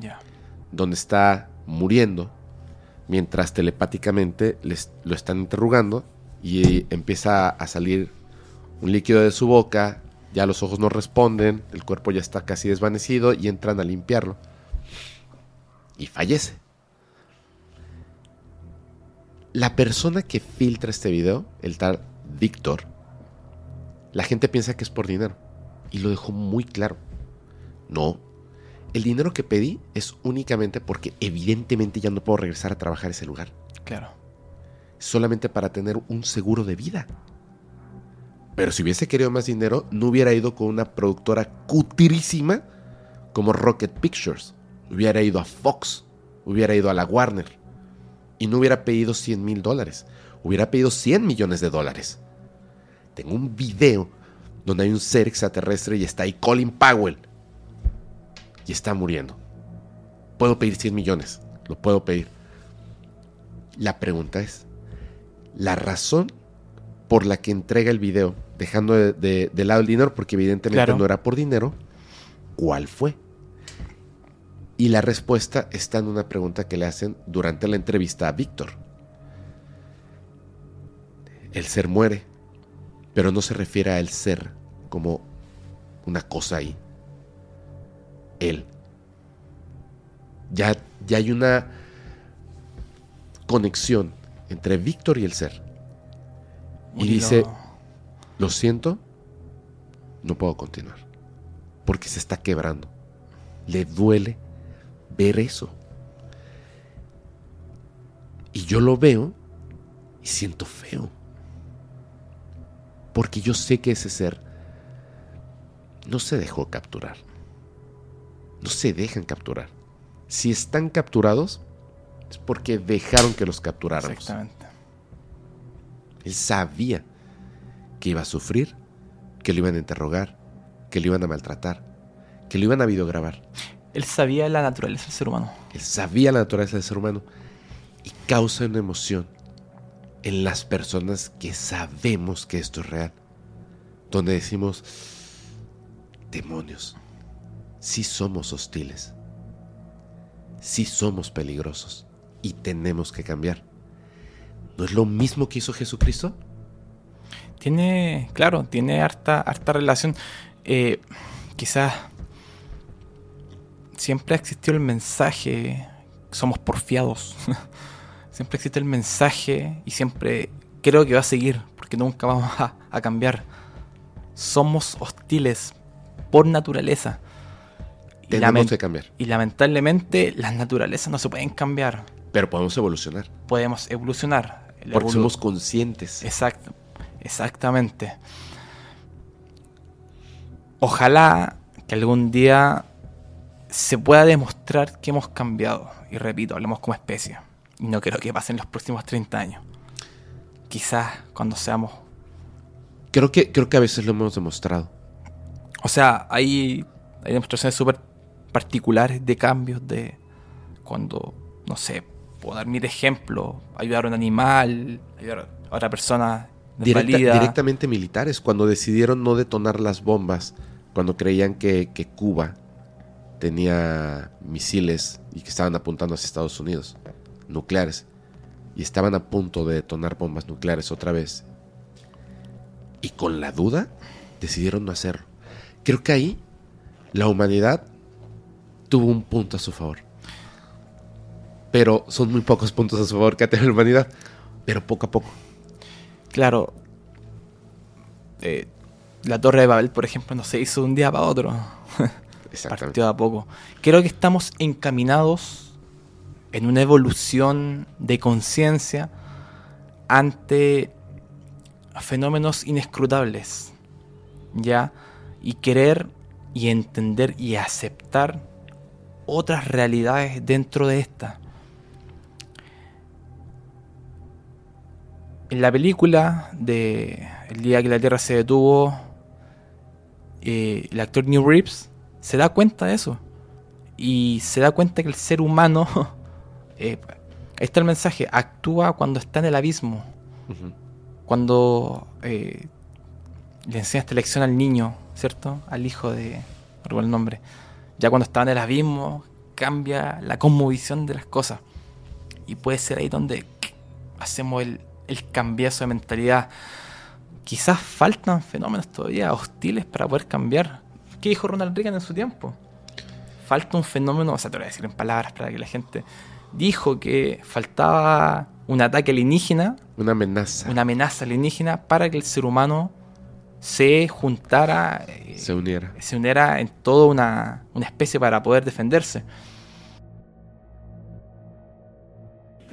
Ya. donde está muriendo mientras telepáticamente les, lo están interrogando y empieza a salir un líquido de su boca, ya los ojos no responden, el cuerpo ya está casi desvanecido y entran a limpiarlo. Y fallece. La persona que filtra este video, el tal Víctor, la gente piensa que es por dinero. Y lo dejó muy claro. No. El dinero que pedí es únicamente porque evidentemente ya no puedo regresar a trabajar a ese lugar. Claro. Solamente para tener un seguro de vida. Pero si hubiese querido más dinero, no hubiera ido con una productora cutirísima como Rocket Pictures. Hubiera ido a Fox. Hubiera ido a la Warner. Y no hubiera pedido 100 mil dólares. Hubiera pedido 100 millones de dólares. Tengo un video donde hay un ser extraterrestre y está ahí Colin Powell. Y está muriendo. Puedo pedir 100 millones. Lo puedo pedir. La pregunta es, la razón por la que entrega el video, dejando de, de- de lado el dinero, porque evidentemente Claro. no era por dinero, ¿cuál fue? Y la respuesta está en una pregunta que le hacen durante la entrevista a Víctor. El ser muere, pero no se refiere a el ser como una cosa ahí. Él. Ya, ya hay una conexión entre Víctor y el ser. Y dice, lo siento, no puedo continuar. Porque se está quebrando. Le duele ver eso. Y yo lo veo y siento feo. Porque yo sé que ese ser no se dejó capturar. No se dejan capturar. Si están capturados, es porque dejaron que los capturáramos. Exactamente. Él sabía que iba a sufrir, que lo iban a interrogar, que lo iban a maltratar, que lo iban a videograbar. Él sabía la naturaleza del ser humano. Él sabía la naturaleza del ser humano y causa una emoción en las personas que sabemos que esto es real. Donde decimos, demonios, sí somos hostiles, sí somos peligrosos y tenemos que cambiar. ¿No es lo mismo que hizo Jesucristo? Tiene, claro, tiene harta, harta relación. Eh, quizás siempre ha existido el mensaje, somos porfiados. siempre existe el mensaje y siempre creo que va a seguir, porque nunca vamos a, a cambiar. Somos hostiles por naturaleza. Tenemos que cambiar. y lamentablemente las naturalezas no se pueden cambiar. Pero podemos evolucionar. podemos evolucionar. El Porque evolu- somos conscientes. Exacto, exactamente. Ojalá que algún día se pueda demostrar que hemos cambiado. Y repito, hablemos como especie. Y no creo que pasen los próximos 30 años. Quizás cuando seamos... Creo que, creo que a veces lo hemos demostrado. O sea, hay, hay demostraciones súper particulares de cambios de cuando, no sé, puedo dar mi ejemplo, ayudar a un animal, ayudar a otra persona Directa- directamente militares, cuando decidieron no detonar las bombas, cuando creían que, que Cuba tenía misiles y que estaban apuntando hacia Estados Unidos, nucleares, y estaban a punto de detonar bombas nucleares otra vez. Y con la duda, decidieron no hacerlo. Creo que ahí la humanidad tuvo un punto a su favor. Pero son muy pocos puntos a su favor que ha tenido la humanidad. Pero poco a poco. Claro, eh, la Torre de Babel, por ejemplo, no se hizo de un día para otro. Exactamente. Partió a poco. Creo que estamos encaminados en una evolución de conciencia ante fenómenos inescrutables. ¿Ya? Y querer y entender y aceptar otras realidades dentro de esta. En la película de El día que la Tierra se detuvo, eh, el actor New Reeves se da cuenta de eso. Y se da cuenta que el ser humano, eh, ahí está el mensaje, actúa cuando está en el abismo. Cuando eh, le enseña esta lección al niño, ¿cierto? Al hijo de... no recuerdo el nombre. Ya cuando está en el abismo, cambia la cosmovisión de las cosas. Y puede ser ahí donde hacemos el, el cambiazo de mentalidad. Quizás faltan fenómenos todavía hostiles para poder cambiar. ¿Qué dijo Ronald Reagan en su tiempo? Falta un fenómeno, o sea, te lo voy a decir en palabras para que la gente... Dijo que faltaba un ataque alienígena, Una amenaza. una amenaza alienígena para que el ser humano se juntara, eh, Se uniera. se uniera en toda una, una especie para poder defenderse.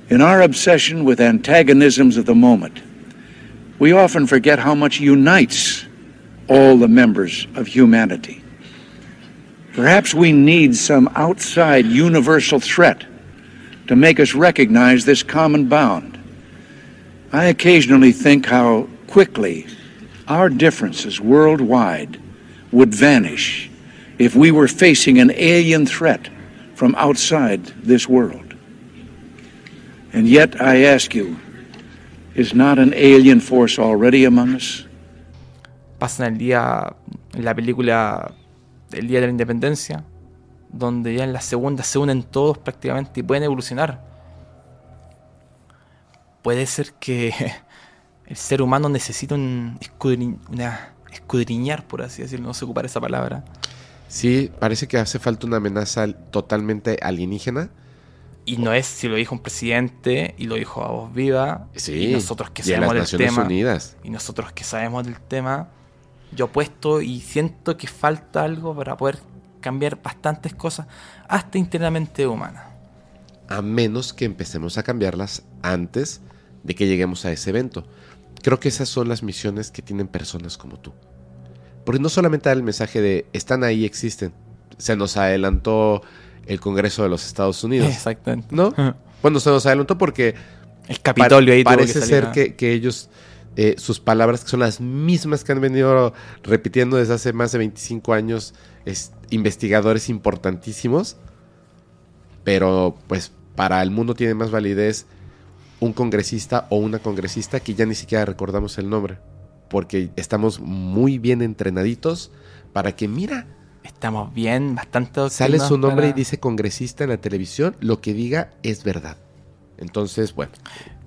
In our obsession with antagonisms of the moment, we often forget how much unites all the members of humanity. Perhaps we need some outside universal threat to make us recognize this common bound. I occasionally think how quickly our differences worldwide would vanish if we were facing an alien threat from outside this world. And yet I ask you, is not an alien force already among us? Pasan el día, en la película El Día de la Independencia, donde ya en la segunda se unen todos prácticamente y pueden evolucionar. Puede ser que el ser humano necesita un escudri- una escudriñar, por así decirlo, no sé ocupar esa palabra. Sí, parece que hace falta una amenaza totalmente alienígena. Y no es si lo dijo un presidente y lo dijo a voz viva. Sí. Y nosotros que sabemos del Naciones tema. Unidas. Y nosotros que sabemos del tema. Yo apuesto y siento que falta algo para poder cambiar bastantes cosas, hasta internamente humanas. A menos que empecemos a cambiarlas antes de que lleguemos a ese evento. Creo que esas son las misiones que tienen personas como tú. Porque no solamente dar el mensaje de están ahí, existen. Se nos adelantó el Congreso de los Estados Unidos. Exactamente. ¿No? Bueno, se nos adelantó porque El Capitolio ahí que Parece ser que, que ellos, eh, sus palabras, que son las mismas que han venido repitiendo desde hace más de 25 años, es, investigadores importantísimos, pero pues para el mundo tiene más validez un congresista o una congresista que ya ni siquiera recordamos el nombre, porque estamos muy bien entrenaditos para que, mira, Estamos bien, bastante sale su nombre para- y dice congresista en la televisión, lo que diga es verdad. Entonces, bueno,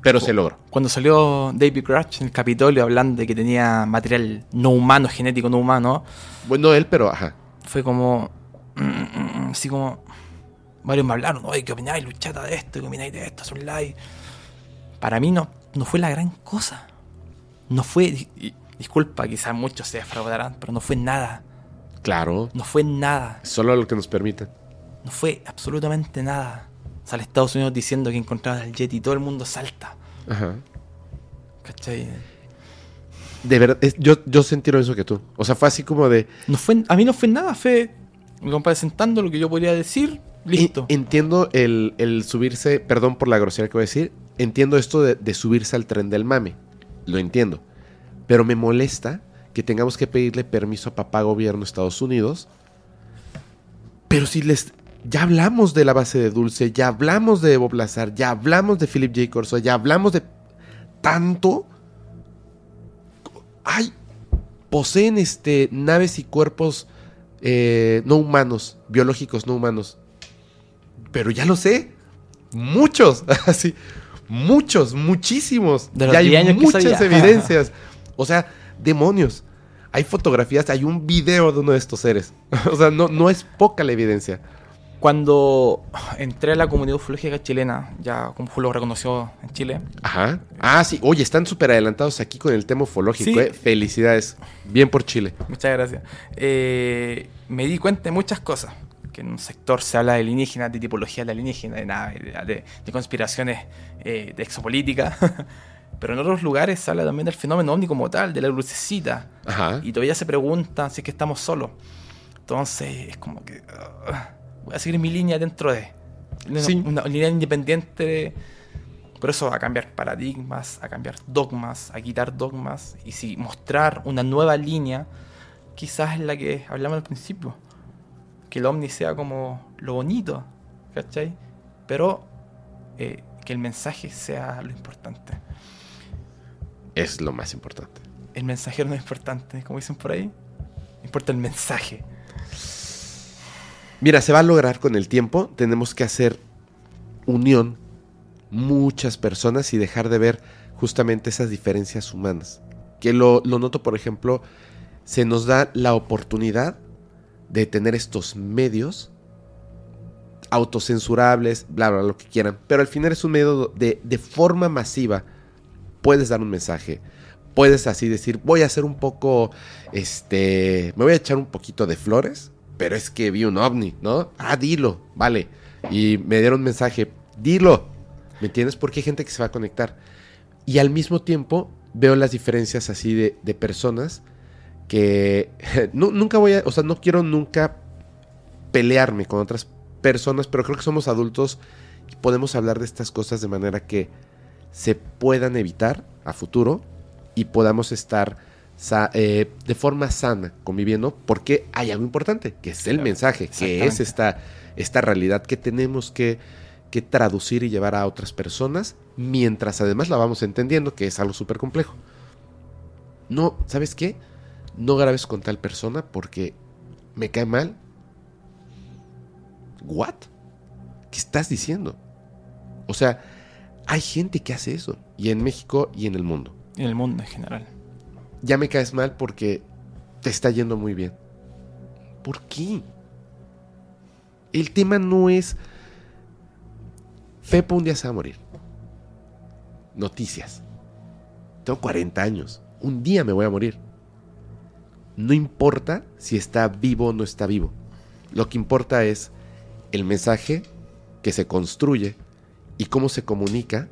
pero se logró. Cuando salió David Crouch en el Capitolio hablando de que tenía material no humano, genético no humano, Bueno, él, pero ajá. fue como. mm, mm, mm, así como. Varios me hablaron, oye, ¿qué opináis, luchata de esto? ¿Qué opináis de esto? Es un live. Para mí no, no fue la gran cosa. No fue. y- disculpa, quizás muchos se defraudarán, pero no fue nada. Claro, No fue nada. solo lo que nos permiten. No fue absolutamente nada. Sale Estados Unidos diciendo que encontraron el jet y todo el mundo salta. Ajá. ¿Cachai? De verdad, es- yo, yo sentí lo mismo que tú. O sea, fue así como de. No fue, a mí no fue nada, fue mi compadre sentando lo que yo podría decir, listo. En- Entiendo el, el subirse, perdón por la grosería que voy a decir, entiendo esto de, de subirse al tren del mame, lo entiendo, pero me molesta que tengamos que pedirle permiso a papá gobierno de Estados Unidos, pero si les... Ya hablamos de la base de Dulce, ya hablamos de Evo Blazar, ya hablamos de Philip J. Corso, ya hablamos de tanto... Ay, poseen este, naves y cuerpos eh, no humanos, biológicos no humanos. Pero ya lo sé. Muchos, así. Muchos, muchísimos. De los ya 10 hay muchas evidencias. O sea, demonios. Hay fotografías, hay un video de uno de estos seres. o sea, no, no es poca la evidencia. Cuando entré a la comunidad ufológica chilena, ya como lo reconoció en Chile, Ajá. Ah, sí. Oye, están súper adelantados aquí con el tema ufológico. Sí. eh. Felicidades. Bien por Chile. muchas gracias, eh, me di cuenta de muchas cosas. Que en un sector se habla de alienígenas, de tipología de alienígenas, de, nada, de, de- de conspiraciones eh, de exopolítica. Pero en otros lugares se habla también del fenómeno ovni como tal, de la lucecita. Ajá. Y todavía se preguntan si es que estamos solos. Entonces es como que ah, voy a seguir mi línea dentro de una, Sí. una línea independiente. Por eso a cambiar paradigmas, a cambiar dogmas, a quitar dogmas y si mostrar una nueva línea, quizás es la que hablamos al principio. Que el ovni sea como lo bonito, ¿cachai? Pero eh, que el mensaje sea lo importante. Es lo más importante. El mensajero no es importante, como dicen por ahí. Importa el mensaje. Mira, se va a lograr con el tiempo. Tenemos que hacer unión muchas personas y dejar de ver justamente esas diferencias humanas. Que lo, lo noto, por ejemplo, se nos da la oportunidad de tener estos medios autocensurables, bla, bla, lo que quieran. Pero al final es un medio de, de forma masiva. Puedes dar un mensaje. Puedes así decir, voy a hacer un poco, este, me voy a echar un poquito de flores, pero es que vi un ovni, ¿no? Ah, dilo, vale. Y me dieron un mensaje, dilo. ¿Me entiendes? Porque hay gente que se va a conectar. Y al mismo tiempo veo las diferencias así de, personas que nu- nunca voy a, o sea, no quiero nunca pelearme con otras personas, pero creo que somos adultos y podemos hablar de estas cosas de manera que se puedan evitar a futuro y podamos estar eh, de forma sana conviviendo porque hay algo importante, que es el Claro, mensaje, que es esta, esta realidad que tenemos que, que traducir y llevar a otras personas mientras además la vamos entendiendo, que es algo súper complejo. No, ¿sabes qué? No grabes con tal persona porque me cae mal. ¿What? ¿Qué estás diciendo? O sea, hay gente que hace eso. Y en México y en el mundo. En el mundo en general. Ya me caes mal porque te está yendo muy bien. ¿Por qué? El tema no es... Fepo un día se va a morir. Noticias. Tengo 40 años. Un día me voy a morir. No importa si está vivo o no está vivo. Lo que importa es el mensaje que se construye y cómo se comunica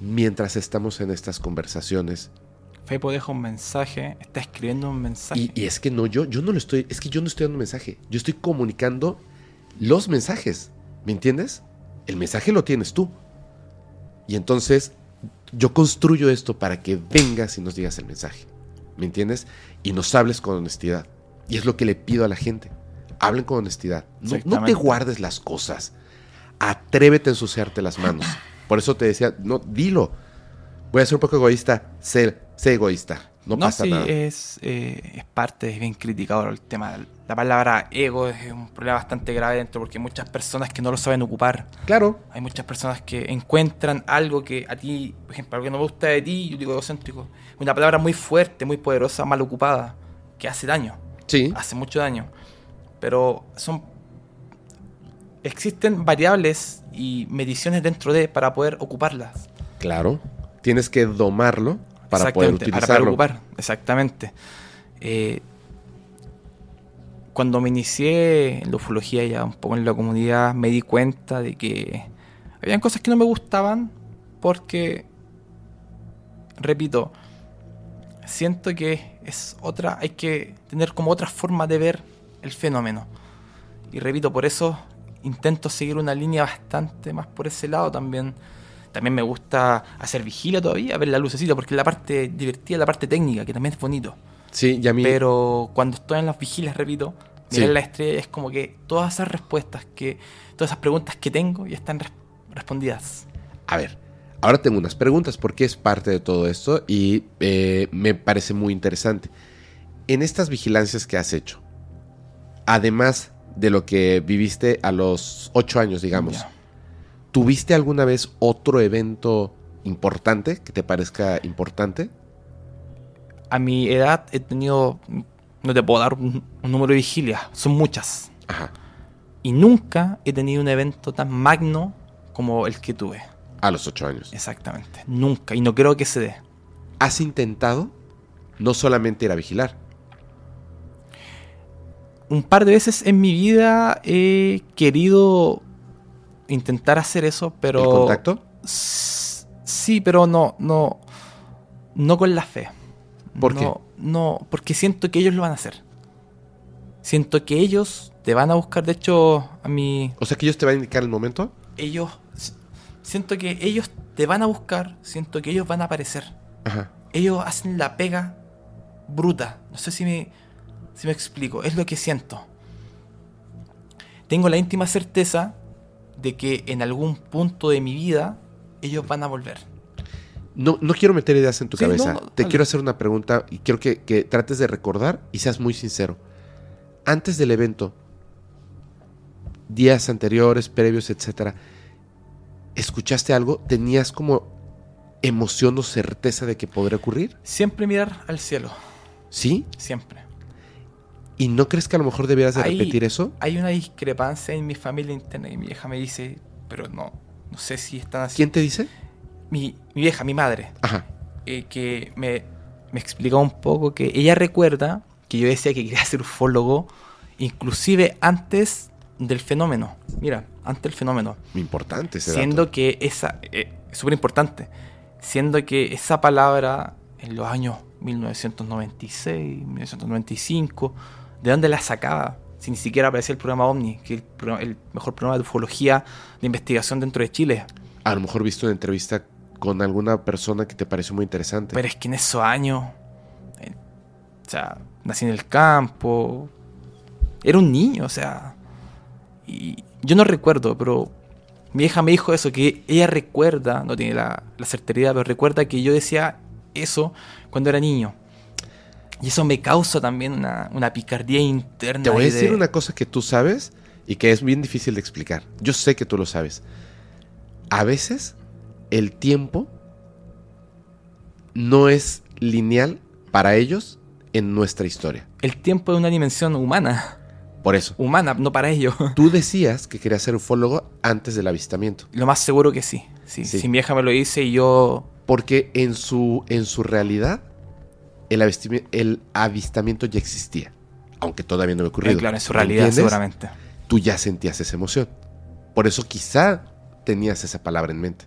mientras estamos en estas conversaciones. Fepo deja un mensaje, está escribiendo un mensaje. Y, y es que no, yo, yo no lo estoy, es que yo no estoy dando un mensaje, yo estoy comunicando los mensajes, ¿me entiendes? El mensaje lo tienes tú. Y entonces yo construyo esto para que vengas y nos digas el mensaje, ¿me entiendes? Y nos hables con honestidad. Y es lo que le pido a la gente. Hablen con honestidad. No, no te guardes las cosas. Atrévete a ensuciarte las manos. Por eso te decía, no, dilo. Voy a ser un poco egoísta. Sé, sé egoísta. No, No, pasa sí, nada. Es, eh, es parte, es bien criticado el tema. La palabra ego es un problema bastante grave dentro porque hay muchas personas que no lo saben ocupar. Claro, Hay muchas personas que encuentran algo que a ti, por ejemplo, algo que no me gusta de ti, yo digo egocéntrico. Una palabra muy fuerte, muy poderosa, mal ocupada, que hace daño, sí. hace mucho daño. Pero son. Existen variables y mediciones dentro de para poder ocuparlas. Claro. Tienes que domarlo para poder Exactamente, para poder utilizarlo. ocupar, exactamente. Eh, cuando me inicié en la ufología ya un poco en la comunidad, me di cuenta de que Habían cosas que no me gustaban porque, repito, siento que es otra, hay que tener como otra forma de ver el fenómeno. Y repito, por eso intento seguir una línea bastante más por ese lado también. También me gusta hacer vigilia todavía, ver la lucecita, porque es la parte divertida, la parte técnica, que también es bonito. Sí, y a mí... Pero cuando estoy en las vigilias, repito, Sí. mirar la estrella es como que todas esas respuestas, que todas esas preguntas que tengo ya están res- respondidas. A ver, ahora tengo unas preguntas porque es parte de todo esto y eh, me parece muy interesante. En estas vigilancias que has hecho, además de lo que viviste a los ocho años, digamos. ¿Tuviste alguna vez otro evento importante que te parezca importante? A mi edad he tenido, no te puedo dar un, un número de vigilias, son muchas. Ajá. Y nunca he tenido un evento tan magno como el que tuve. A los ocho años. Exactamente. Nunca. Y no creo que se dé. ¿Has intentado no solamente ir a vigilar? Un par de veces en mi vida he querido intentar hacer eso, pero... ¿El contacto? Sí, pero no, no, no con la fe. ¿Por No, qué? No, porque siento que ellos lo van a hacer. Siento que ellos te van a buscar, de hecho, a mi... O sea que ellos te van a indicar el momento. Ellos... Siento que ellos te van a buscar, siento que ellos van a aparecer. Ajá. Ellos hacen la pega bruta. No sé si me, si me explico. Es lo que siento. Tengo la íntima certeza de que en algún punto de mi vida ellos van a volver. No, no quiero meter ideas en tu Sí, cabeza. no, no, Te quiero hacer una pregunta y quiero que, que trates de recordar y seas muy sincero. Antes del evento, días anteriores, previos, etcétera, ¿escuchaste algo? ¿Tenías como emoción o certeza de que podría ocurrir? Siempre mirar al cielo. ¿Sí? Siempre. ¿Y no crees que a lo mejor debieras de repetir eso? Hay una discrepancia en mi familia interna y mi vieja me dice, pero no, no sé si están así. ¿Quién te dice? Mi, mi vieja, mi madre, Ajá. eh, que me, me explicó un poco que ella recuerda que yo decía que quería ser ufólogo inclusive antes del fenómeno. Mira, antes del fenómeno. Importante ese siendo dato. que esa, eh, súper importante, siendo que esa palabra en los años 1996, 1995, ¿de dónde la sacaba? Si ni siquiera aparecía el programa OVNI, que es el, el mejor programa de ufología de investigación dentro de Chile. A lo mejor viste una entrevista con alguna persona que te pareció muy interesante. Pero es que en esos años, eh, o sea, nací en el campo, era un niño, o sea, y yo no recuerdo, pero mi hija me dijo eso, que ella recuerda, no tiene la, la pero recuerda que yo decía eso cuando era niño. Y eso me causa también una, una picardía interna. Te voy a de- decir una cosa que tú sabes y que es bien difícil de explicar. Yo sé que tú lo sabes. A veces el tiempo no es lineal para ellos en nuestra historia. El tiempo es una dimensión humana, Por eso. humana, no para ellos. Tú decías que querías ser ufólogo antes del avistamiento. Lo más seguro que sí. Sí, Sí. Si mi vieja me lo dice y yo Porque en su, en su realidad el, avistami- el avistamiento ya existía. Aunque todavía no había ocurrido. Eh, claro, en su ¿Me realidad entiendes? seguramente. Tú ya sentías esa emoción. Por eso quizá tenías esa palabra en mente.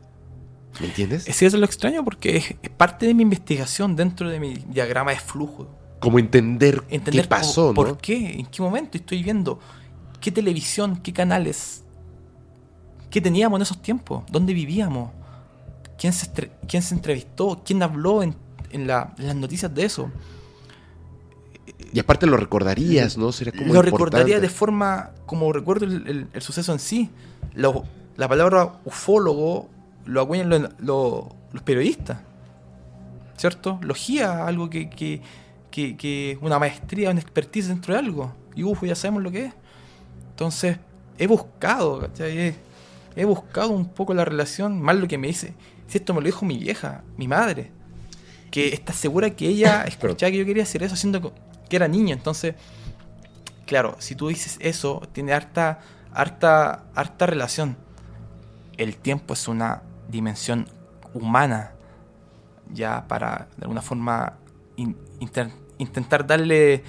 ¿Me entiendes? Es eso es lo extraño porque es, es parte de mi investigación dentro de mi diagrama de flujo. Como entender, Entender qué pasó, por, por ¿no? qué, en qué momento estoy viendo, qué televisión, qué canales, qué teníamos en esos tiempos, dónde vivíamos, quién se, quién se entrevistó, quién habló en, en la- en las noticias de eso. Y aparte lo recordarías, ¿no? Sería como lo recordaría importante. de forma como recuerdo el, el- el suceso en sí. Lo- la palabra ufólogo lo acuñan lo- lo- los periodistas, ¿cierto? Logía, algo que, que, que, que una maestría, una expertise dentro de algo. Y UFO ya sabemos lo que es. Entonces, he buscado, ¿cachai? He, he buscado un poco la relación, más lo que me dice. Si esto me lo dijo mi vieja, mi madre, que está segura que ella escuchaba que yo quería hacer eso siendo que era niño. Entonces, claro, si tú dices eso, tiene harta, harta, harta relación. El tiempo es una dimensión humana, ya para de alguna forma in- inter- intentar darle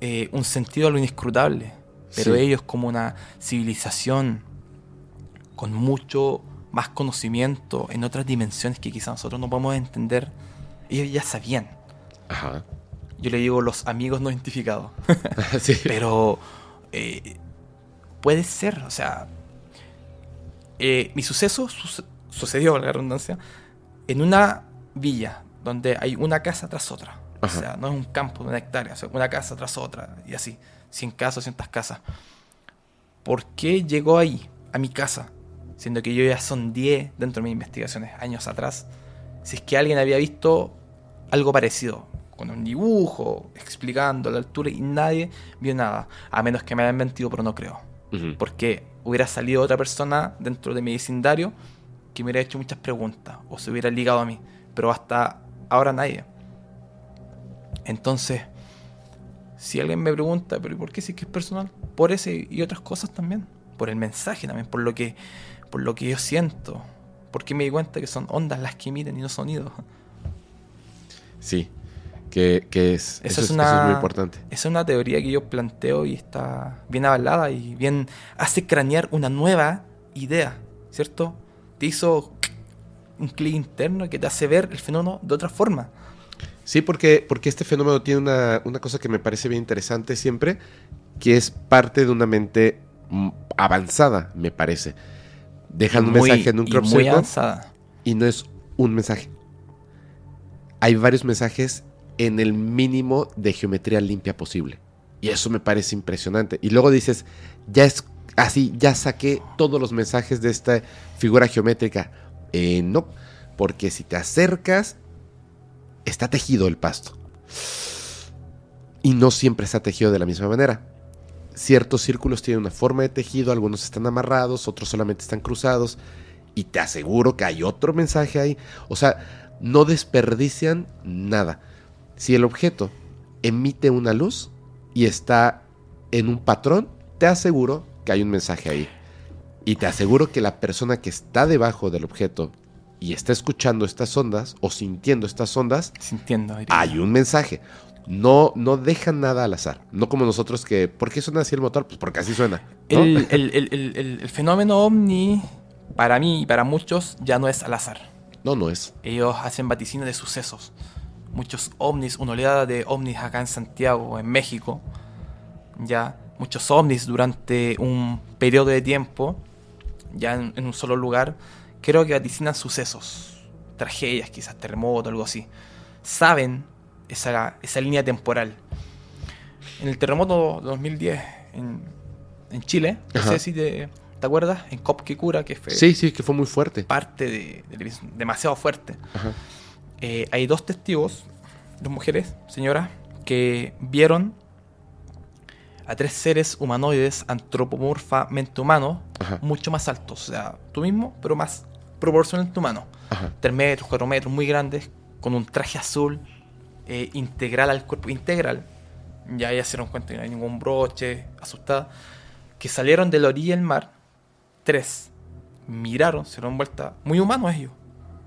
eh, un sentido a lo inescrutable. Pero Sí. ellos como una civilización con mucho más conocimiento en otras dimensiones que quizás nosotros no podemos entender, ellos ya sabían. Ajá. Yo le digo los amigos no identificados. sí. Pero eh, puede ser, o sea, eh, mi suceso suce- sucedió, la redundancia, en una villa donde hay una casa tras otra. Ajá. O sea, no es un campo de una hectárea, o sea, una casa tras otra y así, 100 casas, 200 casas. ¿Por qué llegó ahí, a mi casa? Siendo que yo ya son 10 dentro de mis investigaciones, años atrás. Si es que alguien había visto algo parecido, con un dibujo, explicando la altura y nadie vio nada. A menos que me hayan mentido, pero no creo. Porque hubiera salido otra persona dentro de mi vecindario que me hubiera hecho muchas preguntas o se hubiera ligado a mí. Pero hasta ahora nadie. Entonces, si alguien me pregunta, pero ¿y por qué sí que es personal? Por ese y otras cosas también. Por el mensaje también, por lo que, por lo que yo siento. Porque me di cuenta que son ondas las que emiten y no sonidos. Sí. Que, que es, Eso eso, es una- eso es muy importante. Esa es una teoría que yo planteo y está bien avalada y bien hace cranear una nueva idea, ¿cierto? Te hizo un clic interno que te hace ver el fenómeno de otra forma. Sí, porque, porque este fenómeno tiene una, una cosa que me parece bien interesante siempre, que es parte de una mente avanzada, me parece. Dejan un Muy- mensaje en un y crop muy circle avanzada. y no es un mensaje. Hay varios mensajes en el mínimo de geometría limpia posible. Y eso me parece impresionante. Y luego dices, ya es así, ya saqué todos los mensajes de esta figura geométrica. Eh, no, porque si te acercas, está tejido el pasto. Y no siempre está tejido de la misma manera. Ciertos círculos tienen una forma de tejido, algunos están amarrados, otros solamente están cruzados. Y te aseguro que hay otro mensaje ahí. O sea, no desperdician nada. Si el objeto emite una luz y está en un patrón, te aseguro que hay un mensaje ahí. Y te aseguro que la persona que está debajo del objeto y está escuchando estas ondas o sintiendo estas ondas, Sintiendo. hay un mensaje. No, no dejan nada al azar. No como nosotros que, ¿por qué suena así el motor? Pues porque así suena. ¿no? El, el- el- el- el- el fenómeno ovni, para mí y para muchos, ya no es al azar. No, no es. Ellos hacen vaticinios de sucesos. Muchos ovnis, una oleada de ovnis acá en Santiago, en México. Ya, muchos ovnis durante un periodo de tiempo, ya en, en un solo lugar, creo que vaticinan sucesos, tragedias, quizás terremoto, algo así. Saben esa, esa línea temporal. En el terremoto de 2010 en, en Chile, no sé si te, te acuerdas, en Copquecura, que fue Sí, sí, que fue muy fuerte. parte de, de- demasiado fuerte. Ajá. Eh, hay dos testigos, dos mujeres, señoras, que vieron a tres seres humanoides antropomorfamente humanos, Ajá. mucho más altos. O sea, tú mismo, pero más proporcionalmente humano. Ajá. 3 metros, 4 metros, muy grandes, con un traje azul eh, integral al cuerpo, integral. Ya ya se dieron cuenta que no hay ningún broche, asustada. Que salieron de la orilla del mar, tres, miraron, se dieron vuelta, muy humanos ellos,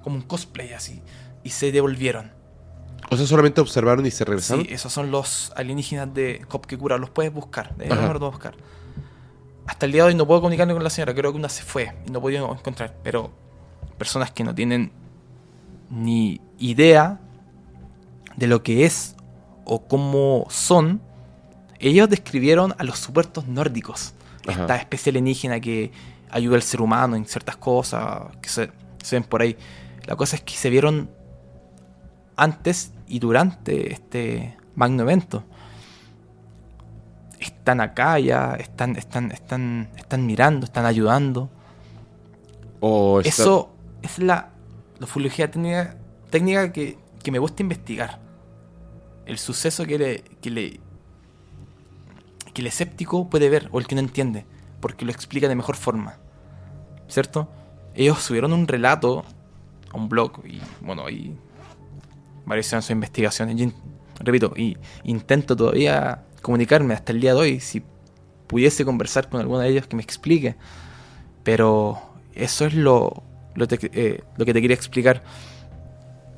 como un cosplay así, y se devolvieron. O sea, solamente observaron y se regresaron. Sí, esos son los alienígenas de Copquecura, los puedes buscar, de los buscar. Hasta el día de hoy no puedo comunicarme con la señora, creo que una se fue y no podido encontrar, pero personas que no tienen ni idea de lo que es o cómo son, ellos describieron a los supuestos nórdicos, Ajá. esta especie alienígena que ayuda al ser humano en ciertas cosas que se, se ven por ahí. La cosa es que se vieron antes y durante este magno evento. Están acá ya, están, están, están, están mirando, están ayudando. O está- Eso es la, la ufología técnica, técnica que, que me gusta investigar. El suceso que le, que le que el escéptico puede ver o el que no entiende, porque lo explica de mejor forma. ¿Cierto? Ellos subieron un relato a un blog y bueno, y varios hicieron sus investigaciones. Repito, y intento todavía comunicarme hasta el día de hoy si pudiese conversar con alguno de ellos que me explique. Pero eso es lo, lo, te- eh, lo que te quería explicar.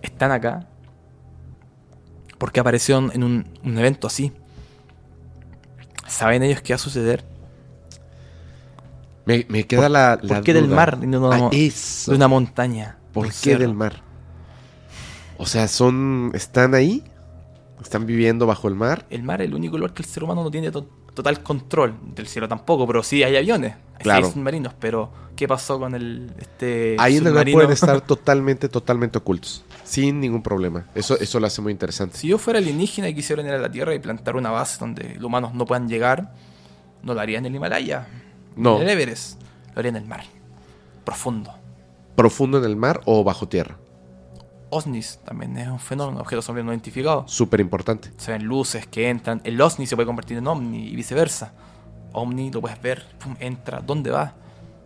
Están acá porque aparecieron en un, un evento así. ¿Saben ellos qué va a suceder? Me, me queda la, la ¿Por qué del mar y no, Ah, eso. de una montaña? ¿Por qué cerro? del mar? O sea, son. ¿Están ahí? ¿Están viviendo bajo el mar? El mar es el único lugar que el ser humano no tiene total control. Del cielo tampoco, pero sí hay aviones. Hay submarinos, pero ¿qué pasó con el este Ahí en el pueden estar totalmente, totalmente ocultos. Sin ningún problema. Eso, eso lo hace muy interesante. Si yo fuera alienígena y quisiera venir a la Tierra y plantar una base donde los humanos no puedan llegar, no lo haría en el Himalaya. No. En el Everest. Lo haría en el mar. Profundo. ¿Profundo en el mar o bajo tierra? OSNIs también es un fenómeno, objetos no identificados. Súper importante. Se ven luces que entran. El OSNI se puede convertir en OVNI y viceversa. OVNI lo puedes ver, pum, entra, ¿dónde va?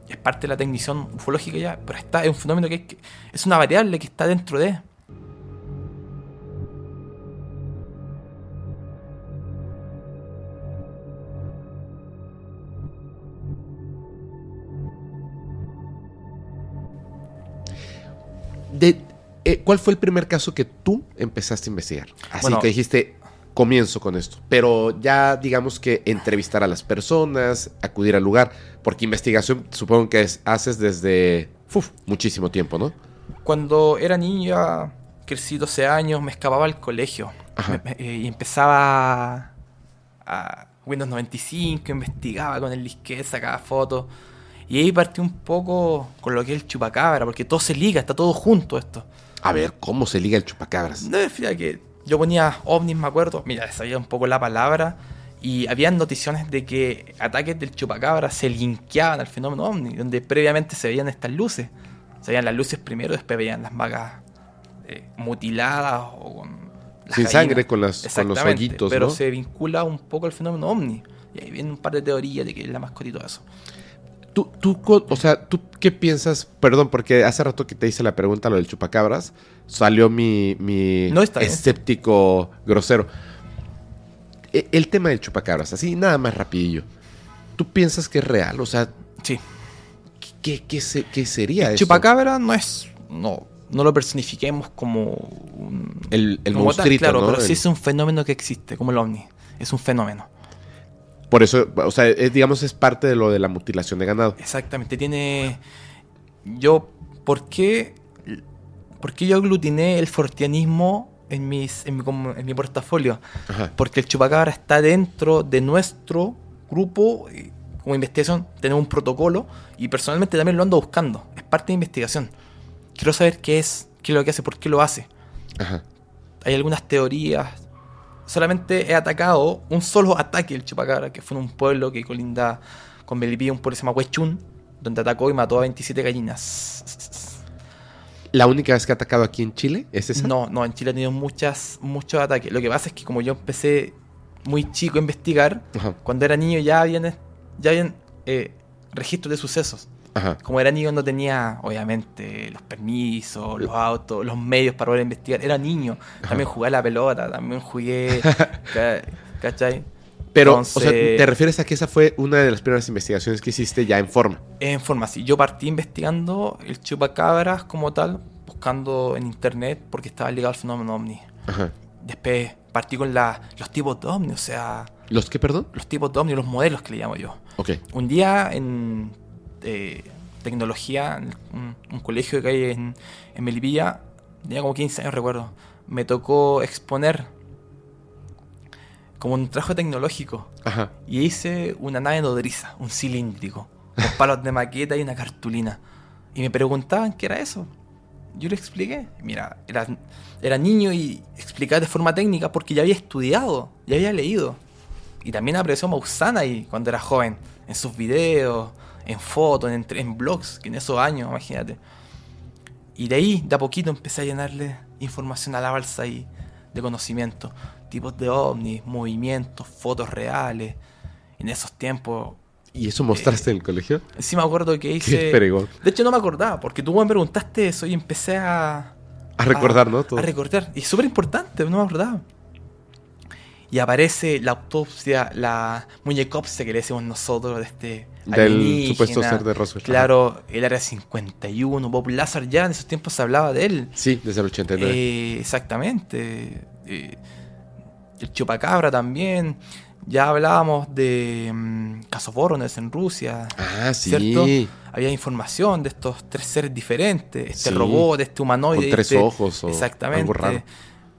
Es parte de la tecnición ufológica ya, pero está, es un fenómeno que, hay que- es una variable que está dentro de. Eh, ¿Cuál fue el primer caso que tú empezaste a investigar? Así Bueno. que dijiste, comienzo con esto. Pero ya digamos que entrevistar a las personas, acudir al lugar, porque investigación supongo que es- haces desde uf, muchísimo tiempo, ¿no? Cuando era niño, ya crecí 12 años, me escapaba al colegio Ajá. Me- me- eh, y empezaba a Windows 95, investigaba con el disquete, sacaba fotos. Y ahí partí un poco con lo que es el chupacabra, porque todo se liga, está todo junto esto. A ver, ¿cómo se liga el chupacabras? No, fíjate que yo ponía ovnis, me acuerdo, mira, sabía un poco la palabra, y habían noticiones de que ataques del chupacabra se linkeaban al fenómeno ovni, donde previamente se veían estas luces. Se veían las luces primero, después veían las vacas eh, mutiladas o con las Sin gallinas. sangre, con, las, con los hoyitos, pero ¿no? se vincula un poco al fenómeno ovni. Y ahí vienen un par de teorías de que es la mascota y todo eso. Tú, tú, o sea, ¿tú qué piensas? Perdón, porque hace rato que te hice la pregunta lo del chupacabras, salió mi, mi No, está bien. escéptico grosero. E- El tema del chupacabras, así nada más rapidillo. ¿Tú piensas que es real? O sea, Sí. ¿qué, qué, se- qué sería El eso? chupacabra no es. No, no lo personifiquemos como un. El, el como tal, monstruito, claro, ¿no? pero El- sí es un fenómeno que existe, como el ovni. Es un fenómeno. Por eso, o sea, es, digamos, es parte de lo de la mutilación de ganado. Exactamente, tiene. Yo, ¿por qué, por qué yo aglutiné el fortianismo en, mis, en, mi, en mi portafolio? Ajá. Porque el chupacabra está dentro de nuestro grupo. y Como investigación, tenemos un protocolo y personalmente también lo ando buscando. Es parte de investigación. Quiero saber qué es, qué es lo que hace, por qué lo hace. Ajá. Hay algunas teorías. Solamente he atacado un solo ataque del chupacabra, que fue en un pueblo que colinda con Melipilla, un pueblo que se llama Huechún, donde atacó y mató a 27 gallinas. ¿La única vez que ha atacado aquí en Chile es esa? No, no, en Chile ha tenido muchas, muchos ataques. Lo que pasa es que como yo empecé muy chico a investigar, Ajá. cuando era niño ya habían, ya habían eh, registros de sucesos. Ajá. Como era niño no tenía, obviamente, los permisos, los autos, los medios para poder investigar. Era niño. También jugué a la pelota, también jugué... ca- ¿Cachai? Pero, o Entonces- sea, ¿te refieres a que esa fue una de las primeras investigaciones que hiciste ya en forma? En forma así. Yo partí investigando el chupacabras como tal, buscando en internet porque estaba ligado al fenómeno ovni. Ajá. Después partí con la, los tipos de ovni, o sea, ¿Los qué, perdón? los tipos de ovni, los modelos que le llamo yo. Ok. Un día en eh, tecnología, un, un colegio que hay en, en Melipilla, tenía como 15 años, recuerdo, me tocó exponer como un trabajo tecnológico Ajá. y hice una nave nodriza, un cilíndrico, con palos de maqueta y una cartulina. Y me preguntaban qué era eso. Yo le expliqué. Mira, era, era niño y explicaba de forma técnica porque ya había estudiado, ya había leído. Y también apreció Mausana y cuando era joven, en sus videos, en fotos, en, en blogs, que en esos años, imagínate. Y de ahí, de a poquito, empecé a llenarle información a la balsa y de conocimiento. Tipos de ovnis, movimientos, fotos reales. En esos tiempos. ¿Y eso mostraste en el colegio? Sí me acuerdo que hice. De hecho, no me acordaba, porque tú me preguntaste eso y empecé a. A recordar, ¿no? Todo. A recordar. Y súper importante, no me acordaba. Y aparece la autopsia, la muñecopsia que le decimos nosotros de este. Del supuesto ser de Roswell. Claro, el área 51, Bob Lazar ya en esos tiempos se hablaba de él. Sí, desde el 89. Eh, exactamente. Eh, el chupacabra también. Ya hablábamos de mm, casos Voronezh en Rusia. Ah, sí. ¿Cierto? Había información de estos tres seres diferentes. Este Sí. robot, este humanoide. Con tres este- ojos o Exactamente. algo raro.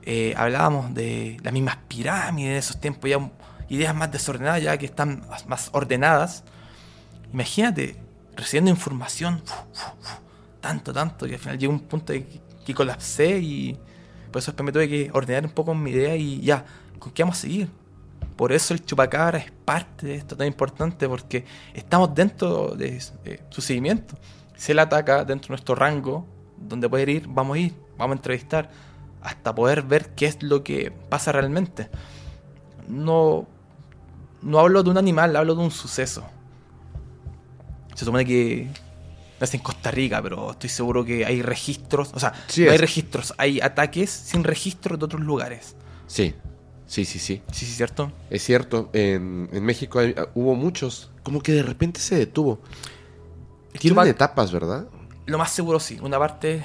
Eh, hablábamos de las mismas pirámides de esos tiempos, ya ideas más desordenadas, ya que están más, ordenadas. Imagínate, recibiendo información, fu, fu, fu, tanto, tanto, y al final llegó un punto de que, que colapsé y por eso me tuve que ordenar un poco mi idea y ya, ¿con qué vamos a seguir? Por eso el chupacabra es parte de esto tan importante, porque estamos dentro de su seguimiento. Si él ataca dentro de nuestro rango, donde puede ir, vamos a ir, vamos a entrevistar, hasta poder ver qué es lo que pasa realmente. No, no hablo de un animal, hablo de un suceso. Se supone que es en Costa Rica, pero estoy seguro que hay registros, o sea, Sí, no hay registros, hay ataques sin registro de otros lugares. Sí, sí, sí, sí. Sí, sí, cierto. Es cierto, en, en México hay- hubo muchos. Como que de repente se detuvo. Tienen etapas, ¿verdad? Lo más seguro sí. Una parte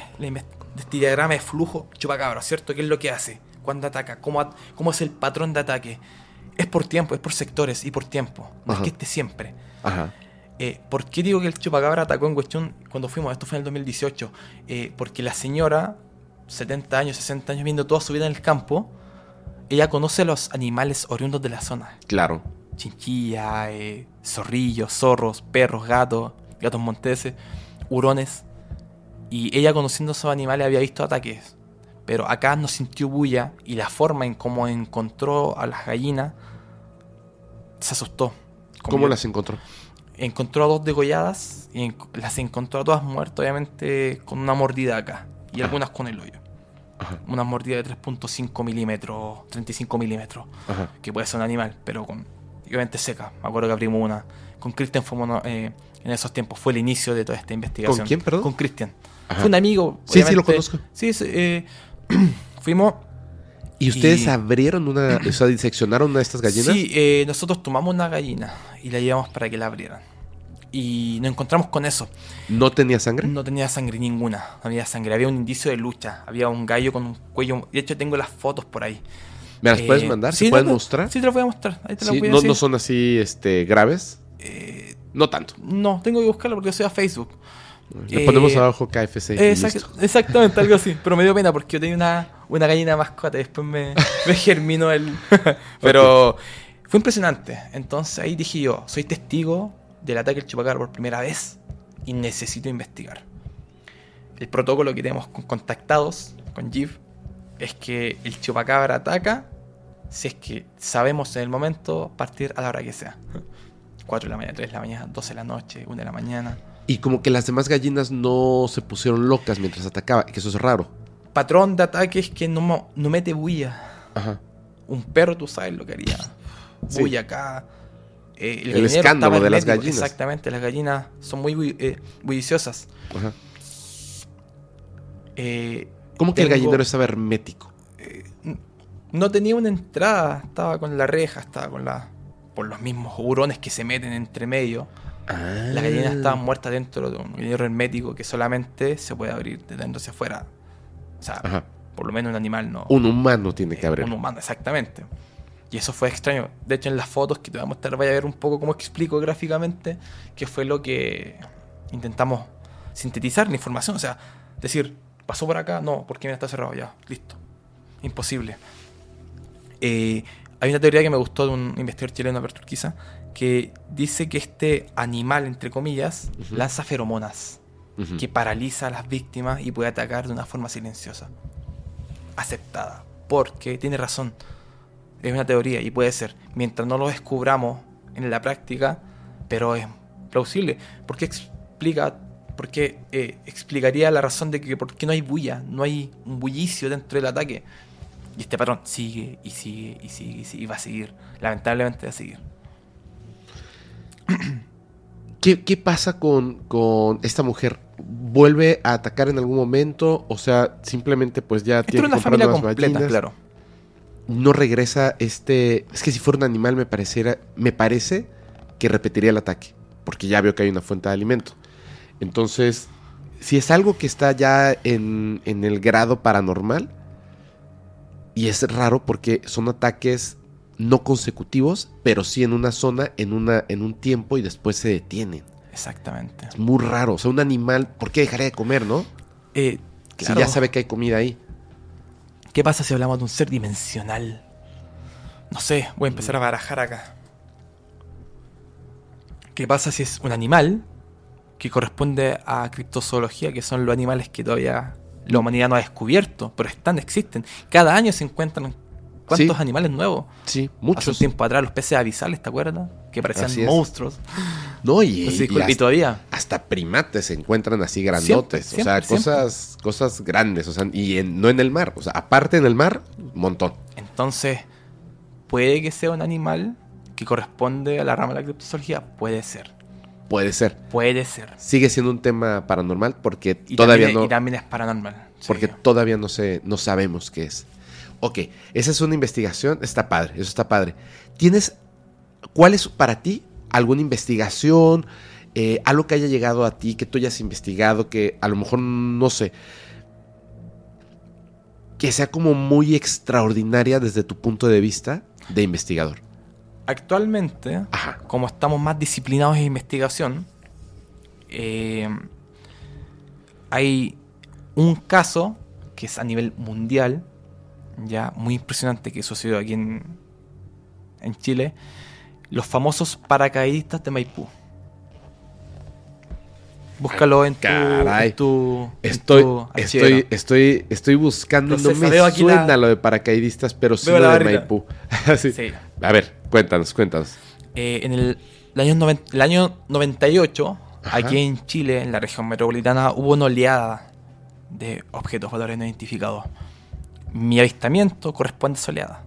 de este diagrama de flujo chupacabra, ¿cierto? ¿Qué es lo que hace? ¿Cuándo ataca? ¿Cómo, at- cómo es el patrón de ataque? Es por tiempo, es por sectores y por tiempo. No Ajá. es que esté siempre. Ajá. Eh, ¿Por qué digo que el chupacabra atacó en cuestión cuando fuimos? Esto fue en el 2018. Eh, porque la señora, 70 años, 60 años, viendo toda su vida en el campo, ella conoce los animales oriundos de la zona. Claro. Chinchilla, eh, zorrillos, zorros, perros, gatos, gatos monteses, hurones. Y ella conociendo esos animales había visto ataques. Pero acá no sintió bulla y la forma en cómo encontró a las gallinas se asustó. Como ¿Cómo las encontró? encontró a dos degolladas y en- las encontró a todas muertas, obviamente con una mordida acá y Ajá. algunas con el hoyo. Ajá. Una mordida de 3.5 milímetros, 35 milímetros, Ajá. que puede ser un animal, pero con obviamente seca. Me acuerdo que abrimos una. Con Christian fuimos no, eh, en esos tiempos, fue el inicio de toda esta investigación. quién, perdón? Con Christian. Ajá. Fue un amigo. Sí, sí, lo conozco. Sí, sí, eh, fuimos. ¿Y ustedes Y- abrieron una, o sea, diseccionaron una de estas gallinas? Sí, eh, nosotros tomamos una gallina y la llevamos para que la abrieran. Y nos encontramos con eso. ¿No tenía sangre? No tenía sangre ninguna, no había sangre, había un indicio de lucha, había un gallo con un cuello, de hecho tengo las fotos por ahí. ¿Me las Eh, puedes mandar? ¿Se sí, pueden mostrar? Sí, te las voy a mostrar, ahí te las voy a no, decir. no son así este, graves. Eh, No tanto. no, tengo que buscarlo porque soy a Facebook. Le Eh, ponemos abajo KFC. Exact- exactamente, algo así. Pero me dio pena porque yo tenía una, una gallina mascota y después me, me germinó el... Pero fue impresionante. Entonces ahí dije yo, soy testigo del ataque del chupacabra por primera vez y necesito investigar. El protocolo que tenemos con contactados con Jeep es que el chupacabra ataca si es que sabemos en el momento partir a la hora que sea. 4 de la mañana, 3 de la mañana, 12 de la noche, 1 de la mañana. Y como que las demás gallinas no se pusieron locas mientras atacaba, que eso es raro. patrón de ataque es que no, no mete bulla. Ajá. Un perro, tú sabes lo que haría. Sí. Bulla acá. Eh, El escándalo de las gallinas. Exactamente, las gallinas son muy eh, bulliciosas. Ajá. Eh, ¿Cómo que el gallinero estaba hermético? no tenía una entrada, estaba con la reja, estaba con la. por los mismos hurones que se meten entre medio. Ah. Las gallinas estaban muertas dentro de un gallinero hermético que solamente se puede abrir de dentro hacia afuera. O sea, Ajá. por lo menos un animal no. Un humano tiene que Eh, abrir. Un humano, exactamente. Y eso fue extraño. De hecho, en las fotos que te voy a mostrar, vaya a ver un poco cómo explico gráficamente qué fue lo que intentamos sintetizar la información. O sea, decir, pasó por acá, no, porque mira, está cerrado ya, listo. Imposible. Eh, hay una teoría que me gustó de un investigador chileno, Alberto Urquiza, que dice que este animal, entre comillas, lanza feromonas que paraliza a las víctimas y puede atacar de una forma silenciosa. Aceptada. Porque tiene razón. Es una teoría y puede ser. Mientras no lo descubramos en la práctica, pero es plausible. Porque explica. Porque eh, explicaría la razón de que por qué no hay bulla, no hay un bullicio dentro del ataque. Y este patrón sigue y sigue y sigue y sigue y va a seguir. Lamentablemente va a seguir. ¿Qué, qué pasa con, con esta mujer? ¿Vuelve a atacar en algún momento? O sea, simplemente pues ya Esto tiene una que comprar familia nuevas completa, gallinas. claro. No regresa este... Es que si fuera un animal me pareciera... Me parece que repetiría el ataque. Porque ya veo que hay una fuente de alimento. Entonces, si es algo que está ya en, en el grado paranormal... Y es raro porque son ataques no consecutivos, pero sí en una zona, en, una, en un tiempo y después se detienen. Exactamente. Es muy raro. O sea, un animal, ¿por qué dejaría de comer, no? Eh, Si ya sabe que hay comida ahí. ¿Qué pasa si hablamos de un ser dimensional? No sé, voy a empezar a barajar acá. ¿Qué pasa si es un animal que corresponde a criptozoología, que son los animales que todavía la humanidad no ha descubierto, pero están, existen? Cada año se encuentran cuántos Sí. animales nuevos. Sí, Hace un muchos. tiempo atrás los peces avisales, ¿te acuerdas? Que parecían monstruos. No, y, Así, y hasta, todavía. hasta primates se encuentran así grandotes. Siempre, o sea, siempre, cosas, cosas grandes. O sea, y en- no en el mar. O sea, aparte en el mar, un montón. Entonces, puede que sea un animal que corresponde a la rama de la criptozoología. Puede ser. Puede ser. Puede ser. Sigue siendo un tema paranormal porque Y todavía también, no. y también es paranormal. sí. porque todavía no sé, no sabemos qué es. Ok, esa es una investigación, está padre, eso está padre. ¿Tienes, cuál es para ti alguna investigación, eh, algo que haya llegado a ti, que tú hayas investigado, que a lo mejor, no sé, que sea como muy extraordinaria desde tu punto de vista de investigador? Actualmente, Ajá. como estamos más disciplinados en investigación, eh, hay un caso que es a nivel mundial, ya muy impresionante que sucedió aquí en, en Chile, los famosos paracaidistas de Maipú. Búscalo en tu, Caray. en tu, en Estoy, tu estoy, estoy, estoy buscando, y no me aquí suena la- lo de paracaidistas, pero sí lo de. Maipú. Sí. Sí. A ver, cuéntanos, cuéntanos. Eh, en el, el año noven- el año 98, Ajá. aquí en Chile, en la región metropolitana, hubo una oleada de objetos voladores no identificados. Mi avistamiento corresponde a esa oleada,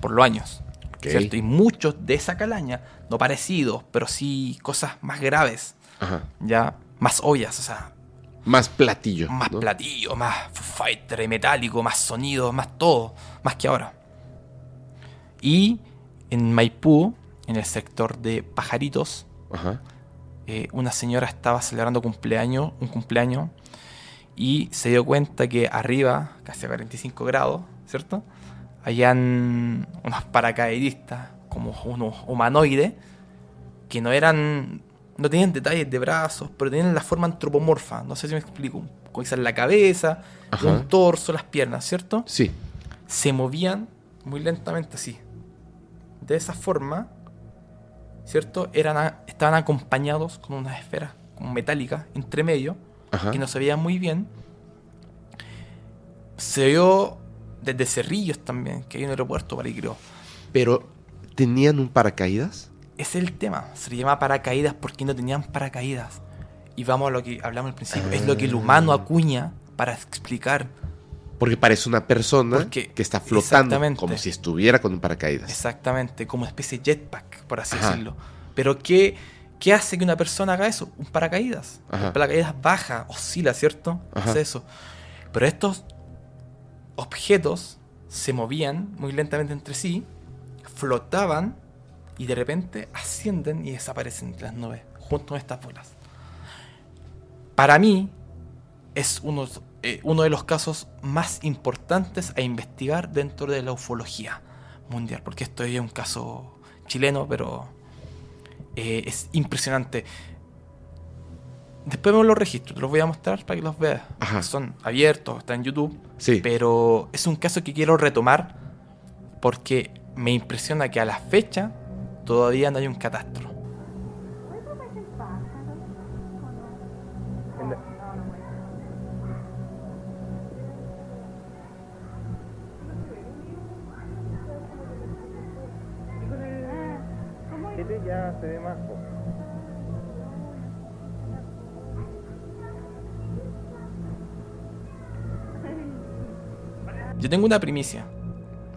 por los años. ¿cierto? Y muchos de esa calaña, no parecidos, pero sí cosas más graves, Ajá. ya más obvias, o sea, Más platillo. más ¿no? platillo, más fighter, metálico, más sonido, más todo, más que ahora. Y en Maipú, en el sector de Pajaritos, Ajá. eh, una señora estaba celebrando cumpleaños, un cumpleaños, y se dio cuenta que arriba, casi a 45 grados, ¿cierto? Habían unos paracaidistas, como unos humanoides, que no eran, no tenían detalles de brazos, pero tenían la forma antropomorfa, no sé si me explico, con quizás la cabeza, un torso, las piernas, ¿cierto? Sí. se movían muy lentamente así. De esa forma, ¿cierto? Eran estaban acompañados con unas esferas como metálicas entre medio, Ajá. que no se veían muy bien. Se vio desde Cerrillos también, que hay un aeropuerto para creo. Pero, ¿tenían un paracaídas? Es el tema. Se le llama paracaídas porque no tenían paracaídas. Y vamos a lo que hablamos al principio. Es lo que el humano acuña para explicar Porque parece una persona Porque- que está flotando, como si estuviera con un paracaídas. Exactamente, como una especie de jetpack, por así Ajá. decirlo. Pero ¿qué, ¿qué hace que una persona haga eso? Un paracaídas. Ajá. El paracaídas baja, oscila, ¿cierto? Ajá. Hace eso. Pero estos objetos se movían muy lentamente entre sí, flotaban y de repente ascienden y desaparecen de las nubes junto con estas bolas. Para mí es uno, eh, uno de los casos más importantes a investigar dentro de la ufología mundial, porque esto es un caso chileno, pero eh, es impresionante. Después vemos los registros, te los voy a mostrar para que los veas. Ajá. Son abiertos, están en YouTube. Sí. Pero es un caso que quiero retomar porque me impresiona que a la fecha todavía no hay un catastro. Este ya se ve más. po. Yo tengo una primicia.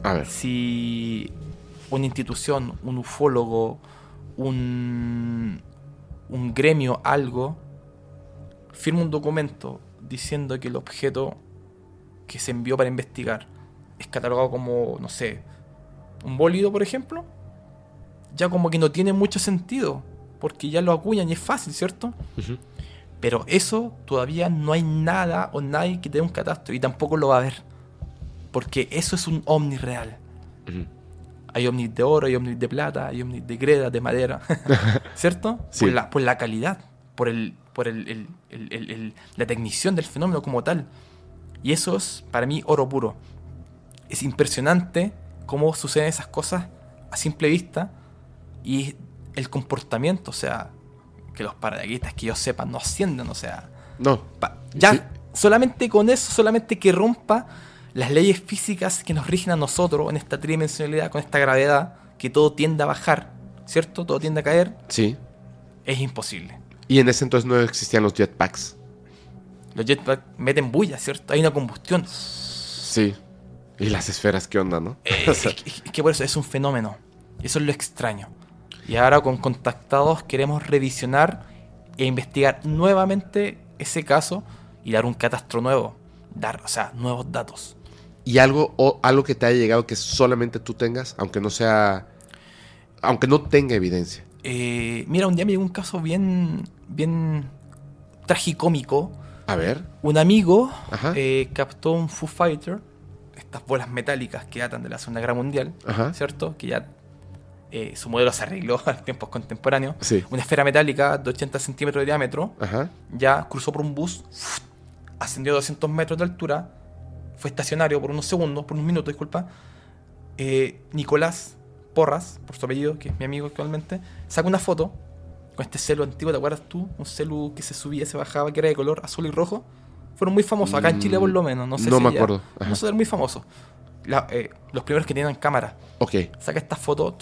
A ver. Si una institución, un ufólogo, un, un gremio, algo, firma un documento diciendo que el objeto que se envió para investigar es catalogado como, no sé, un bólido, por ejemplo, ya como que no tiene mucho sentido, porque ya lo acuñan y es fácil, ¿cierto? Pero eso todavía no hay nada o nadie que dé un catastro y tampoco lo va a haber. Porque eso es un ovni real. Hay ovnis de oro, hay ovnis de plata, hay ovnis de greda, de madera. ¿Cierto? Sí. Por, la, por la calidad, por, el, por el, el- el- la tecnición del fenómeno como tal. Y eso es para mí oro puro. Es impresionante cómo suceden esas cosas a simple vista y el comportamiento, o sea, que los paracaidistas que yo sepa no ascienden, o sea, No. pa- ya Sí. solamente con eso, solamente que rompa las leyes físicas que nos rigen a nosotros en esta tridimensionalidad, con esta gravedad, que todo tiende a bajar, ¿cierto? Todo tiende a caer, Sí. es imposible. Y en ese entonces no existían los jetpacks. Los jetpacks meten bulla, ¿cierto? Hay una combustión. Sí. Y las esferas, ¿qué onda, no? Eh, es que por eso es un fenómeno. Eso es lo extraño. Y ahora con contactados queremos revisionar e investigar nuevamente ese caso y dar un catastro nuevo. Dar, o sea, nuevos datos. Y algo, o algo que te haya llegado que solamente tú tengas, aunque no sea. Aunque no tenga evidencia. Eh, mira, un día me llegó un caso bien, bien tragicómico. A ver. Un amigo eh, captó un Foo Fighter, estas bolas metálicas que datan de la Segunda Guerra Mundial, Ajá. ¿cierto? Que ya eh, su modelo se arregló en tiempos contemporáneos. Sí. Una esfera metálica de 80 centímetros de diámetro, Ajá. ya cruzó por un bus, ascendió a 200 metros de altura, fue estacionario por unos segundos, por unos minutos, disculpa. Eh, Nicolás Porras, por su apellido, que es mi amigo actualmente, saca una foto con este celu antiguo, ¿te acuerdas tú? Un celu que se subía, se bajaba, que era de color azul y rojo. Fueron muy famosos, acá en Chile por lo menos, no sé No si me acuerdo, ajá. No sé, muy famosos. La- eh, los primeros que tenían cámara. Ok. Saca esta foto,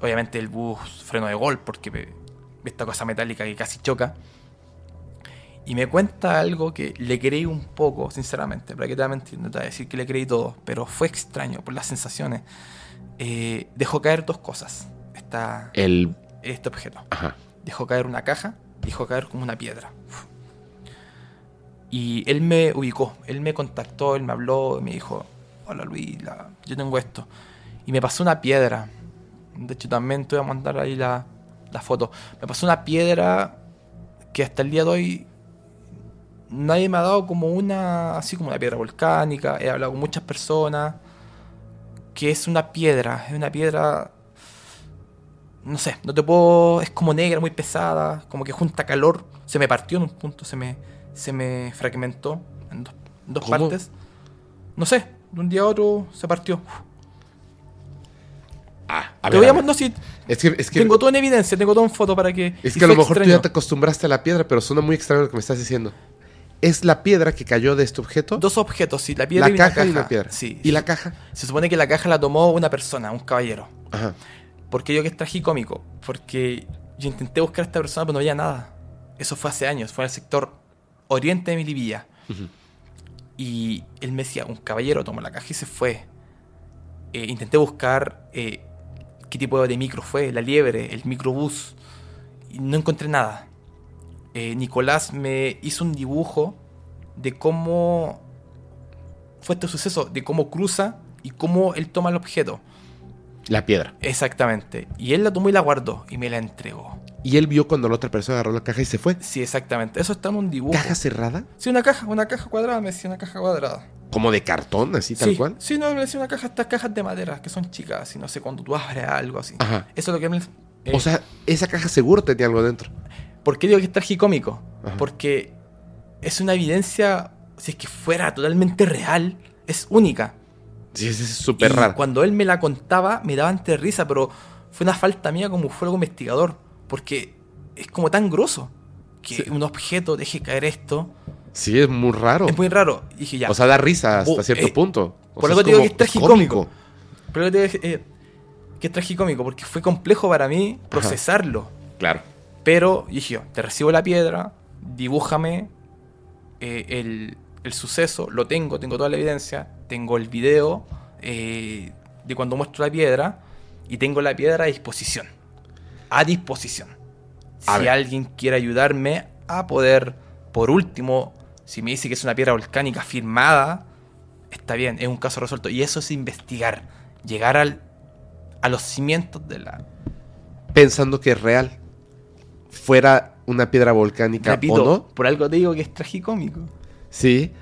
obviamente el bus freno de gol, porque ve esta cosa metálica que casi choca. Y me cuenta algo que le creí un poco, sinceramente. ¿Para qué te voy a mentir? No te voy a decir que le creí todo, pero fue extraño por las sensaciones. Eh, dejó caer dos cosas. Esta, El. este objeto. Ajá. Dejó caer una caja, dejó caer como una piedra. Uf. Y él me ubicó, él me contactó, él me habló, me dijo, hola Luis, la- yo tengo esto. Y me pasó una piedra. De hecho, también te voy a mandar ahí la, la foto. Me pasó una piedra que hasta el día de hoy nadie me ha dado como una, así como una piedra volcánica. He hablado con muchas personas. Que es una piedra, es una piedra no sé, no te puedo. Es como negra, muy pesada, como que junta calor. Se me partió en un punto, se me, se me fragmentó en dos, en dos partes. No sé, de un día a otro se partió. Ah, a te ver, voy a a ver. no, sí, Es que, es que, tengo todo en evidencia, tengo todo en foto para que. es que a lo mejor tú extraño. ya te acostumbraste a la piedra, pero suena muy extraño lo que me estás diciendo. ¿Es la piedra que cayó de este objeto? Dos objetos, sí, la piedra la y caja, una y la piedra. Sí. ¿Y la caja? Se supone que la caja la tomó una persona, un caballero. Ajá. ¿Por qué yo que es tragicómico? Porque yo intenté buscar a esta persona, pero no había nada. Eso fue hace años, fue en el sector oriente de Milivilla. Ujú. Y él me decía, un caballero tomó la caja y se fue. Eh, intenté buscar eh, qué tipo de micro fue, la liebre, el microbús. Y no encontré nada. Eh, Nicolás me hizo un dibujo de cómo fue este suceso, de cómo cruza y cómo él toma el objeto. La piedra. Exactamente. Y él la tomó y la guardó y me la entregó. Y él vio cuando la otra persona agarró la caja y se fue. Sí, exactamente. Eso está en un dibujo. ¿Caja cerrada? Sí, una caja, una caja cuadrada, me decía una caja cuadrada. Como de cartón, así tal sí, cual. Sí, no, me decía una caja, estas cajas de madera que son chicas, y no sé, cuando tú abres algo así. Ajá. Eso es lo que me. eh, O sea, esa caja seguro tenía algo dentro. ¿Por qué digo que es tragicómico? Ajá. Porque es una evidencia, si es que fuera totalmente real, es única. Sí, es súper raro. Cuando él me la contaba, me daba entre risa, pero fue una falta mía como fuego investigador. Porque es como tan grosso que Sí. un objeto deje caer esto. Sí, es muy raro. Es muy raro. Y dije, ya. O sea, da risa hasta Bu- cierto eh, punto. O por sea, algo te digo que es tragicómico. pero te digo, eh, que es tragicómico, porque fue complejo para mí procesarlo. Claro. Pero dije, yo, te recibo la piedra, dibújame eh, el, el suceso, lo tengo, tengo toda la evidencia, tengo el video eh, de cuando muestro la piedra y tengo la piedra a disposición. A disposición. A si ver. alguien quiere ayudarme a poder, por último, si me dice que es una piedra volcánica firmada, está bien, es un caso resuelto. Y eso es investigar, llegar al, a los cimientos de la, Pensando que es real. Fuera una piedra volcánica Repito, o no. por algo te digo que es tragicómico. Sí.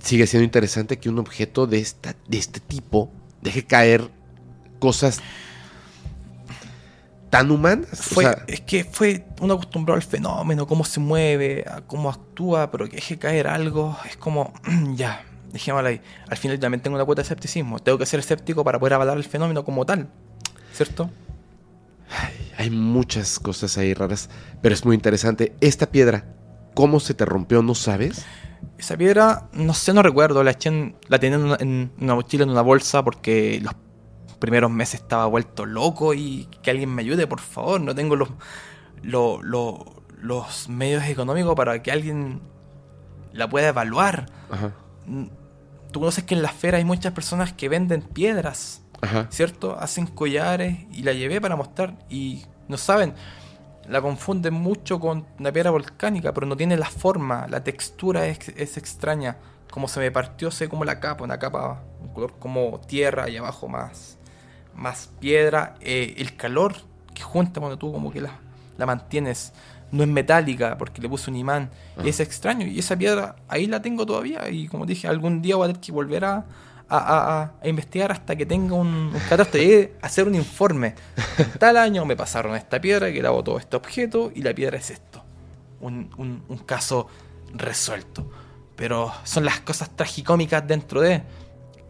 Sigue siendo interesante que un objeto de, esta, de este tipo deje caer cosas tan humanas. O Fue, sea, es que fue uno acostumbrado al fenómeno, cómo se mueve, a cómo actúa, pero que deje caer algo, es como, ya, dejémoslo ahí. Al final también tengo una cuota de escepticismo. Tengo que ser escéptico para poder avalar el fenómeno como tal, ¿cierto? Hay muchas cosas ahí raras, pero es muy interesante. Esta piedra, ¿cómo se te rompió? ¿No sabes? Esa piedra, no sé, no recuerdo, la eché en- la tenía en una, en una mochila, en una bolsa, porque los primeros meses estaba vuelto loco y que alguien me ayude, por favor. No tengo los, lo- lo- los medios económicos para que alguien la pueda evaluar. Ajá, Tú conoces que en la esfera hay muchas personas que venden piedras, ajá. ¿cierto? Hacen collares y la llevé para mostrar y no saben. La confunden mucho con una piedra volcánica, pero no tiene la forma, la textura es, es extraña. Como se me partió, sé como la capa, una capa, un color como tierra y abajo más, más piedra. Eh, el calor que junta cuando tú como que la, la mantienes no es metálica porque le puse un imán. Y es extraño. Y esa piedra ahí la tengo todavía. Y como dije, algún día voy a tener que volver a, a, a- a- a investigar hasta que tenga un, un catástrofe. Llegué a hacer un informe. En tal año me pasaron esta piedra que grabó todo este objeto y la piedra es esto. Un, un- un caso resuelto. Pero son las cosas tragicómicas dentro de.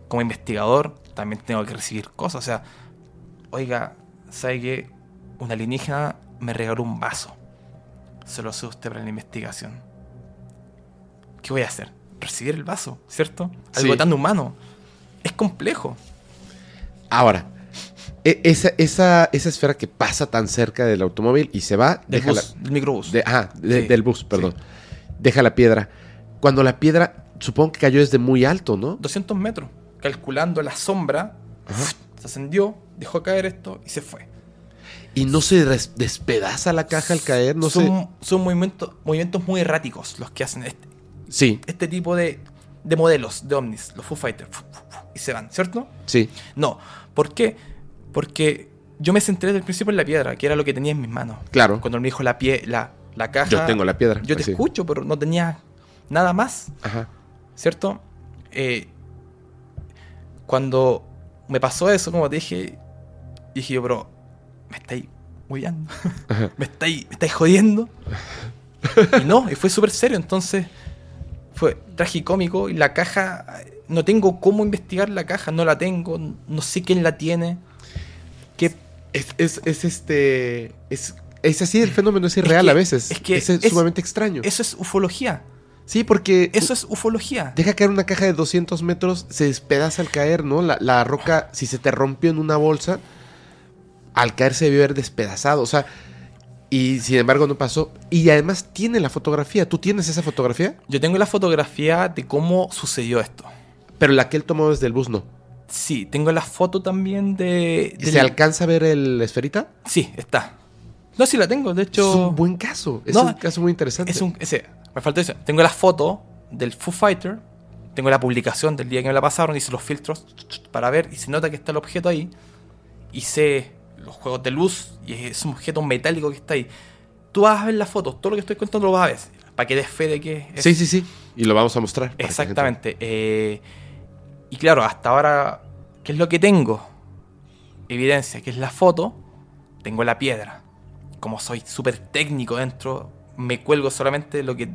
Como investigador también tengo que recibir cosas. O sea, oiga, ¿sabe que un alienígena me regaló un vaso? Se lo usted para la investigación. ¿Qué voy a hacer? Recibir el vaso, ¿cierto? Algo Sí. tan humano. Es complejo. Ahora, e- esa, esa, esa esfera que pasa tan cerca del automóvil y se va, Del, deja la- bus, del microbús. de- ajá, de- Sí, del bus, perdón. Deja la piedra. Cuando la piedra, supongo que cayó desde muy alto, ¿no? 200 metros. Calculando la sombra, se ascendió, dejó caer esto y se fue. Y no se despedaza la caja al caer, no son son movimientos, movimientos muy erráticos los que hacen este, Sí, este tipo de, de modelos de ovnis, los Foo Fighters, y se van, ¿cierto? sí. No, ¿por qué? Porque yo me centré desde el principio en la piedra, que era lo que tenía en mis manos. Claro. Cuando me dijo la, pie, la, la caja. Yo tengo la piedra, Yo te escucho, pero no tenía nada más, Ajá. ¿cierto? Eh, cuando me pasó eso, como te dije, dije yo, pero me estáis huyendo, me estáis, me estáis jodiendo. y no, y fue súper serio, entonces fue tragicómico y la caja, no tengo cómo investigar la caja, no la tengo, no sé quién la tiene. ¿Qué Es, es, es este. Es, es así el fenómeno, es irreal que- a veces. es que es, es- sumamente extraño. Eso es ufología. sí, porque. Eso es ufología. Deja caer una caja de 200 metros, se despedaza al caer, ¿no? La, la roca, si se te rompió en una bolsa, al caer se debió haber despedazado. O sea, y sin embargo no pasó. Y además tiene la fotografía. ¿Tú tienes esa fotografía? Yo tengo la fotografía de cómo sucedió esto. Pero la que él tomó desde el bus no. Sí, tengo la foto también de. ¿Y del- ¿Se alcanza a ver el esferita? Sí, está. No, sí la tengo, de Es hecho. un buen caso. Es No, un caso muy interesante. Es un. Ese, me faltó eso. Tengo la foto del Foo Fighter. Tengo la publicación del día que me la pasaron. Hice los filtros para ver. Y se nota que está el objeto ahí. Hice los juegos de luz. Y es un objeto metálico que está ahí. Tú vas a ver la foto. Todo lo que estoy contando lo vas a ver. Para que des fe de que es Sí, sí, sí. Y lo vamos a mostrar. Exactamente. eh, y claro, hasta ahora, ¿qué es lo que tengo? Evidencia, que es la foto. Tengo la piedra. Como soy súper técnico dentro, me cuelgo solamente lo que,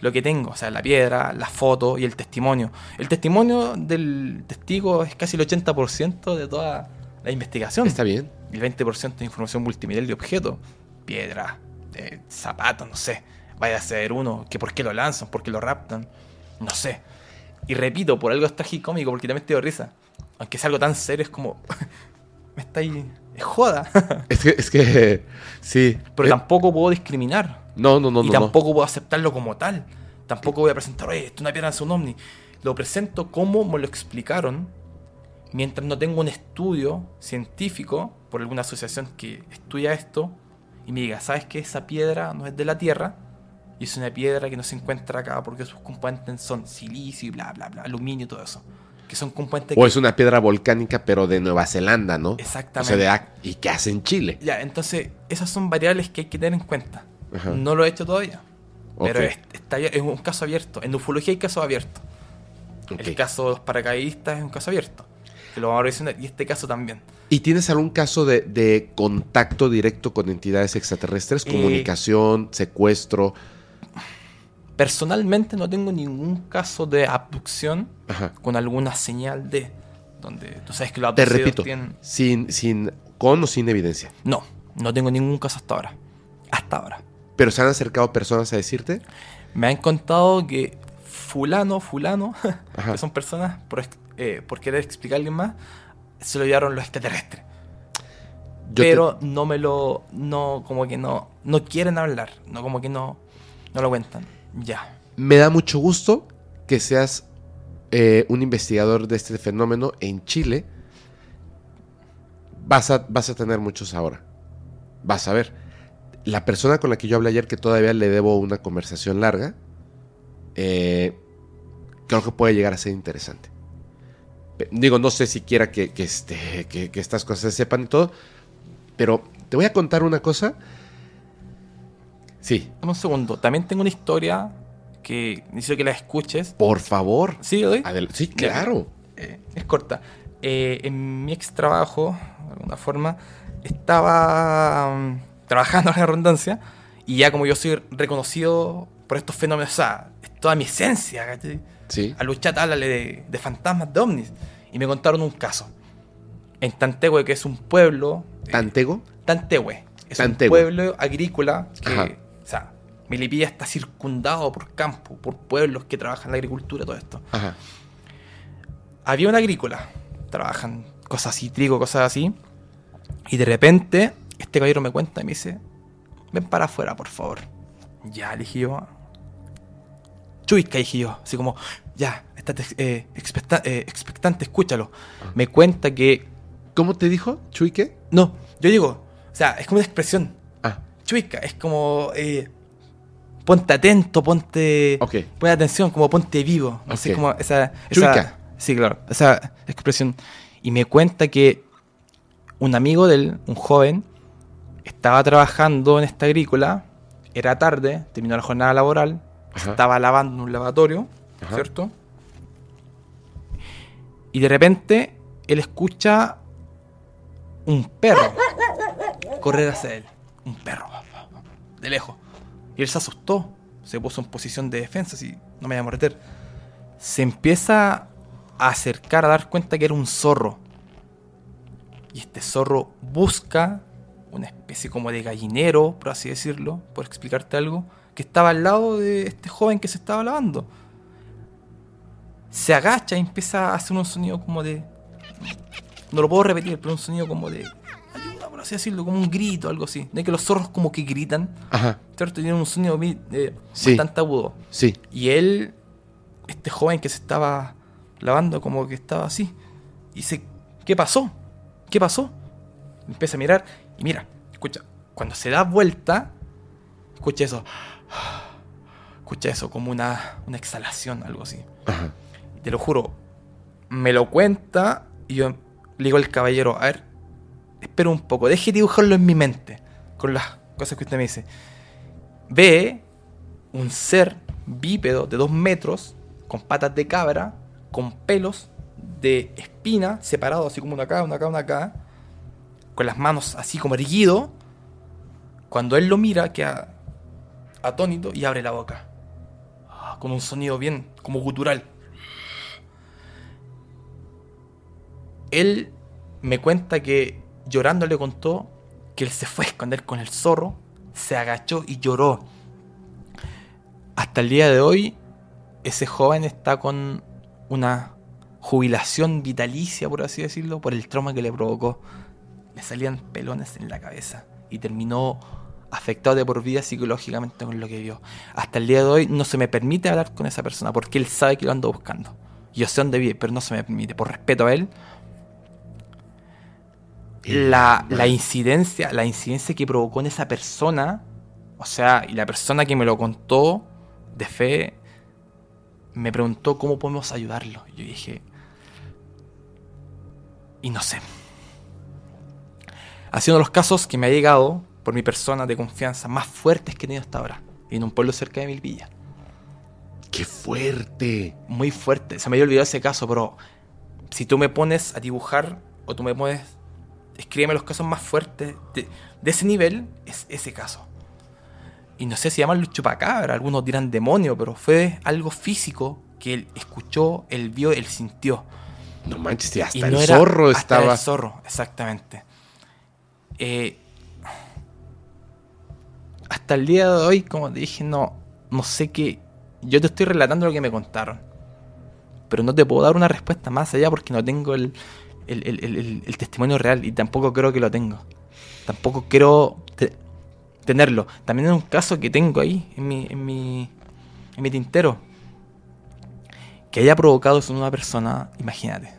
lo que tengo. O sea, la piedra, la foto y el testimonio. El testimonio del testigo es casi el 80% de toda la investigación. Está bien. El 20% de información multimedial de objetos. Piedra, eh, zapatos, no sé. Vaya a ser uno, que por qué lo lanzan, por qué lo raptan. No sé. Y repito, por algo es tragicómico, porque también te doy risa. Aunque es algo tan serio, es como. me está ahí. Es joda. Es que, es que sí. Pero Eh, tampoco puedo discriminar. no, no, no, y no, no. tampoco puedo aceptarlo como tal. Tampoco voy a presentar, oye, esto es una piedra es un ovni. Lo presento como me lo explicaron, mientras no tengo un estudio científico por alguna asociación que estudia esto y me diga, ¿sabes que esa piedra no es de la Tierra? Y es una piedra que no se encuentra acá porque sus componentes son silicio y bla, bla, bla, aluminio y todo eso. Que son componentes O que- es una piedra volcánica, pero de Nueva Zelanda, ¿no? Exactamente. O sea, de y que hace en Chile. Ya, entonces esas son variables que hay que tener en cuenta. Ajá. No lo he hecho todavía. Pero es, está, es un caso abierto. En ufología hay casos abiertos. Ok. El caso de los paracaidistas es un caso abierto. Que lo vamos a revisar. Y este caso también. ¿Y tienes algún caso de, de contacto directo con entidades extraterrestres? Eh, Comunicación, secuestro. Personalmente no tengo ningún caso de abducción Ajá. con alguna señal de... Donde tú sabes que los Te repito, tienen... sin, sin, con o sin evidencia. No, no tengo ningún caso hasta ahora. Hasta ahora. Pero se han acercado personas a decirte. Me han contado que fulano, fulano, Ajá. que son personas, por, eh, por querer explicarle más, se lo llevaron los extraterrestres. Yo te- pero no me lo, no, como que no, no quieren hablar, no, como que no, no lo cuentan. Ya. me da mucho gusto que seas eh, un investigador de este fenómeno en Chile. Vas a, vas a tener muchos ahora. Vas a ver. La persona con la que yo hablé ayer, que todavía le debo una conversación larga, eh, creo que puede llegar a ser interesante. Digo, no sé si quiera que, que, este, que, que estas cosas se sepan y todo, pero te voy a contar una cosa. Sí, Dame un segundo. También tengo una historia que necesito que la escuches. por favor. ¿Sí, doy? Sí, claro. Eh, es corta. Eh, en mi ex trabajo, de alguna forma, estaba mm, trabajando en la redundancia y ya como yo soy reconocido por estos fenómenos, o sea, es toda mi esencia, ¿cachai? Sí. A Luchat háblale de, de fantasmas, de ovnis. Y me contaron un caso. En Tantehue, que es un pueblo... eh, ¿Tantego? Tantehue. Es Tantehue. un pueblo agrícola que, Ajá. o sea, Melipilla está circundado por campo, por pueblos que trabajan en la agricultura, todo esto. Ajá. Había una agrícola, trabajan cosas así, trigo, cosas así. Y de repente, este caballero me cuenta y me dice, ven para afuera, por favor. Ya, le dije yo. Chuisca, dije yo. Así como, ya, estate eh, expecta- eh, expectante, escúchalo. Me cuenta que... ¿Cómo te dijo? ¿Chuique? No, yo digo, o sea, es como una expresión. Ah, Chuisca, es como... eh, ponte atento, ponte... Ok. Pon atención, como ponte vivo. No sé Ok. cómo esa, Chuica. esa- Sí, claro. Esa expresión. Y me cuenta que un amigo de él, un joven, estaba trabajando en esta agrícola. Era tarde, terminó la jornada laboral. Ajá. Estaba lavando en un lavatorio, Ajá. ¿cierto? Y de repente él escucha un perro correr hacia él. Un perro. De lejos. Y él se asustó. Se puso en posición de defensa, así, no me voy a morder. Se empieza a acercar a dar cuenta que era un zorro. Y este zorro busca una especie como de gallinero, por así decirlo, por explicarte algo, que estaba al lado de este joven que se estaba lavando. Se agacha y empieza a hacer un sonido como de. No lo puedo repetir, pero un sonido como de. Ayuda, por así decirlo, como un grito, algo así. De que los zorros como que gritan, ajá. ¿cierto? Tienen un sonido eh, Sí. bastante agudo. Sí. Y él, este joven que se estaba lavando, como que estaba así. Y dice, ¿qué pasó? ¿Qué pasó? Empieza a mirar y mira, escucha, cuando se da vuelta, escucha eso. Escucha eso, como una, una exhalación, algo así. Ajá. Te lo juro, me lo cuenta y yo le digo al caballero, a ver, espera un poco, deje dibujarlo en mi mente, con las cosas que usted me dice. Ve un ser bípedo de dos metros, con patas de cabra, con pelos de espina, separados así como una acá, una acá, una acá, con las manos así como erguido. Cuando él lo mira, queda atónito y abre la boca. Ah, Con un sonido bien, como gutural. Él me cuenta que llorando le contó que él se fue a esconder con el zorro, se agachó y lloró. Hasta el día de hoy, ese joven está con una jubilación vitalicia, por así decirlo, por el trauma que le provocó. Le salían pelones en la cabeza y terminó afectado de por vida psicológicamente con lo que vio. Hasta el día de hoy no se me permite hablar con esa persona porque él sabe que lo ando buscando. Yo sé dónde vive, pero no se me permite. Por respeto a él, la, la incidencia, la incidencia que provocó en esa persona, o sea, y la persona que me lo contó de fe, me preguntó cómo podemos ayudarlo. Yo dije, y no sé. Ha sido uno de los casos que me ha llegado por mi persona de confianza más fuertes que he tenido hasta ahora. Y en un pueblo cerca de Milvilla. ¡Qué fuerte! Muy fuerte. Se me había olvidado ese caso, pero si tú me pones a dibujar o tú me pones escríbeme los casos más fuertes de, de ese nivel, es ese caso. Y no sé si llaman chupacabra, algunos dirán demonio, pero fue algo físico que él escuchó, él vio, él sintió. No manches, hasta Y el era- zorro hasta estaba. el zorro, exactamente. Eh, hasta el día de hoy, como te dije, no, no sé qué. Yo te estoy relatando lo que me contaron. Pero no te puedo dar una respuesta más allá porque no tengo el, el- el- el- testimonio real y tampoco creo que lo tengo. Tampoco quiero te- tenerlo. También es un caso que tengo ahí en mi, en mi, en mi tintero. Que haya provocado eso en una persona, imagínate.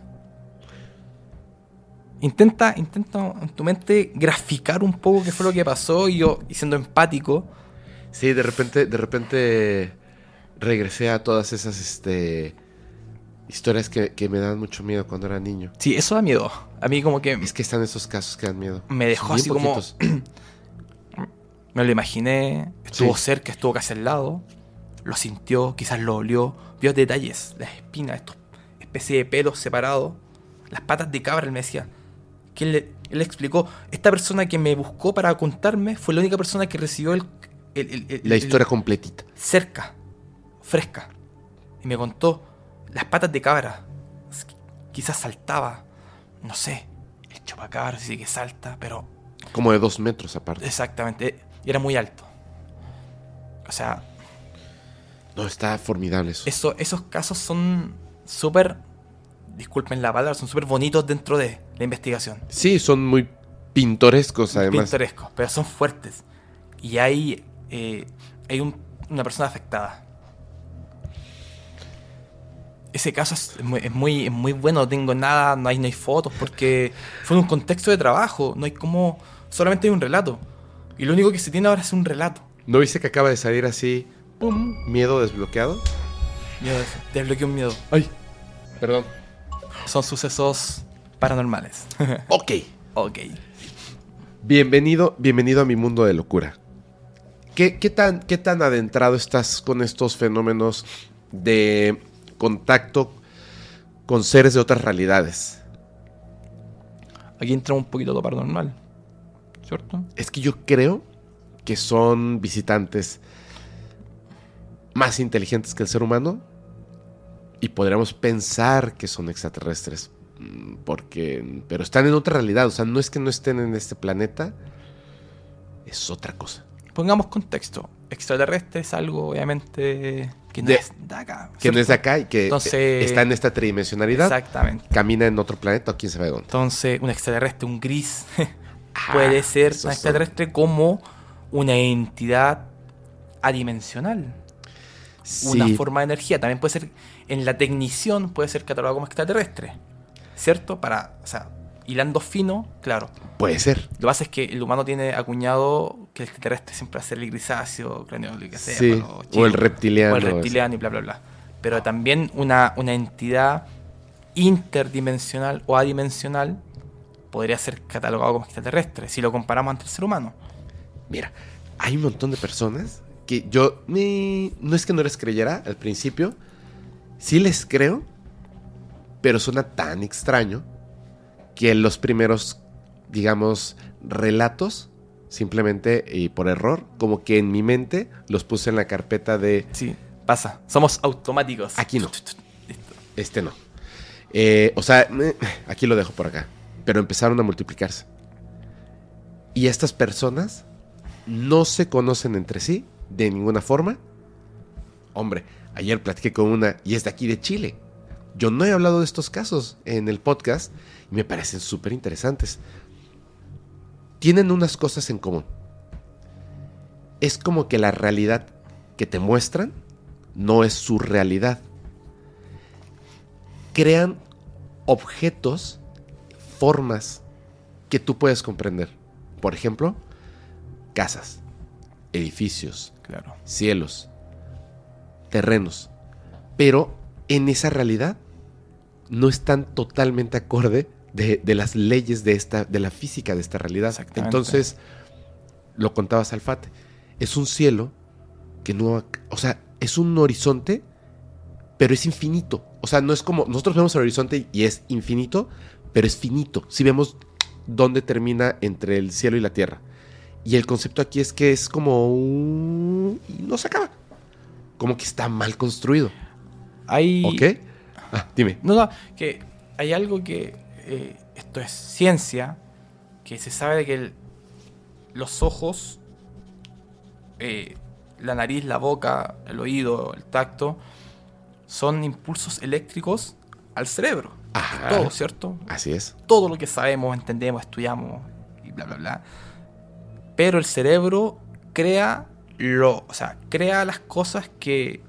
Intenta, intenta en tu mente graficar un poco qué fue lo que pasó y yo, y siendo empático, Sí, de repente, de repente regresé a todas esas este, historias que, que me dan mucho miedo cuando era niño. sí, eso da miedo. A mí como que Es que están esos casos que dan miedo. me dejó así como... Me lo imaginé, estuvo Sí. cerca, estuvo casi al lado, lo sintió, quizás lo olió, vio detalles, las espinas, estos especie de pelos separados, las patas de cabra, él me decía. Que él, explicó, esta persona que me buscó para contarme fue la única persona que recibió el... el- el- el- La historia completita. cerca, fresca. Y me contó las patas de cabra. Quizás saltaba, no sé, el chupacabra sí que salta, pero Como de dos metros aparte. exactamente, y era muy alto. O sea, No, está formidable eso. eso, esos casos son súper, disculpen la palabra, son súper bonitos dentro de la investigación. Sí, son muy pintorescos además. Pintorescos, pero son fuertes. Y hay, eh, hay un- una persona afectada. Ese caso es muy, es muy, es muy bueno, no tengo nada, no hay, no hay fotos, porque fue en un contexto de trabajo, no hay como, solamente hay un relato. Y lo único que se tiene ahora es un relato. ¿No viste que acaba de salir así? ¡Pum! Miedo desbloqueado. Miedo, desbloqueé un miedo. Ay, perdón. Son sucesos paranormales. Ok. ok. Bienvenido, bienvenido a mi mundo de locura. ¿Qué, qué tan, ¿Qué tan adentrado estás con estos fenómenos de contacto con seres de otras realidades? Aquí entra un poquito lo paranormal. ¿Cierto? Es que yo creo que son visitantes más inteligentes que el ser humano y podríamos pensar que son extraterrestres. Mm, Porque, pero están en otra realidad, o sea, no es que no estén en este planeta, es otra cosa. Pongamos contexto. Extraterrestre es algo, obviamente, que no De- es de acá. Que no es de acá y que Entonces- eh, está en esta tridimensionalidad, Exactamente. camina en otro planeta o quién sabe dónde. Entonces, un extraterrestre, un gris, Ah, puede ser un son- extraterrestre como una entidad adimensional. Una forma de energía. También puede ser, en la tecnición, puede ser catalogado como extraterrestre. ¿Cierto? Para, o sea, hilando fino, claro. puede ser. Lo que pasa es que el humano tiene acuñado que el extraterrestre siempre va a ser el grisáceo, cráneo, lo que sea. Sí, o chicos. el reptiliano. O el reptiliano y bla, bla, bla. Pero también una, una entidad interdimensional o adimensional podría ser catalogado como extraterrestre si lo comparamos ante el ser humano. Mira, hay un montón de personas que yo ni- no es que no les creyera al principio, sí les creo, pero suena tan extraño que los primeros, digamos, relatos, simplemente y por error, como que en mi mente los puse en la carpeta de Sí, pasa. Somos automáticos. Aquí no. Listo. este no. Eh, o sea, aquí lo dejo por acá. Pero empezaron a multiplicarse. Y estas personas no se conocen entre sí de ninguna forma. Hombre, ayer platiqué con una y es de aquí de Chile. Yo no he hablado de estos casos en el podcast y me parecen súper interesantes. Tienen unas cosas en común. Es como que la realidad que te muestran no es su realidad crean objetos, formas que tú puedes comprender. Por ejemplo, casas, edificios, Claro. cielos, terrenos. Pero en esa realidad no están totalmente acorde de, de las leyes de, esta, de la física de esta realidad. Entonces, lo contaba Salfate, es un cielo que no... O sea, es un horizonte, pero es infinito. O sea, no es como... Nosotros vemos el horizonte y es infinito, pero es finito. Si vemos dónde termina entre el cielo y la tierra. Y el concepto aquí es que es como un... y no se acaba. Como que está mal construido. Hay... ¿Ok? Ah, dime. No, no, que hay algo que eh, esto es ciencia, que se sabe de que el- los ojos, eh, la nariz, la boca, el oído, el tacto, son impulsos eléctricos al cerebro. Ajá. Todo, ¿cierto? Así es. Todo lo que sabemos, entendemos, estudiamos y bla, bla, bla. Pero el cerebro crea lo, o sea, crea las cosas que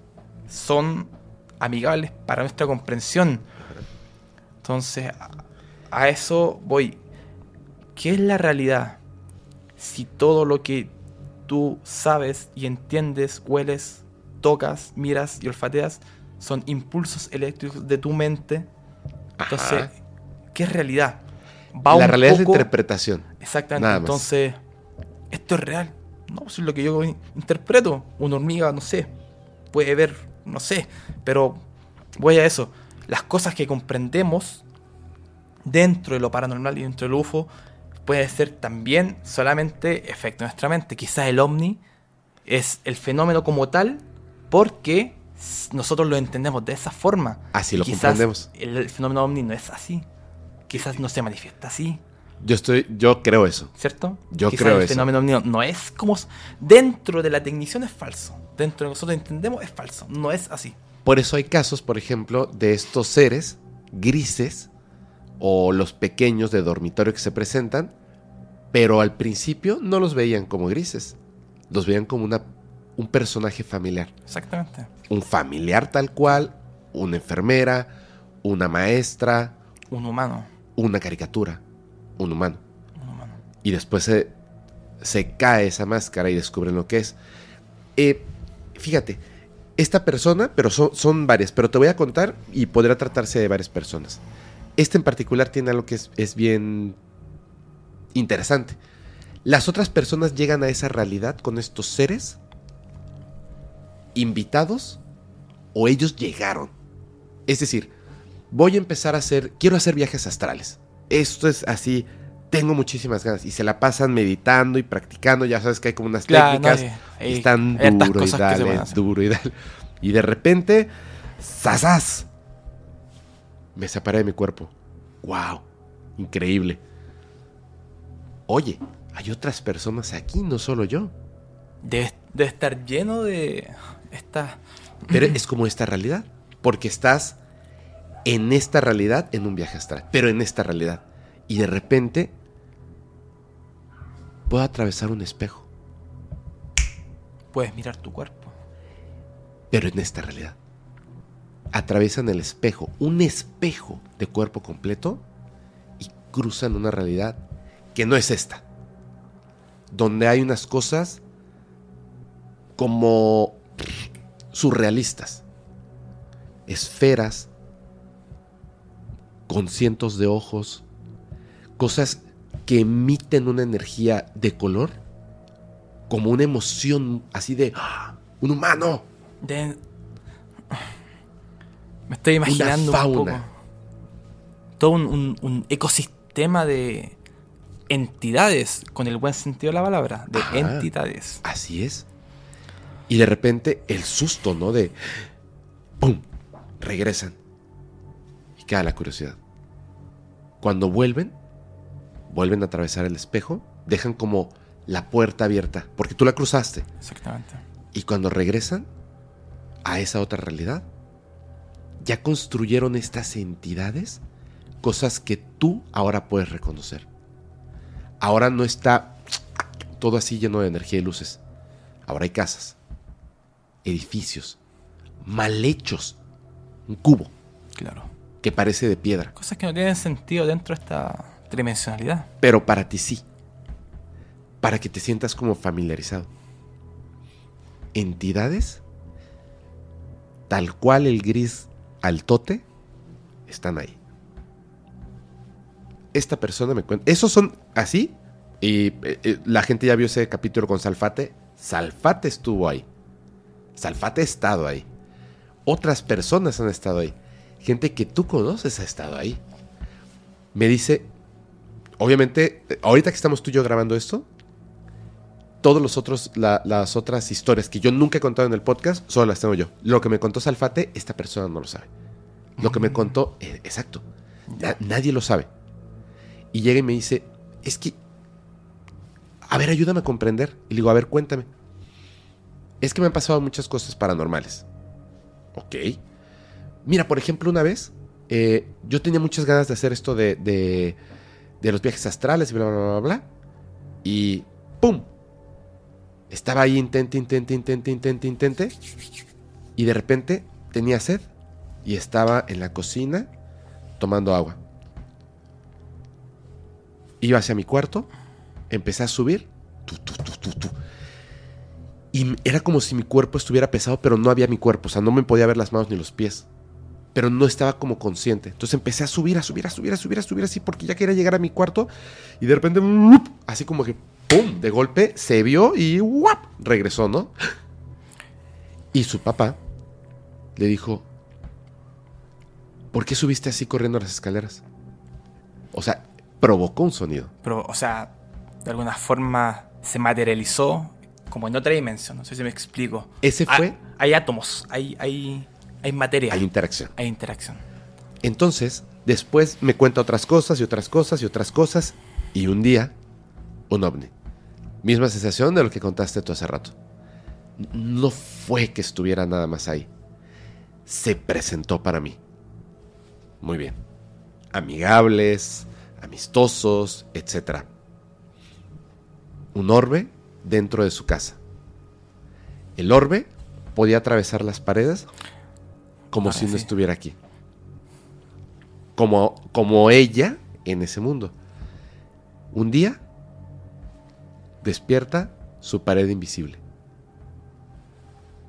son amigables para nuestra comprensión. Entonces, a, eso voy. ¿Qué es la realidad? Si todo lo que tú sabes y entiendes, hueles, tocas, miras y olfateas son impulsos eléctricos de tu mente, entonces, Ajá. ¿qué es realidad? Va la realidad es la interpretación. Exactamente. Entonces, esto es real. No, pues es lo que yo in- interpreto. Una hormiga, no sé, puede ver, no sé, pero voy a eso. Las cosas que comprendemos dentro de lo paranormal y dentro del UFO puede ser también solamente efecto de nuestra mente. Quizás el ovni es el fenómeno como tal porque nosotros lo entendemos de esa forma. Así lo Quizás comprendemos. El, el fenómeno ovni no es así. Quizás no se manifiesta así. Yo estoy, yo creo eso. ¿Cierto? Yo Quizás creo el eso. fenómeno ovni no es como... Dentro de la tecnición es falso. Dentro de nosotros entendemos es falso. No es así. Por eso hay casos, por ejemplo, de estos seres grises o los pequeños de dormitorio que se presentan, pero al principio no los veían como grises. Los veían como una, un personaje familiar. Exactamente. Un familiar tal cual, una enfermera, una maestra, Un humano. una caricatura, un humano. Un humano. y después se, se cae esa máscara y descubren lo que es. Eh, fíjate, esta persona, pero son, varias, pero te voy a contar y podrá tratarse de varias personas. Este en particular tiene algo que es, es bien interesante. Las otras personas llegan a esa realidad con estos seres invitados o ellos llegaron. Es decir, voy a empezar a hacer, quiero hacer viajes astrales. Esto es así, tengo muchísimas ganas. Y se la pasan meditando y practicando, ya sabes que hay como unas Claro, no, técnicas. sí, y están duro y dale, duro y dale. Y de repente, ¡zazaz! Me separé de mi cuerpo. ¡Wow! Increíble. Oye, hay otras personas aquí, no solo yo. Debe, debe estar lleno de estas... Pero es como esta realidad. Porque estás en esta realidad, en un viaje astral. Pero en esta realidad. Y de repente puedo atravesar un espejo. Puedes mirar tu cuerpo. Pero en esta realidad. Atraviesan el espejo. Un espejo de cuerpo completo. Y cruzan una realidad que no es esta. Donde hay unas cosas como surrealistas. Esferas con cientos de ojos. Cosas que emiten una energía de color. Como una emoción así de ¡ah! un humano. De... Me estoy imaginando un fauna. poco. Todo un, un- un ecosistema de entidades, con el buen sentido de la palabra, de Ajá. entidades. Así es. Y de repente el susto, ¿no? De ¡pum! Regresan. Y queda la curiosidad. Cuando vuelven, vuelven a atravesar el espejo, dejan como la puerta abierta, porque tú la cruzaste. Exactamente. Y cuando regresan a esa otra realidad, ya construyeron estas entidades cosas que tú ahora puedes reconocer. Ahora no está todo así lleno de energía y luces. Ahora hay casas, edificios, mal hechos, un cubo Claro. que parece de piedra, Cosas que no tienen sentido dentro de esta tridimensionalidad. pero para ti sí, para que te sientas como familiarizado. Entidades, tal cual el gris al tote, están ahí. Esta persona me cuenta. Esos son así. Y eh, eh, la gente ya vio ese capítulo con Salfate. Salfate estuvo ahí. Salfate ha estado ahí. Otras personas han estado ahí. Gente que tú conoces ha estado ahí. Me dice, obviamente, ahorita que estamos tú y yo grabando esto, todos los otros, la- las otras historias que yo nunca he contado en el podcast, solo las tengo yo. Lo que me contó Salfate, esta persona no lo sabe. Lo que me contó, eh, exacto, na- nadie lo sabe. Y llega y me dice, es que, a ver, ayúdame a comprender. Y le digo, a ver, cuéntame. Es que me han pasado muchas cosas paranormales. Ok. Mira, por ejemplo, una vez, eh, yo tenía muchas ganas de hacer esto de, de, de los viajes astrales y bla, bla, bla, bla. Y ¡pum! Estaba ahí, intente, intente, intente, intente, intente. Y de repente tenía sed y estaba en la cocina tomando agua. Iba hacia mi cuarto, empecé a subir. Y era como si mi cuerpo estuviera pesado, pero no había mi cuerpo. O sea, no me podía ver las manos ni los pies. Pero no estaba como consciente. Entonces empecé a subir, a subir, a subir, a subir, a subir así, porque ya quería llegar a mi cuarto. Y de repente, así como que, ¡pum! De golpe se vio y ¡guap! regresó, ¿no? Y su papá le dijo, ¿por qué subiste así corriendo las escaleras? O sea, provocó un sonido. Pero, o sea, de alguna forma se materializó como en otra dimensión. No sé si me explico. Ese Ah, fue- Hay, átomos, hay, hay, hay materia, Hay hay, interacción. interacción. Entonces, después me cuenta otras cosas y otras cosas y otras cosas. Y un día, un ovni. Misma sensación de lo que contaste tú hace rato. No fue que estuviera nada más ahí. Se presentó para mí. Muy bien. Amigables, amistosos, etc. Un orbe dentro de su casa. El orbe podía atravesar las paredes como Ah, si no estuviera aquí. Como, como ella en ese mundo. Un día despierta su pared invisible.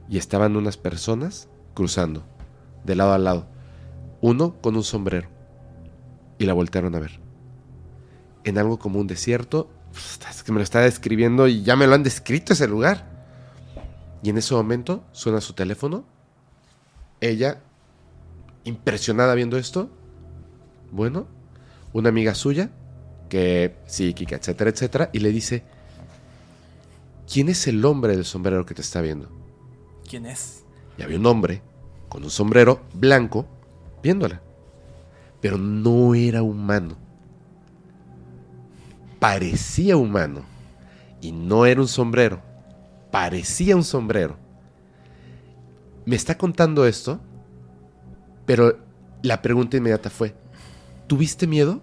Y estaban unas personas cruzando, de lado a lado. Uno con un sombrero. Y la voltearon a ver. En algo como un desierto. Es que me lo está describiendo y ya me lo han descrito ese lugar. Y en ese momento suena su teléfono. Ella, impresionada viendo esto. Bueno, una amiga suya, que psíquica, etcétera, etcétera, y le dice, ¿quién es el hombre del sombrero que te está viendo? ¿Quién es? Y había un hombre con un sombrero blanco viéndola. Pero no era humano. Parecía humano. Y no era un sombrero. Parecía un sombrero. Me está contando esto. Pero la pregunta inmediata fue, ¿tuviste miedo?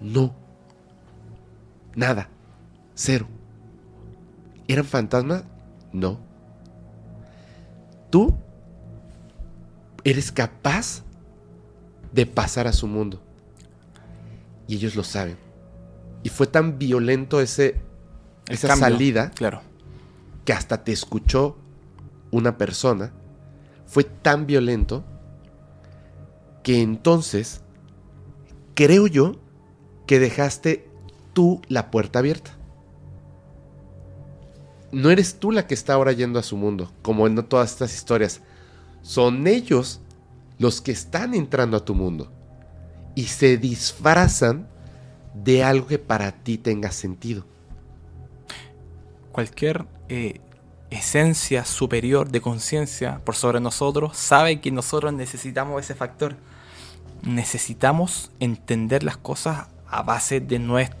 No. Nada. Cero. ¿Eran fantasmas? No. Tú eres capaz de pasar a su mundo. Y ellos lo saben. Y fue tan violento ese, El esa cambio. salida Claro. que hasta te escuchó una persona. Fue tan violento que entonces creo yo que dejaste tú la puerta abierta. No eres tú la que está ahora yendo a su mundo, como en todas estas historias. Son ellos los que están entrando a tu mundo y se disfrazan de algo que para ti tenga sentido. Cualquier eh, esencia superior de conciencia por sobre nosotros sabe que nosotros necesitamos ese factor. Necesitamos entender las cosas a base de nues-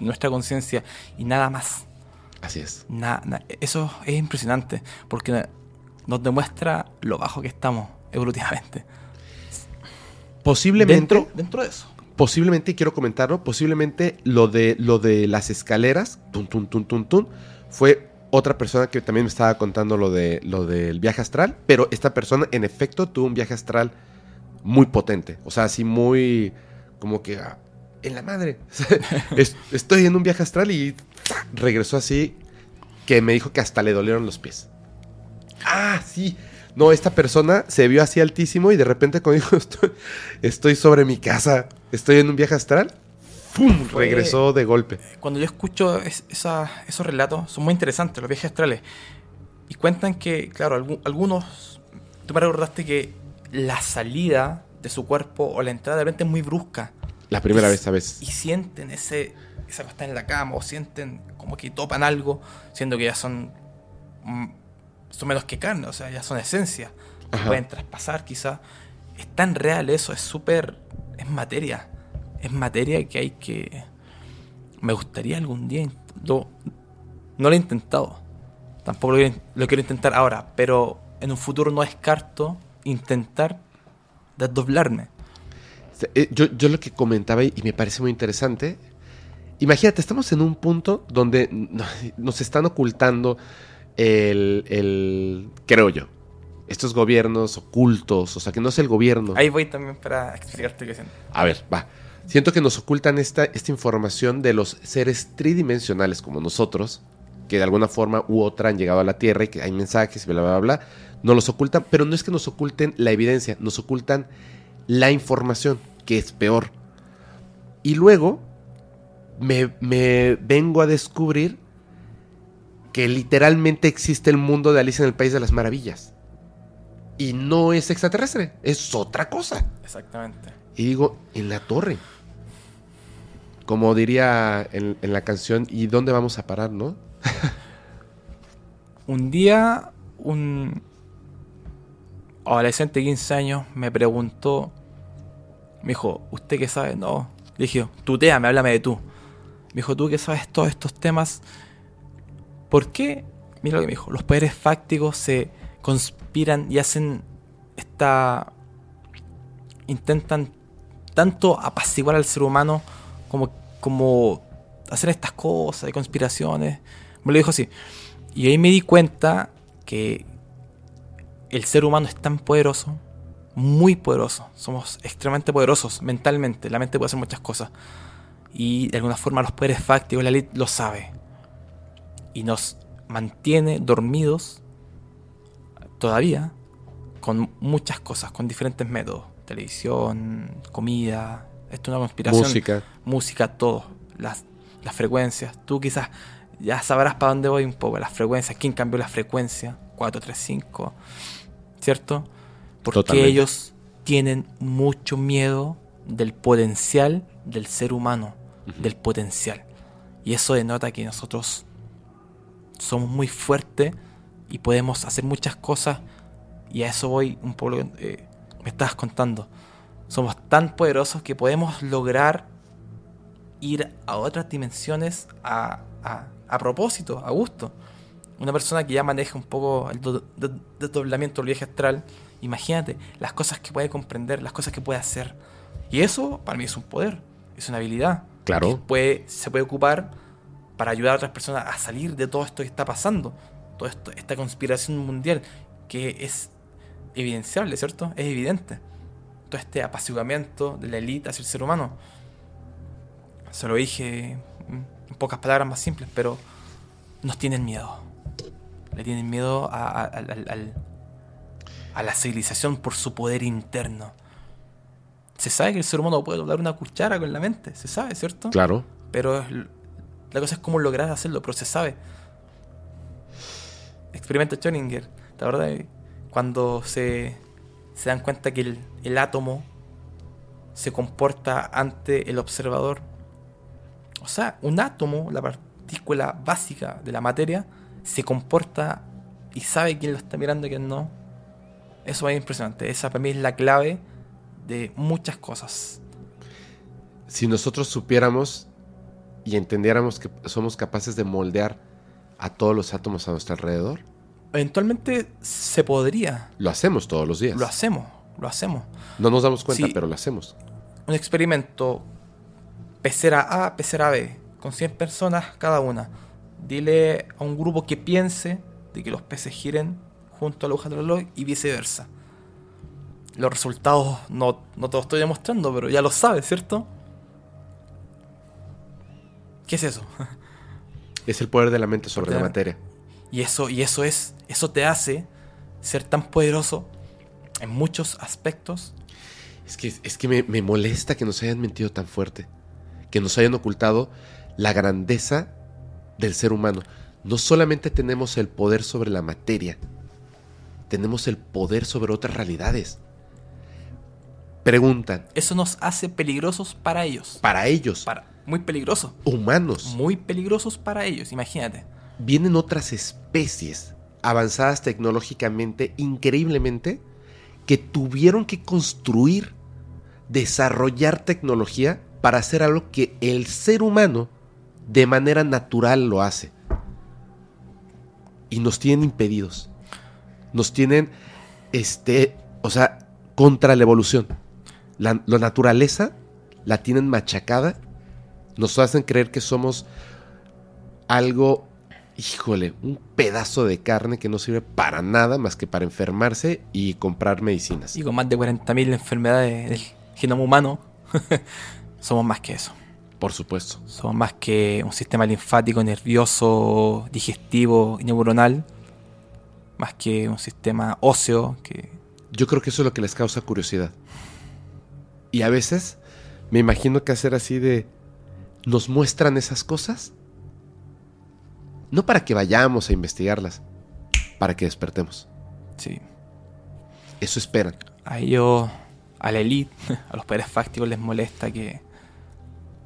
nuestra conciencia y nada más. Así es. Na- na- eso es impresionante porque nos demuestra lo bajo que estamos evolutivamente. Posiblemente Dentro, dentro de eso. posiblemente quiero comentarlo, posiblemente lo de lo de las escaleras, tun, tun, tun, tun, tun, fue otra persona que también me estaba contando lo de lo del viaje astral, pero esta persona en efecto tuvo un viaje astral muy potente, o sea, así muy como que ah, en la madre. Es- Estoy en un viaje astral y regresó así que me dijo que hasta le dolieron los pies. Ah, sí. No, esta persona se vio así altísimo y de repente cuando dijo estoy, estoy sobre mi casa, estoy en un viaje astral, ¡fum! Fue- regresó de golpe. Cuando yo escucho es- esa- esos relatos, son muy interesantes, los viajes astrales. Y cuentan que, claro, algu- algunos, tú me recordaste que la salida de su cuerpo o la entrada de repente es muy brusca. La primera y, vez, ¿sabes? Y sienten ese, esa cosa en la cama, o sienten como que topan algo, siendo que ya son, mm, son menos que carne, o sea, ya son esencia. Pueden traspasar quizás. Es tan real eso, es súper... Es materia. Es materia que hay que... Me gustaría algún día... Lo, no lo he intentado. Tampoco lo, quiero- lo quiero intentar ahora, pero en un futuro no descarto intentar desdoblarme. Eh, Yo, yo lo que comentaba y me parece muy interesante. Imagínate, estamos en un punto donde no- nos están ocultando el, el- creo yo, estos gobiernos ocultos, o sea, que no es el gobierno. Ahí voy también para explicarte qué siento. A ver, va. Siento que nos ocultan esta, esta información de los seres tridimensionales como nosotros, que de alguna forma u otra han llegado a la Tierra y que hay mensajes, bla, bla, bla. Nos los ocultan, pero no es que nos oculten la evidencia, nos ocultan la información, que es peor. Y luego me, me vengo a descubrir que literalmente existe el mundo de Alicia en el País de las Maravillas. Y no es extraterrestre, es otra cosa. Exactamente. Y digo, en la torre. Como diría en, la canción, ¿y dónde vamos a parar, no? Un día, un adolescente de 15 años me preguntó, me dijo, ¿usted qué sabe? No. Le dije, tuteame, háblame de tú. Me dijo, ¿tú qué sabes todos estos temas? ¿Por qué? Mira lo que me dijo, los poderes fácticos se conspiran y hacen esta... intentan tanto apaciguar al ser humano como, como hacer estas cosas de conspiraciones. Me lo dijo así. Y ahí me di cuenta que el ser humano es tan poderoso, muy poderoso. Somos extremadamente poderosos mentalmente. La mente puede hacer muchas cosas. Y de alguna forma los poderes fácticos, la ley lo sabe. Y nos mantiene dormidos todavía con muchas cosas, con diferentes métodos. Televisión, comida. Esto es una conspiración Música. música, todo, las, las frecuencias. Tú quizás ya sabrás para dónde voy un poco, las frecuencias, quién cambió la frecuencia, 435, ¿cierto? Porque Totalmente. ellos tienen mucho miedo del potencial del ser humano, del potencial. Y eso denota que nosotros somos muy fuertes y podemos hacer muchas cosas. Y a eso voy un poco, eh, me estabas contando. Somos tan poderosos que podemos lograr ir a otras dimensiones a, a- a propósito, a gusto. Una persona que ya maneja un poco el do- do- desdoblamiento del viaje astral, imagínate las cosas que puede comprender, las cosas que puede hacer. Y eso para mí es un poder, es una habilidad. Claro. Que puede, se puede ocupar para ayudar a otras personas a salir de todo esto que está pasando. Toda esta conspiración mundial que es evidenciable, ¿cierto? Es evidente. Todo este apaciguamiento de la élite hacia el ser humano. Se lo dije mm, en pocas palabras más simples, pero nos tienen miedo. Le tienen miedo a, la civilización por su poder interno. Se sabe que el ser humano puede doblar una cuchara con la mente, se sabe, ¿cierto? Claro. Pero es la cosa es cómo lograr hacerlo, pero se sabe. Experimento Schrödinger, la verdad, cuando se, se dan cuenta que el, el átomo se comporta ante el observador. O sea, un átomo, la partícula básica de la materia, se comporta y sabe quién lo está mirando y quién no. Eso es impresionante. Esa para mí es la clave de muchas cosas. Si nosotros supiéramos y entendiéramos que somos capaces de moldear a todos los átomos a nuestro alrededor, Eventualmente se podría. lo hacemos todos los días. Lo hacemos, lo hacemos. No nos damos cuenta, Sí. pero lo hacemos. Un experimento pecera A, pecera B, con 100 personas cada una. Dile a un grupo que piense de que los peces giren junto a la aguja del reloj y viceversa. Los resultados no, no te los estoy demostrando, pero ya lo sabes, ¿cierto? ¿Qué es eso? Es el poder de la mente sobre la materia. Y eso, y eso es, eso te hace ser tan poderoso en muchos aspectos. Es que, es que me, me molesta que nos hayan mentido tan fuerte. Que nos hayan ocultado la grandeza del ser humano. No solamente tenemos el poder sobre la materia, tenemos el poder sobre otras realidades. preguntan. Eso nos hace peligrosos para ellos. Para ellos, Para, muy peligrosos. humanos, Muy peligrosos para ellos, imagínate. Vienen otras especies avanzadas tecnológicamente, increíblemente, que tuvieron que construir, desarrollar tecnología para hacer algo que el ser humano de manera natural lo hace. Y nos tienen impedidos. Nos tienen, este, o sea, contra la evolución. La, la naturaleza la tienen machacada. Nos hacen creer que somos algo, híjole, un pedazo de carne que no sirve para nada más que para enfermarse y comprar medicinas. Y con más de 40.000 enfermedades del genoma humano, somos más que eso. Por supuesto. Somos más que un sistema linfático, nervioso, digestivo y neuronal. Más que un sistema óseo que Yo creo que eso es lo que les causa curiosidad. Y a veces me imagino que hacer así de... Nos muestran esas cosas. No para que vayamos a investigarlas, para que despertemos. sí, Eso esperan. a ellos, a la elite, a los poderes fácticos les molesta que...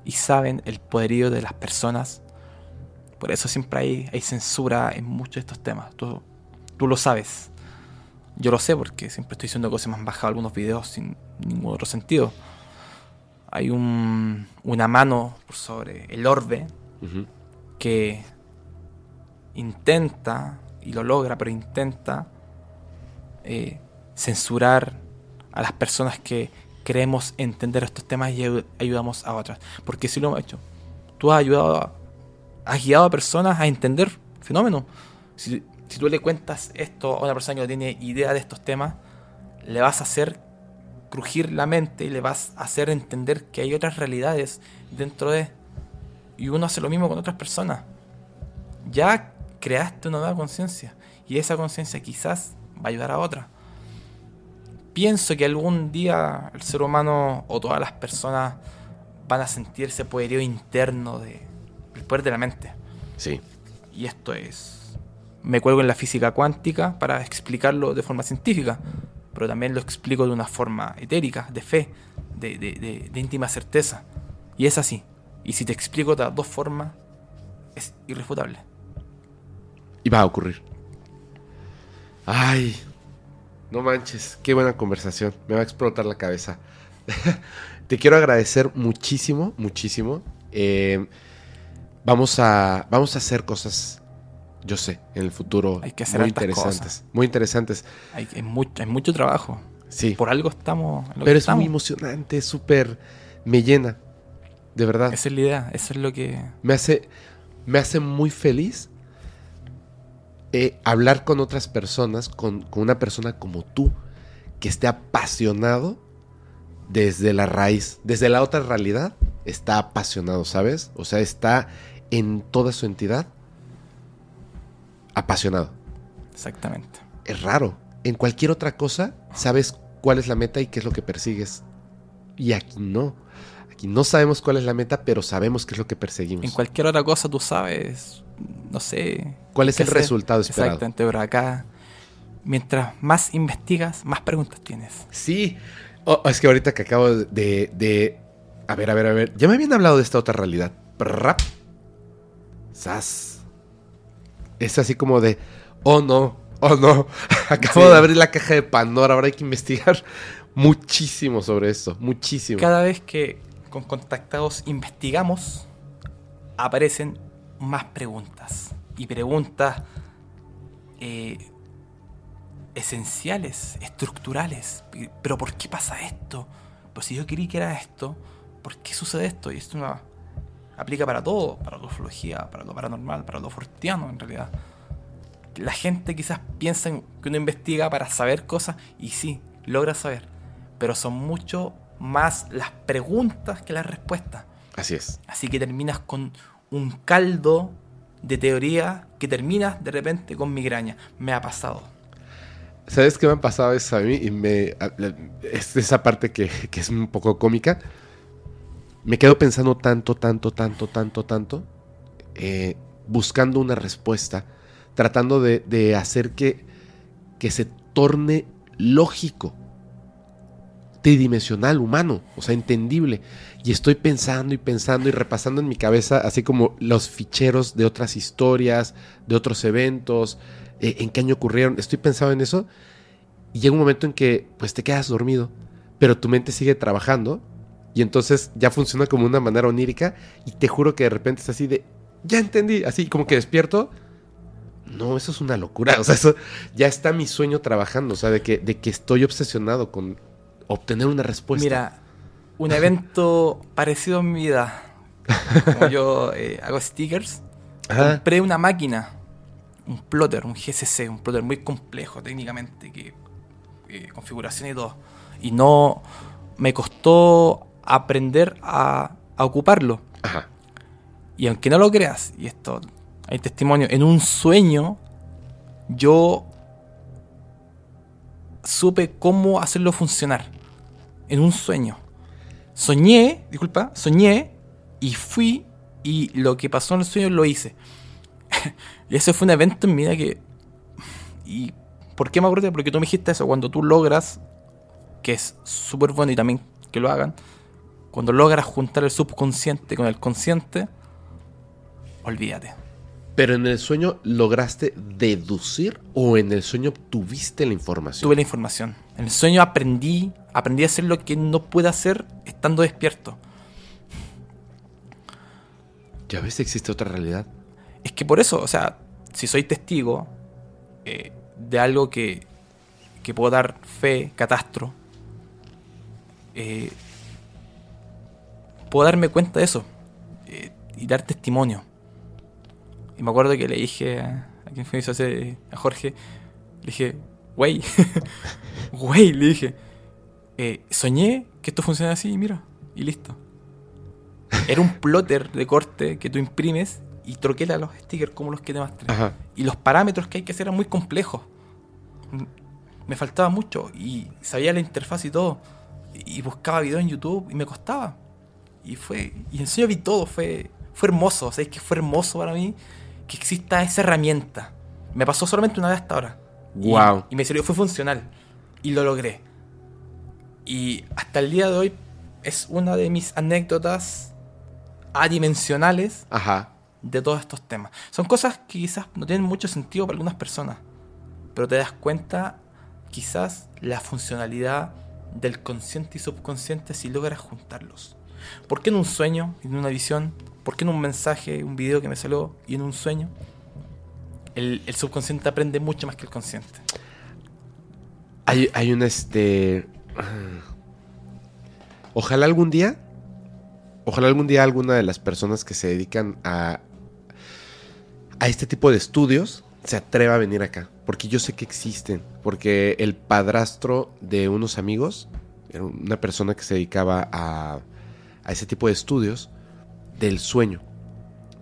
Y saben el poderío de las personas. Por eso siempre hay, hay censura en muchos de estos temas. Tú, tú lo sabes. Yo lo sé porque siempre estoy diciendo cosas, me han bajado algunos videos sin ningún otro sentido. Hay un, una mano sobre el orbe que intenta, y lo logra, pero intenta eh, censurar a las personas que queremos entender estos temas y ayu- ayudamos a otras. Porque si lo hemos hecho, tú has ayudado, a- has guiado a personas a entender fenómenos. Si, si tú le cuentas esto a una persona que no tiene idea de estos temas, le vas a hacer crujir la mente y le vas a hacer entender que hay otras realidades dentro de... Y uno hace lo mismo con otras personas ya creaste una nueva conciencia y esa conciencia quizás va a ayudar a otra. Pienso que algún día el ser humano o todas las personas van a sentir ese poderío interno de el poder de la mente. Sí. Y esto es me cuelgo en la física cuántica para explicarlo de forma científica, pero también lo explico de una forma etérica, de fe, de, de- de- de íntima certeza. Y es así. Y si te explico de las dos formas, es irrefutable. Y va a ocurrir. Ay, no manches, qué buena conversación. Me va a explotar la cabeza. Te quiero agradecer muchísimo, muchísimo. Eh, vamos, a, vamos a hacer cosas, yo sé, en el futuro Hay que hacer muy interesantes. cosas. Muy interesantes. Hay, hay mucho, hay mucho trabajo. Sí, Por algo estamos en lo que pero es estamos. muy emocionante, es súper... Me llena, de verdad. Esa es la idea, eso es lo que... Me hace, me hace muy feliz eh, hablar con otras personas, con, con una persona como tú, que esté apasionado desde la raíz, desde la otra realidad, está apasionado, ¿sabes? O sea, está en toda su entidad apasionado. Exactamente. Es raro. En cualquier otra cosa, sabes cuál es la meta y qué es lo que persigues. Y aquí no. Aquí no sabemos cuál es la meta, pero sabemos qué es lo que perseguimos. En cualquier otra cosa tú sabes, no sé... ¿Cuál es el hacer. resultado esperado? Exactamente, pero acá, mientras más investigas, más preguntas tienes. Sí. Oh, es que ahorita que acabo de, de- A ver, a ver, a ver. Ya me habían hablado de esta otra realidad. Prrrap. Sas. Es así como de... Oh, no. Oh, no. Acabo Sí. de abrir la caja de Pandora. Ahora hay que investigar muchísimo sobre esto. Muchísimo. Cada vez que con contactados investigamos, aparecen más preguntas. Y preguntas eh, esenciales, estructurales. Pero ¿por qué pasa esto? Pues si yo creí que era esto, ¿por qué sucede esto? Y esto no aplica para todo, para la ufología, para lo paranormal, para lo fortiano en realidad. La gente quizás piensa en que uno investiga para saber cosas y sí, logra saber. Pero son mucho más las preguntas que las respuestas. Así es. Así que terminas con un caldo de teoría que terminas de repente con migraña. Me ha pasado. ¿Sabes qué me ha pasado eso a mí? Y me, es esa parte que, que es un poco cómica. Me quedo pensando tanto, tanto, tanto, tanto, tanto. eh, buscando una respuesta. Tratando de, de hacer que, que se torne lógico. tridimensional, humano, o sea, entendible. Y estoy pensando y pensando y repasando en mi cabeza, así como los ficheros de otras historias, de otros eventos, eh, en qué año ocurrieron. Estoy pensando en eso y llega un momento en que pues te quedas dormido, pero tu mente sigue trabajando y entonces ya funciona como una manera onírica y te juro que de repente es así de, ya entendí, así como que despierto. No, eso es una locura. O sea, eso ya está mi sueño trabajando. O sea, de que, de que estoy obsesionado con obtener una respuesta. Mira, un evento parecido en mi vida. Como yo eh, hago stickers. Ajá. Compré una máquina, un plotter, un GCC, un plotter muy complejo técnicamente, que eh, configuración y todo. Y no me costó aprender a, a ocuparlo. Ajá. Y aunque no lo creas, y esto hay testimonio, en un sueño yo supe cómo hacerlo funcionar. En un sueño. Soñé, disculpa, soñé y fui y lo que pasó en el sueño lo hice. y ese fue un evento en mi vida que... ¿Y por qué me acuerdo? Porque tú me dijiste eso, cuando tú logras, que es súper bueno y también que lo hagan, cuando logras juntar el subconsciente con el consciente, olvídate. Pero en el sueño lograste deducir o en el sueño tuviste la información. Tuve la información. En el sueño aprendí, aprendí a hacer lo que no puedo hacer estando despierto. Ya ves, existe otra realidad. Es que por eso, o sea, si soy testigo eh, de algo que, que puedo dar fe, catastro, eh, puedo darme cuenta de eso eh, y dar testimonio. Y me acuerdo que le dije a, a quien fue eso hace, a Jorge, le dije, güey, güey, le dije, eh, soñé que esto funciona así y mira, y listo. Era un plotter de corte que tú imprimes y troquela los stickers como los que te. Ajá. Y los parámetros que hay que hacer eran muy complejos. Me faltaba mucho y sabía la interfaz y todo. Y buscaba videos en YouTube y me costaba. Y fue. Y en serio vi todo, fue. Fue hermoso. O sea, es que fue hermoso para mí que exista esa herramienta. Me pasó solamente una vez hasta ahora. Y- Guau. Y, me sirvió, fue funcional. Y lo logré. Y hasta el día de hoy es una de mis anécdotas adimensionales Ajá. de todos estos temas. Son cosas que quizás no tienen mucho sentido para algunas personas, pero te das cuenta quizás la funcionalidad del consciente y subconsciente si logras juntarlos. ¿Por qué en un sueño, en una visión? ¿Por qué en un mensaje, un video que me salió y en un sueño? El, el subconsciente aprende mucho más que el consciente. Hay, hay un este. Ojalá algún día. Ojalá algún día alguna de las personas que se dedican a. a este tipo de estudios se atreva a venir acá. Porque yo sé que existen. Porque el padrastro de unos amigos. Era una persona que se dedicaba a. a ese tipo de estudios. Del sueño.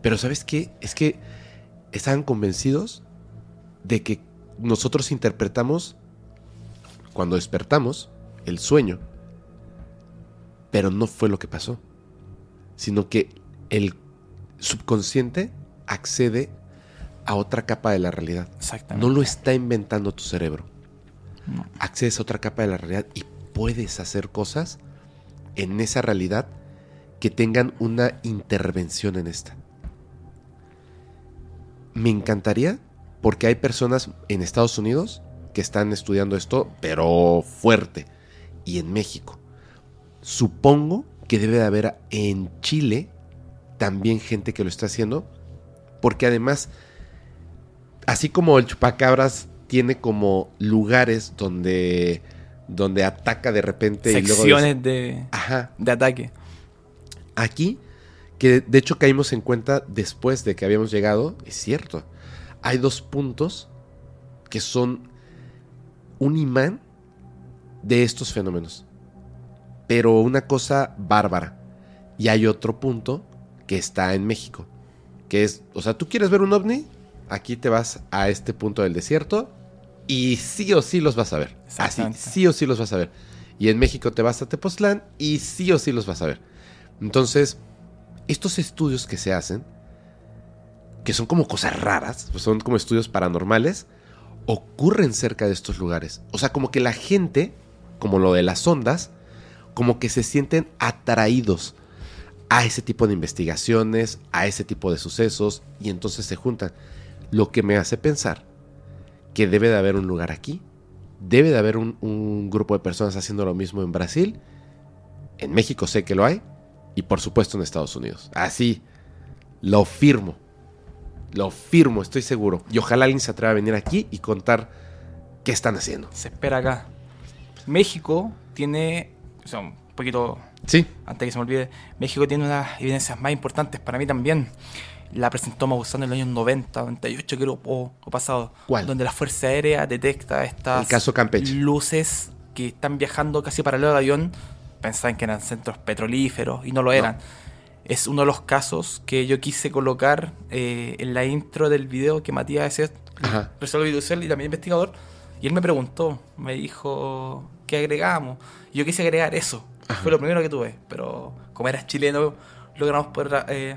Pero ¿sabes qué? Es que estaban convencidos de que nosotros interpretamos cuando despertamos el sueño, pero no fue lo que pasó, sino que el subconsciente accede a otra capa de la realidad. Exactamente. No lo está inventando tu cerebro. No. Accedes a otra capa de la realidad y puedes hacer cosas en esa realidad que tengan una intervención en esta. Me encantaría porque hay personas en Estados Unidos que están estudiando esto, pero fuerte, y en México. Supongo que debe de haber en Chile también gente que lo está haciendo, porque además, así como el chupacabras tiene como lugares donde, donde ataca de repente y luego... Secciones de, Ajá, de ataque. aquí, que de hecho caímos en cuenta después de que habíamos llegado, es cierto, hay dos puntos que son un imán de estos fenómenos, pero una cosa bárbara. Y hay otro punto que está en México, que es, o sea, tú quieres ver un ovni, aquí te vas a este punto del desierto y sí o sí los vas a ver. Así, sí o sí los vas a ver. Y en México te vas a Tepoztlán y sí o sí los vas a ver. Entonces, estos estudios que se hacen, que son como cosas raras, pues son como estudios paranormales, ocurren cerca de estos lugares. O sea, como que la gente, como lo de las ondas, como que se sienten atraídos a ese tipo de investigaciones, a ese tipo de sucesos, y entonces se juntan. Lo que me hace pensar que debe de haber un lugar aquí, debe de haber un, grupo de personas haciendo lo mismo en Brasil, en México sé que lo hay, y por supuesto en Estados Unidos. Así, lo firmo. Lo firmo, estoy seguro. Y ojalá alguien se atreva a venir aquí y contar qué están haciendo. Se espera acá. México tiene, o sea, un poquito Sí, antes que se me olvide, México tiene unas evidencias más importantes para mí también. La presentó Maussan en los años 90, 98 creo, o, o pasado. ¿Cuál? Donde la Fuerza Aérea detecta estas caso luces que están viajando casi paralelo al avión. Pensaban que eran centros petrolíferos y no lo eran. Es uno de los casos que yo quise colocar eh, en la intro del video que Matías es industrial y también investigador. Y él me preguntó, me dijo, ¿qué agregamos? Y yo quise agregar eso. Fue lo primero que tuve. Pero como eras chileno, logramos poner eh,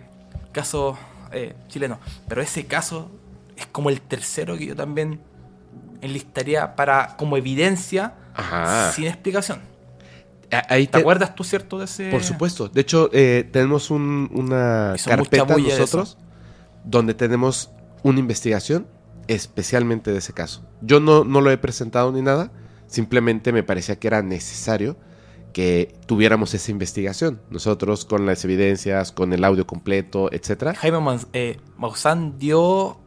caso eh, chileno. Pero ese caso es como el tercero que yo también enlistaría para como evidencia Ajá. sin explicación. Ahí ¿Te acuerdas tú, cierto, de ese? Por supuesto. De hecho, eh, tenemos un- una carpeta nosotros donde tenemos una investigación especialmente de ese caso. Yo no, no lo he presentado ni nada, simplemente me parecía que era necesario que tuviéramos esa investigación. Nosotros con las evidencias, con el audio completo, etcétera. Jaime Maus- eh, Maussan dio...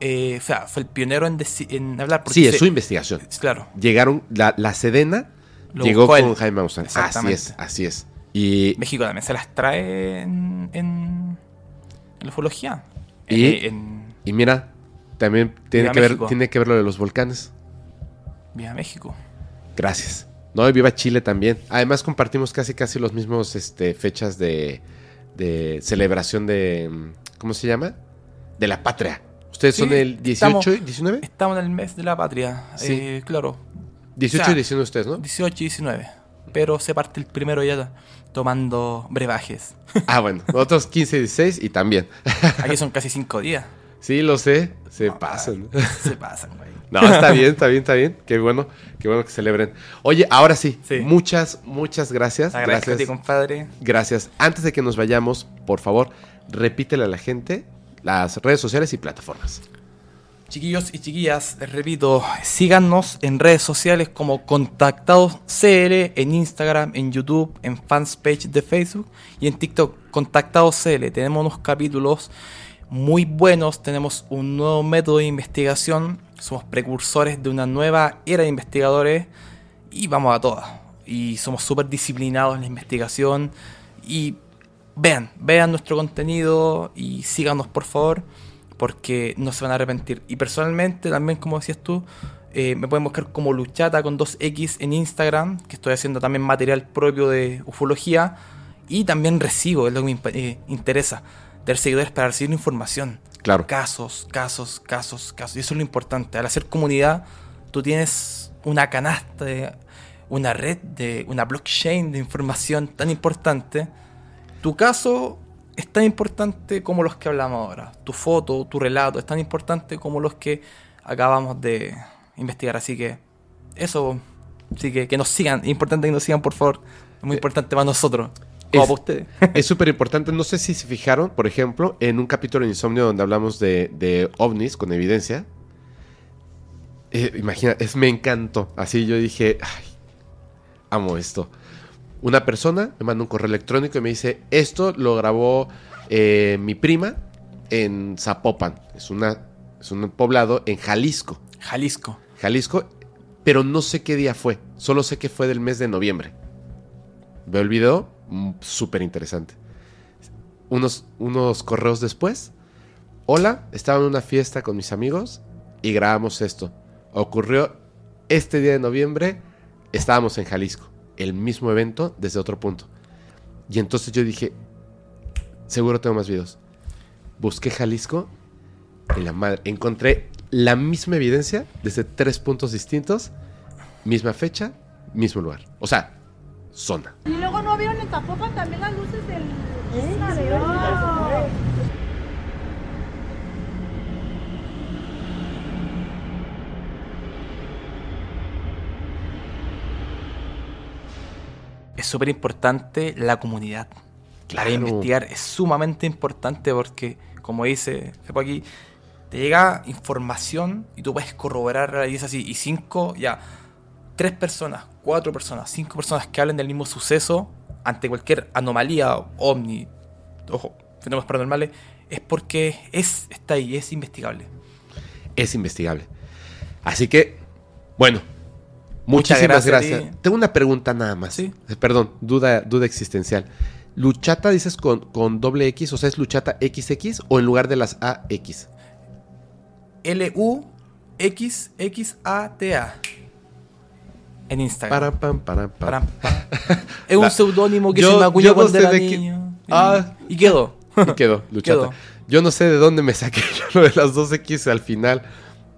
eh, o sea, fue el pionero en, hablar. porque Sí, es se- su investigación. Claro. Llegaron, la, la Sedena Lo llegó con él. Jaime Maussan. Así es, así es. Y México también se las trae en, en, en la ufología. ¿Y? Eh, en Y mira, también tiene Viva que, ver, tiene que ver lo de los volcanes. Viva México. Gracias. No, y viva Chile también. Además compartimos casi casi los mismos este, fechas de, de celebración de... mm, ¿Cómo se llama? De la patria. ¿Ustedes Sí, son el 18 estamos- y 19? Estamos en el mes de la patria. Sí. Eh, claro. 18 o sea, y 19 ustedes, ¿no? 18 y 19. Pero se parte el primero ya tomando brebajes. Ah, bueno. Nosotros 15 y 16 y también. Aquí son casi 5 días. Sí, lo sé. Se No, pasan. Se pasan, güey. No, está bien, está bien, está bien. Qué bueno, qué bueno que celebren. Oye, ahora sí, Sí. muchas, muchas gracias. A ti, Gracias. compadre. Gracias. Antes de que nos vayamos, por favor, repítele a la gente las redes sociales y plataformas. Chiquillos y chiquillas, les repito, síganos en redes sociales como Contactados CL, en Instagram, en YouTube, en fans page de Facebook y en TikTok, Contactados CL. Tenemos unos capítulos muy buenos, tenemos un nuevo método de investigación, somos precursores de una nueva era de investigadores y vamos a todas. Y somos súper disciplinados en la investigación y vean, vean nuestro contenido y síganos por favor porque no se van a arrepentir. Y personalmente, también como decías tú, eh, me pueden buscar como Luchata con 2X en Instagram, que estoy haciendo también material propio de ufología. Y también recibo, es lo que me eh, interesa, de seguidores para recibir información. Claro. Casos, casos, casos, casos. Y eso es lo importante. Al hacer comunidad, tú tienes una canasta, de, una red, de una blockchain de información tan importante. Tu caso es tan importante como los que hablamos ahora. Tu foto, tu relato es tan importante como los que acabamos de investigar. Así que eso, sí que, que nos sigan. Importante que nos sigan, por favor. Es muy importante para nosotros. Es- para ustedes. Es súper importante. No sé si se fijaron, por ejemplo, en un capítulo de Insomnio donde hablamos de, de ovnis con evidencia. Eh, imagina, es, me encantó. Así yo dije, ay, amo esto. Una persona me manda un correo electrónico y me dice, esto lo grabó eh, mi prima en Zapopan. Es, una, es un poblado en Jalisco. Jalisco. Jalisco, pero no sé qué día fue. Solo sé que fue del mes de noviembre. Veo el video, súper interesante. Unos, unos correos después. Hola, estaba en una fiesta con mis amigos y grabamos esto. Ocurrió este día de noviembre, estábamos en Jalisco. El mismo evento desde otro punto. Y entonces yo dije, seguro tengo más videos. Busqué Jalisco en la madre. Encontré la misma evidencia desde tres puntos distintos, misma fecha, mismo lugar. O sea, zona. Y luego no vieron en Zapopan también las luces del... es súper importante la comunidad. Para Claro. investigar es sumamente importante porque, como dice Fepo aquí, te llega información y tú puedes corroborar y es así. Y cinco, ya, tres personas, cuatro personas, cinco personas que hablen del mismo suceso ante cualquier anomalía, ovni, ojo, fenómenos paranormales, es porque es, está ahí, es investigable. Es investigable. Así que, bueno, Muchas muchísimas gracias a gracias. Tengo una pregunta nada más. Sí. Eh, Perdón, duda, duda existencial. ¿Luchata dices con, con doble X? O sea, ¿es Luchata XX o en lugar de las AX? L-U-X-X-A-T-A. En Instagram. Para, pam, para, pam. Es un seudónimo que Yo- se me acuñó cuando sé era niño. Y- Ah. Y quedó. Y quedó, Luchata. Quedó. Yo no sé de dónde me saqué yo lo de las dos X al final.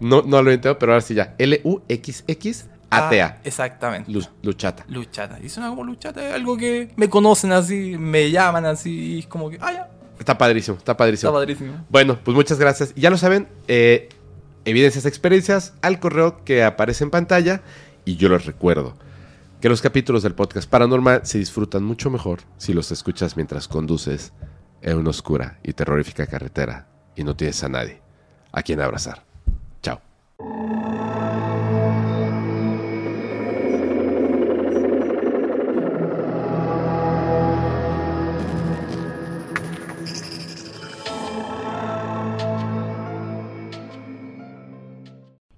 No, no lo entiendo, pero ahora sí ya. L-U-X-X-A-T-A. Ah, exactamente. Lu- Luchata. Luchata. Y suena como luchata, es algo que me conocen así, me llaman así, y es como que, ah, ya, Está padrísimo, está padrísimo. está padrísimo. Bueno, pues muchas gracias. Ya lo saben, eh, evidencias, experiencias al correo que aparece en pantalla. Y yo les recuerdo que los capítulos del podcast paranormal se disfrutan mucho mejor si los escuchas mientras conduces en una oscura y terrorífica carretera y no tienes a nadie a quien abrazar. Chao.